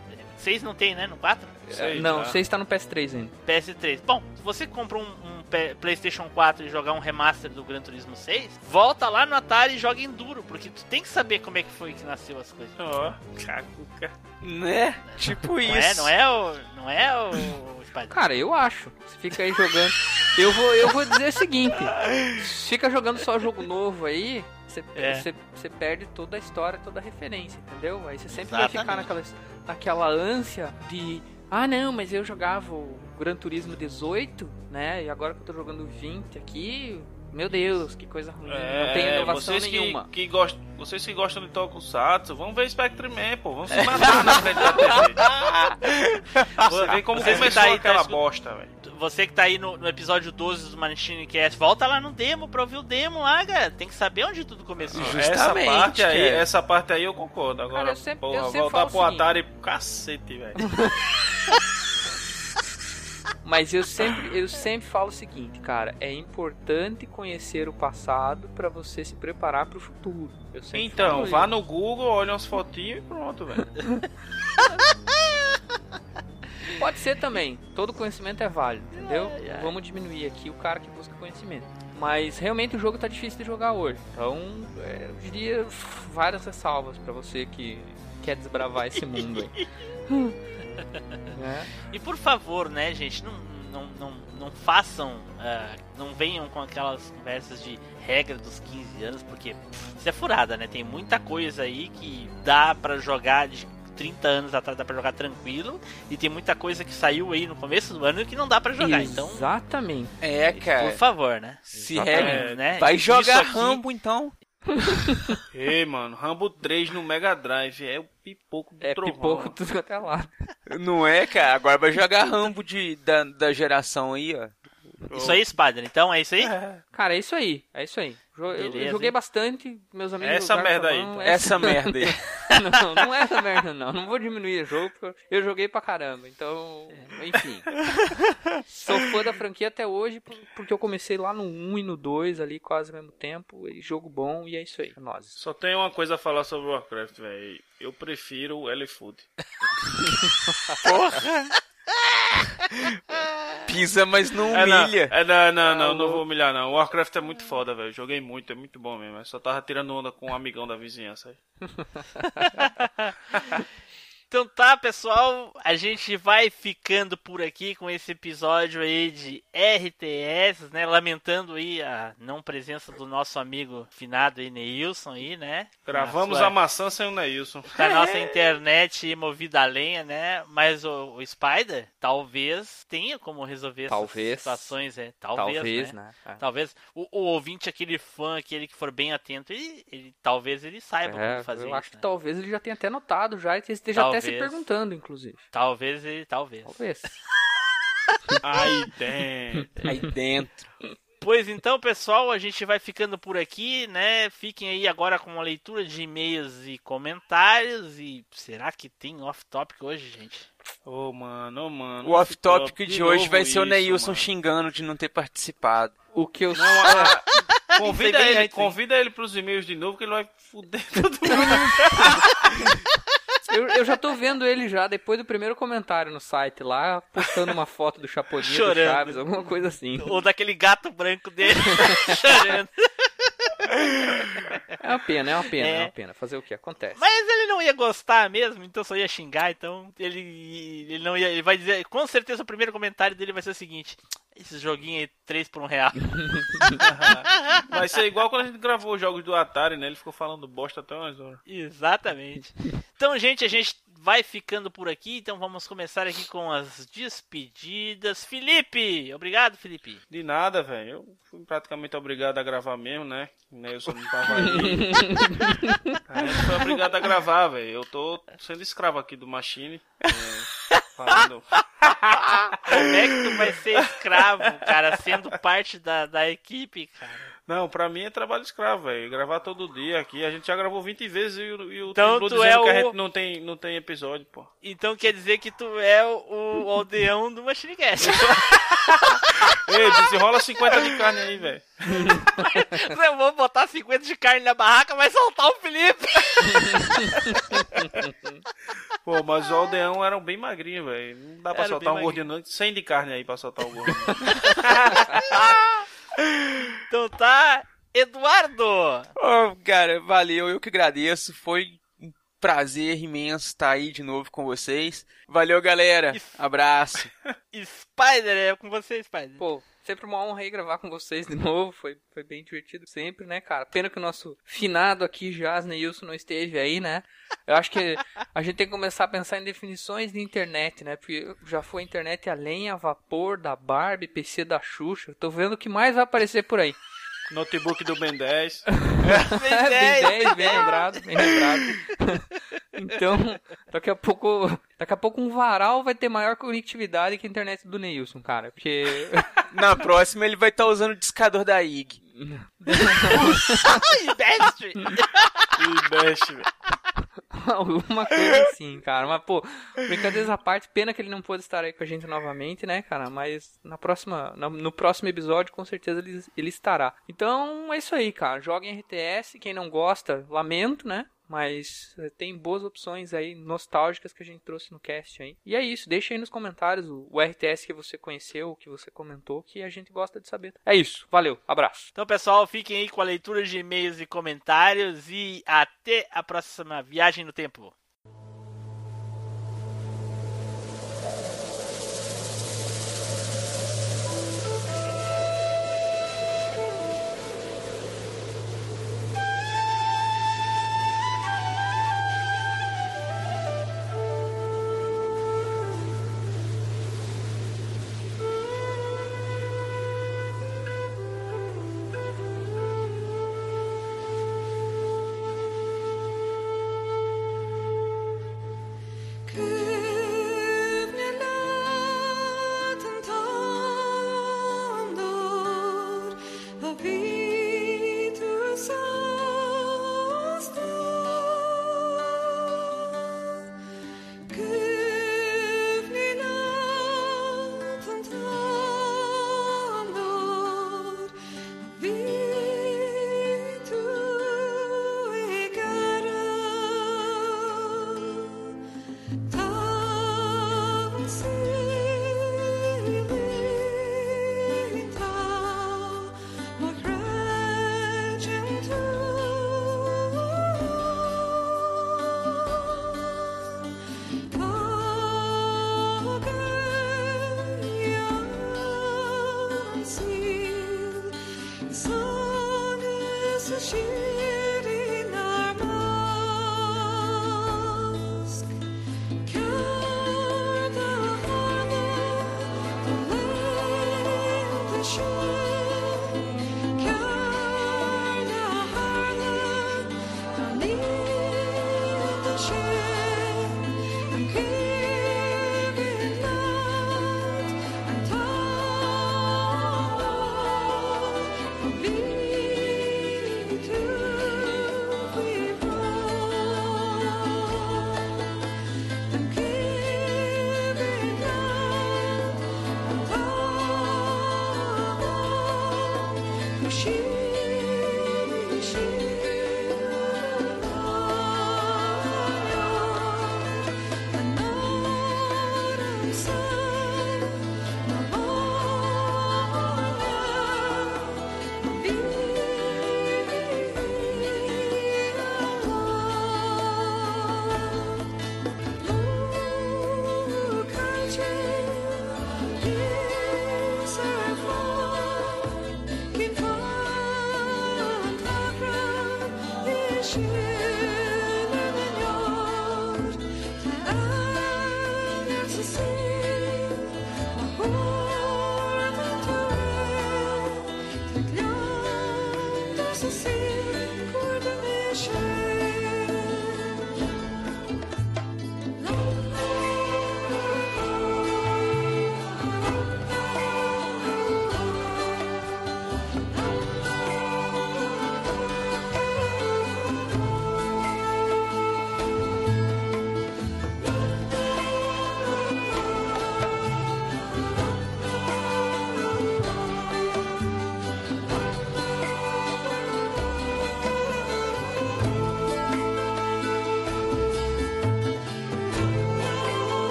6 não tem, né? No 4? É, Sei não, lá. você está no PS3 ainda. PS3. Bom, se você comprou um, um PlayStation 4 e jogar um remaster do Gran Turismo 6, volta lá no Atari e joga Enduro, porque tu tem que saber como é que foi que nasceu as coisas. Ó, cacuca. Né? Tipo Não isso. é, não é o. Não é o. Cara, eu acho. Você fica aí jogando. Eu vou, eu vou dizer o seguinte: fica jogando só jogo novo aí, você, É. você, você perde toda a história, toda a referência, entendeu? Aí você sempre vai ficar Exatamente. naquela, naquela ânsia de. Ah, não, mas eu jogava o Gran Turismo 18, né? E agora que eu tô jogando 20 aqui, meu Deus, que coisa ruim. não tem inovação É, vocês nenhuma. Que, que gostam, vocês que gostam de Tokusatsu, vão ver Spectre Man, pô. Vamos se matar na frente da TV. Você vê como Vocês que começou tá aí, tá aquela escu- bosta, velho. Você que tá aí no, no episódio 12 do Machine Cast, volta lá no demo pra ouvir o demo lá, cara. Tem que saber onde tudo começou. Justamente, essa parte aí, cara. essa parte aí eu concordo. Agora, Cara, eu sempre- porra, eu sempre voltar pro o seguinte. Atari, cacete, velho. Mas eu sempre, eu sempre falo o seguinte, cara, é importante conhecer o passado pra você se preparar pro futuro. Eu sempre Então, vá isso. no Google, olha umas fotinhas e pronto, velho. Pode ser também. Todo conhecimento é válido, entendeu? Ai, ai. Vamos diminuir aqui o cara que busca conhecimento. Mas realmente o jogo tá difícil de jogar hoje. Então, é, eu diria várias ressalvas pra você que quer desbravar esse mundo aí. Né? E por favor, né, gente, não, não, não, não façam, ah, não venham com aquelas conversas de regra dos 15 anos, porque pff, isso é furada, né? Tem muita coisa aí que dá pra jogar de 30 anos atrás, dá pra jogar tranquilo, e tem muita coisa que saiu aí no começo do ano que não dá pra jogar. Então, Exatamente. É, por cara. favor, né? Se Exatamente, regra, né? Vai jogar aqui- Rambo então. Ei, mano, Rambo 3 no Mega Drive é o pipoco do É trovão. pipoco tudo quanto é lá. Não é, cara? Agora vai jogar Rambo de, da, da geração aí, ó. Isso aí, Spider, então é isso aí? Cara, é isso aí. É isso aí. Eu- Beleza, joguei hein? bastante, meus amigos. Essa jogaram merda aí, então. Essa merda aí. não, não é essa merda, não. Não vou diminuir o jogo, porque eu joguei pra caramba. Então, enfim. Sou fã da franquia até hoje, por- porque eu comecei lá no 1 e no 2 ali, quase ao mesmo tempo. E jogo bom, e é isso aí. É nóis. Só tem uma coisa a falar sobre Warcraft, velho. Eu prefiro o L-Food. Pisa, mas não É, não, humilha. é, não, não, não, Tá não vou humilhar, não. Warcraft é muito foda, velho. Joguei muito, é muito bom mesmo. Eu só tava tirando onda com um amigão da vizinhança aí. Então tá, pessoal, a gente vai ficando por aqui com esse episódio aí de RTS, né? Lamentando aí a não presença do nosso amigo finado aí, Neilson aí, né? Gravamos sua- a maçã sem o Neilson. com a nossa internet movida a lenha, né? Mas o, o Spider talvez tenha como resolver Talvez. essas situações, é. Talvez, Talvez, né? né? É. Talvez o, o ouvinte, aquele fã, aquele que for bem atento, ele, ele- talvez ele saiba É, como fazer eu isso, acho que né? talvez ele já tenha até notado já e esteja até se Talvez. perguntando, inclusive. Talvez ele, talvez. Talvez. Aí tem. Aí dentro. Pois então, pessoal, a gente vai ficando por aqui, né? Fiquem aí agora com uma leitura de e-mails e comentários. E será que tem off-topic hoje, gente? Ô, mano, ô, mano. O off-topic de hoje vai ser o Neilson mano. xingando de não ter participado. O que eu Não, a- convida, ele, convida ele pros e-mails de novo que ele vai fuder todo mundo. Eu, eu já tô vendo ele já, depois do primeiro comentário no site lá, postando uma foto do Chapolin do. Chaves, alguma coisa assim. Ou daquele gato branco dele chorando. É uma pena, é uma pena, é, É. uma pena. Fazer o que? Acontece. Mas ele não ia gostar mesmo, então só ia xingar, então ele, ele não ia. Ele vai dizer. Com certeza o primeiro comentário dele vai ser o seguinte. Esse joguinho aí, 3 por um real. Vai ser igual quando a gente gravou os jogos do Atari, né? Ele ficou falando bosta até umas horas. Exatamente. Então, gente, a gente vai ficando por aqui, então vamos começar aqui com as despedidas. Felipe! Obrigado, Felipe. De nada, velho. Eu fui praticamente obrigado a gravar mesmo, né? Eu só não tava aí. a gente foi obrigado a gravar, velho. Eu tô sendo escravo aqui do Machine. É, falando. Como é que tu vai ser escravo, cara, sendo parte da, da equipe, cara? Não, pra mim é trabalho escravo, velho. Gravar todo dia aqui. A gente já gravou 20 vezes e, o- e o Então tu dizendo é que a o- gente não tem, não tem episódio, pô. Então quer dizer que tu é o, o aldeão do Machinecast. Ei, desenrola 50 de carne aí, velho. Eu vou botar 50 de carne na barraca, vai soltar o Felipe. Pô, mas o aldeão eram bem magrinho, velho. Não dá pra Era soltar um gordinho, não. 100 de carne aí pra soltar o gordinho. Então tá, Eduardo. Ô, cara, valeu, eu que agradeço. Foi um prazer imenso estar aí de novo com vocês. Valeu, galera. Abraço. Spider, é com você, Spider. Pô, sempre uma honra aí gravar com vocês de novo. Foi, foi bem divertido sempre, né, cara? Pena que o nosso finado aqui, Jasne Wilson, não esteve aí, né? Eu acho que a gente tem que começar a pensar em definições de internet, né? Porque já foi internet a lenha, a vapor, da Barbie, PC da Xuxa. Tô vendo o que mais vai aparecer por aí. Notebook do Ben 10. Bem bem 10, 10, bem lembrado, bem lembrado. então, daqui a pouco, daqui a pouco um varal vai ter maior conectividade que a internet do Neilson, cara, porque Na próxima ele vai estar usando o discador da IG. Ai, best. Alguma coisa assim, cara. Mas pô, brincadeiras à parte, pena que ele não pôde estar aí com a gente novamente, né, cara? Mas na próxima, no próximo episódio, com certeza ele, ele estará. Então é isso aí, cara. Joguem RTS, quem não gosta, lamento, né? Mas eh, tem boas opções aí nostálgicas que a gente trouxe no cast aí. E é isso, deixa aí nos comentários o, o RTS que você conheceu, que você comentou, que a gente gosta de saber. É isso, valeu, abraço. Então, pessoal, fiquem aí com a leitura de e-mails e comentários e até a próxima viagem no tempo.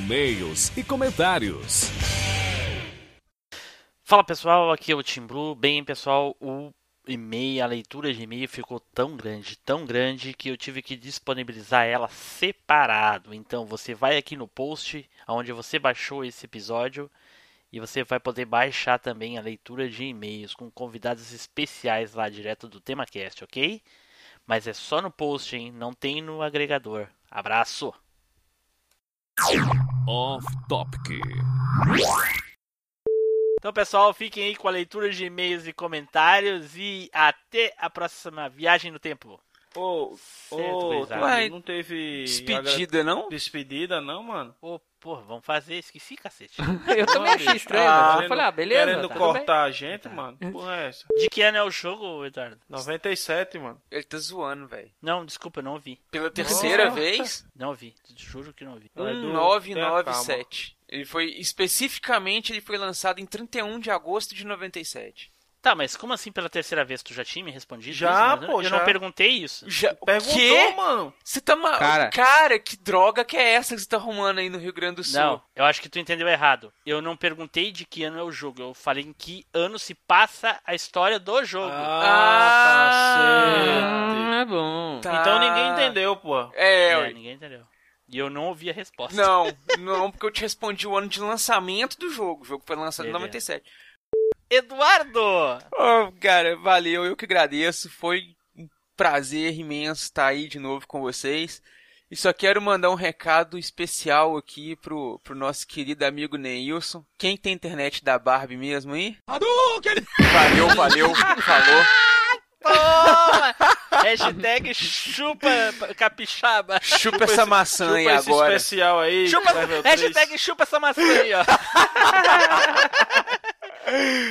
E-mails e comentários. Fala pessoal, aqui é o Tim Blue. Bem, pessoal, o e-mail, a leitura de e-mail ficou tão grande, tão grande que eu tive que disponibilizar ela separado. Então você vai aqui no post onde você baixou esse episódio e você vai poder baixar também a leitura de e-mails com convidados especiais lá direto do TemaCast, ok? Mas é só no post, hein? Não tem no agregador. Abraço! Off Topic. Então, pessoal, fiquem aí com a leitura de e-mails e comentários e até a próxima viagem no tempo. Ô. Tony, Ué, não teve Despedida, não? despedida não, mano? Ô, porra, vamos fazer, esqueci, cacete. Eu também achei estranho, Ah, mas eu falei, ah, beleza. Querendo tá cortar a gente, mano? Porra é essa? De que ano é o jogo, Eduardo? 97, mano. Ele tá zoando, velho. Não, desculpa, eu não vi. Pela terceira Nossa. vez, Não vi, juro que não vi. Edu, tenha 1997. Ele foi, especificamente, ele foi lançado em 31 de agosto de 97. Tá, mas como assim pela terceira vez? Tu já tinha me respondido Já, isso? Eu- pô, Eu já. não perguntei isso. Já, Perguntou, Quê? mano. Você tá ma... Cara. Cara. que droga que é essa que você tá arrumando aí no Rio Grande do Sul? Não, eu acho que tu entendeu errado. Eu não perguntei de que ano é o jogo. Eu falei em que ano se passa a história do jogo. Ah, Ah, é bom. Tá. Então ninguém entendeu, pô. É, É, ué. ninguém entendeu. E eu não ouvi a resposta. Não, não, porque eu te respondi o ano de lançamento do jogo. O jogo foi lançado em Beleza. 97. Eduardo! Oh, cara, valeu, eu que agradeço. Foi um prazer imenso estar aí de novo com vocês. E só quero mandar um recado especial aqui pro, pro nosso querido amigo Neilson. Quem tem internet da Barbie mesmo aí? Valeu, valeu, falou. Toma! Hashtag chupa capixaba. Chupa essa maçã Chupa aí esse agora. especial aí. Chupa, hashtag chupa essa maçã aí, ó.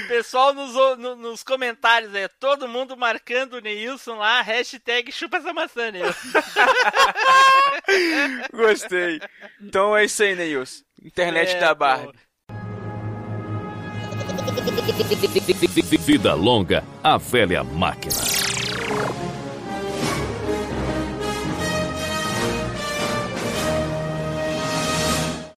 Pessoal nos, no- nos comentários é todo mundo marcando o Neilson lá, hashtag chupa essa maçã, Neilson. Gostei. Então é isso aí, Neilson. Internet É, da pô. Barbie. Vida longa, a velha máquina.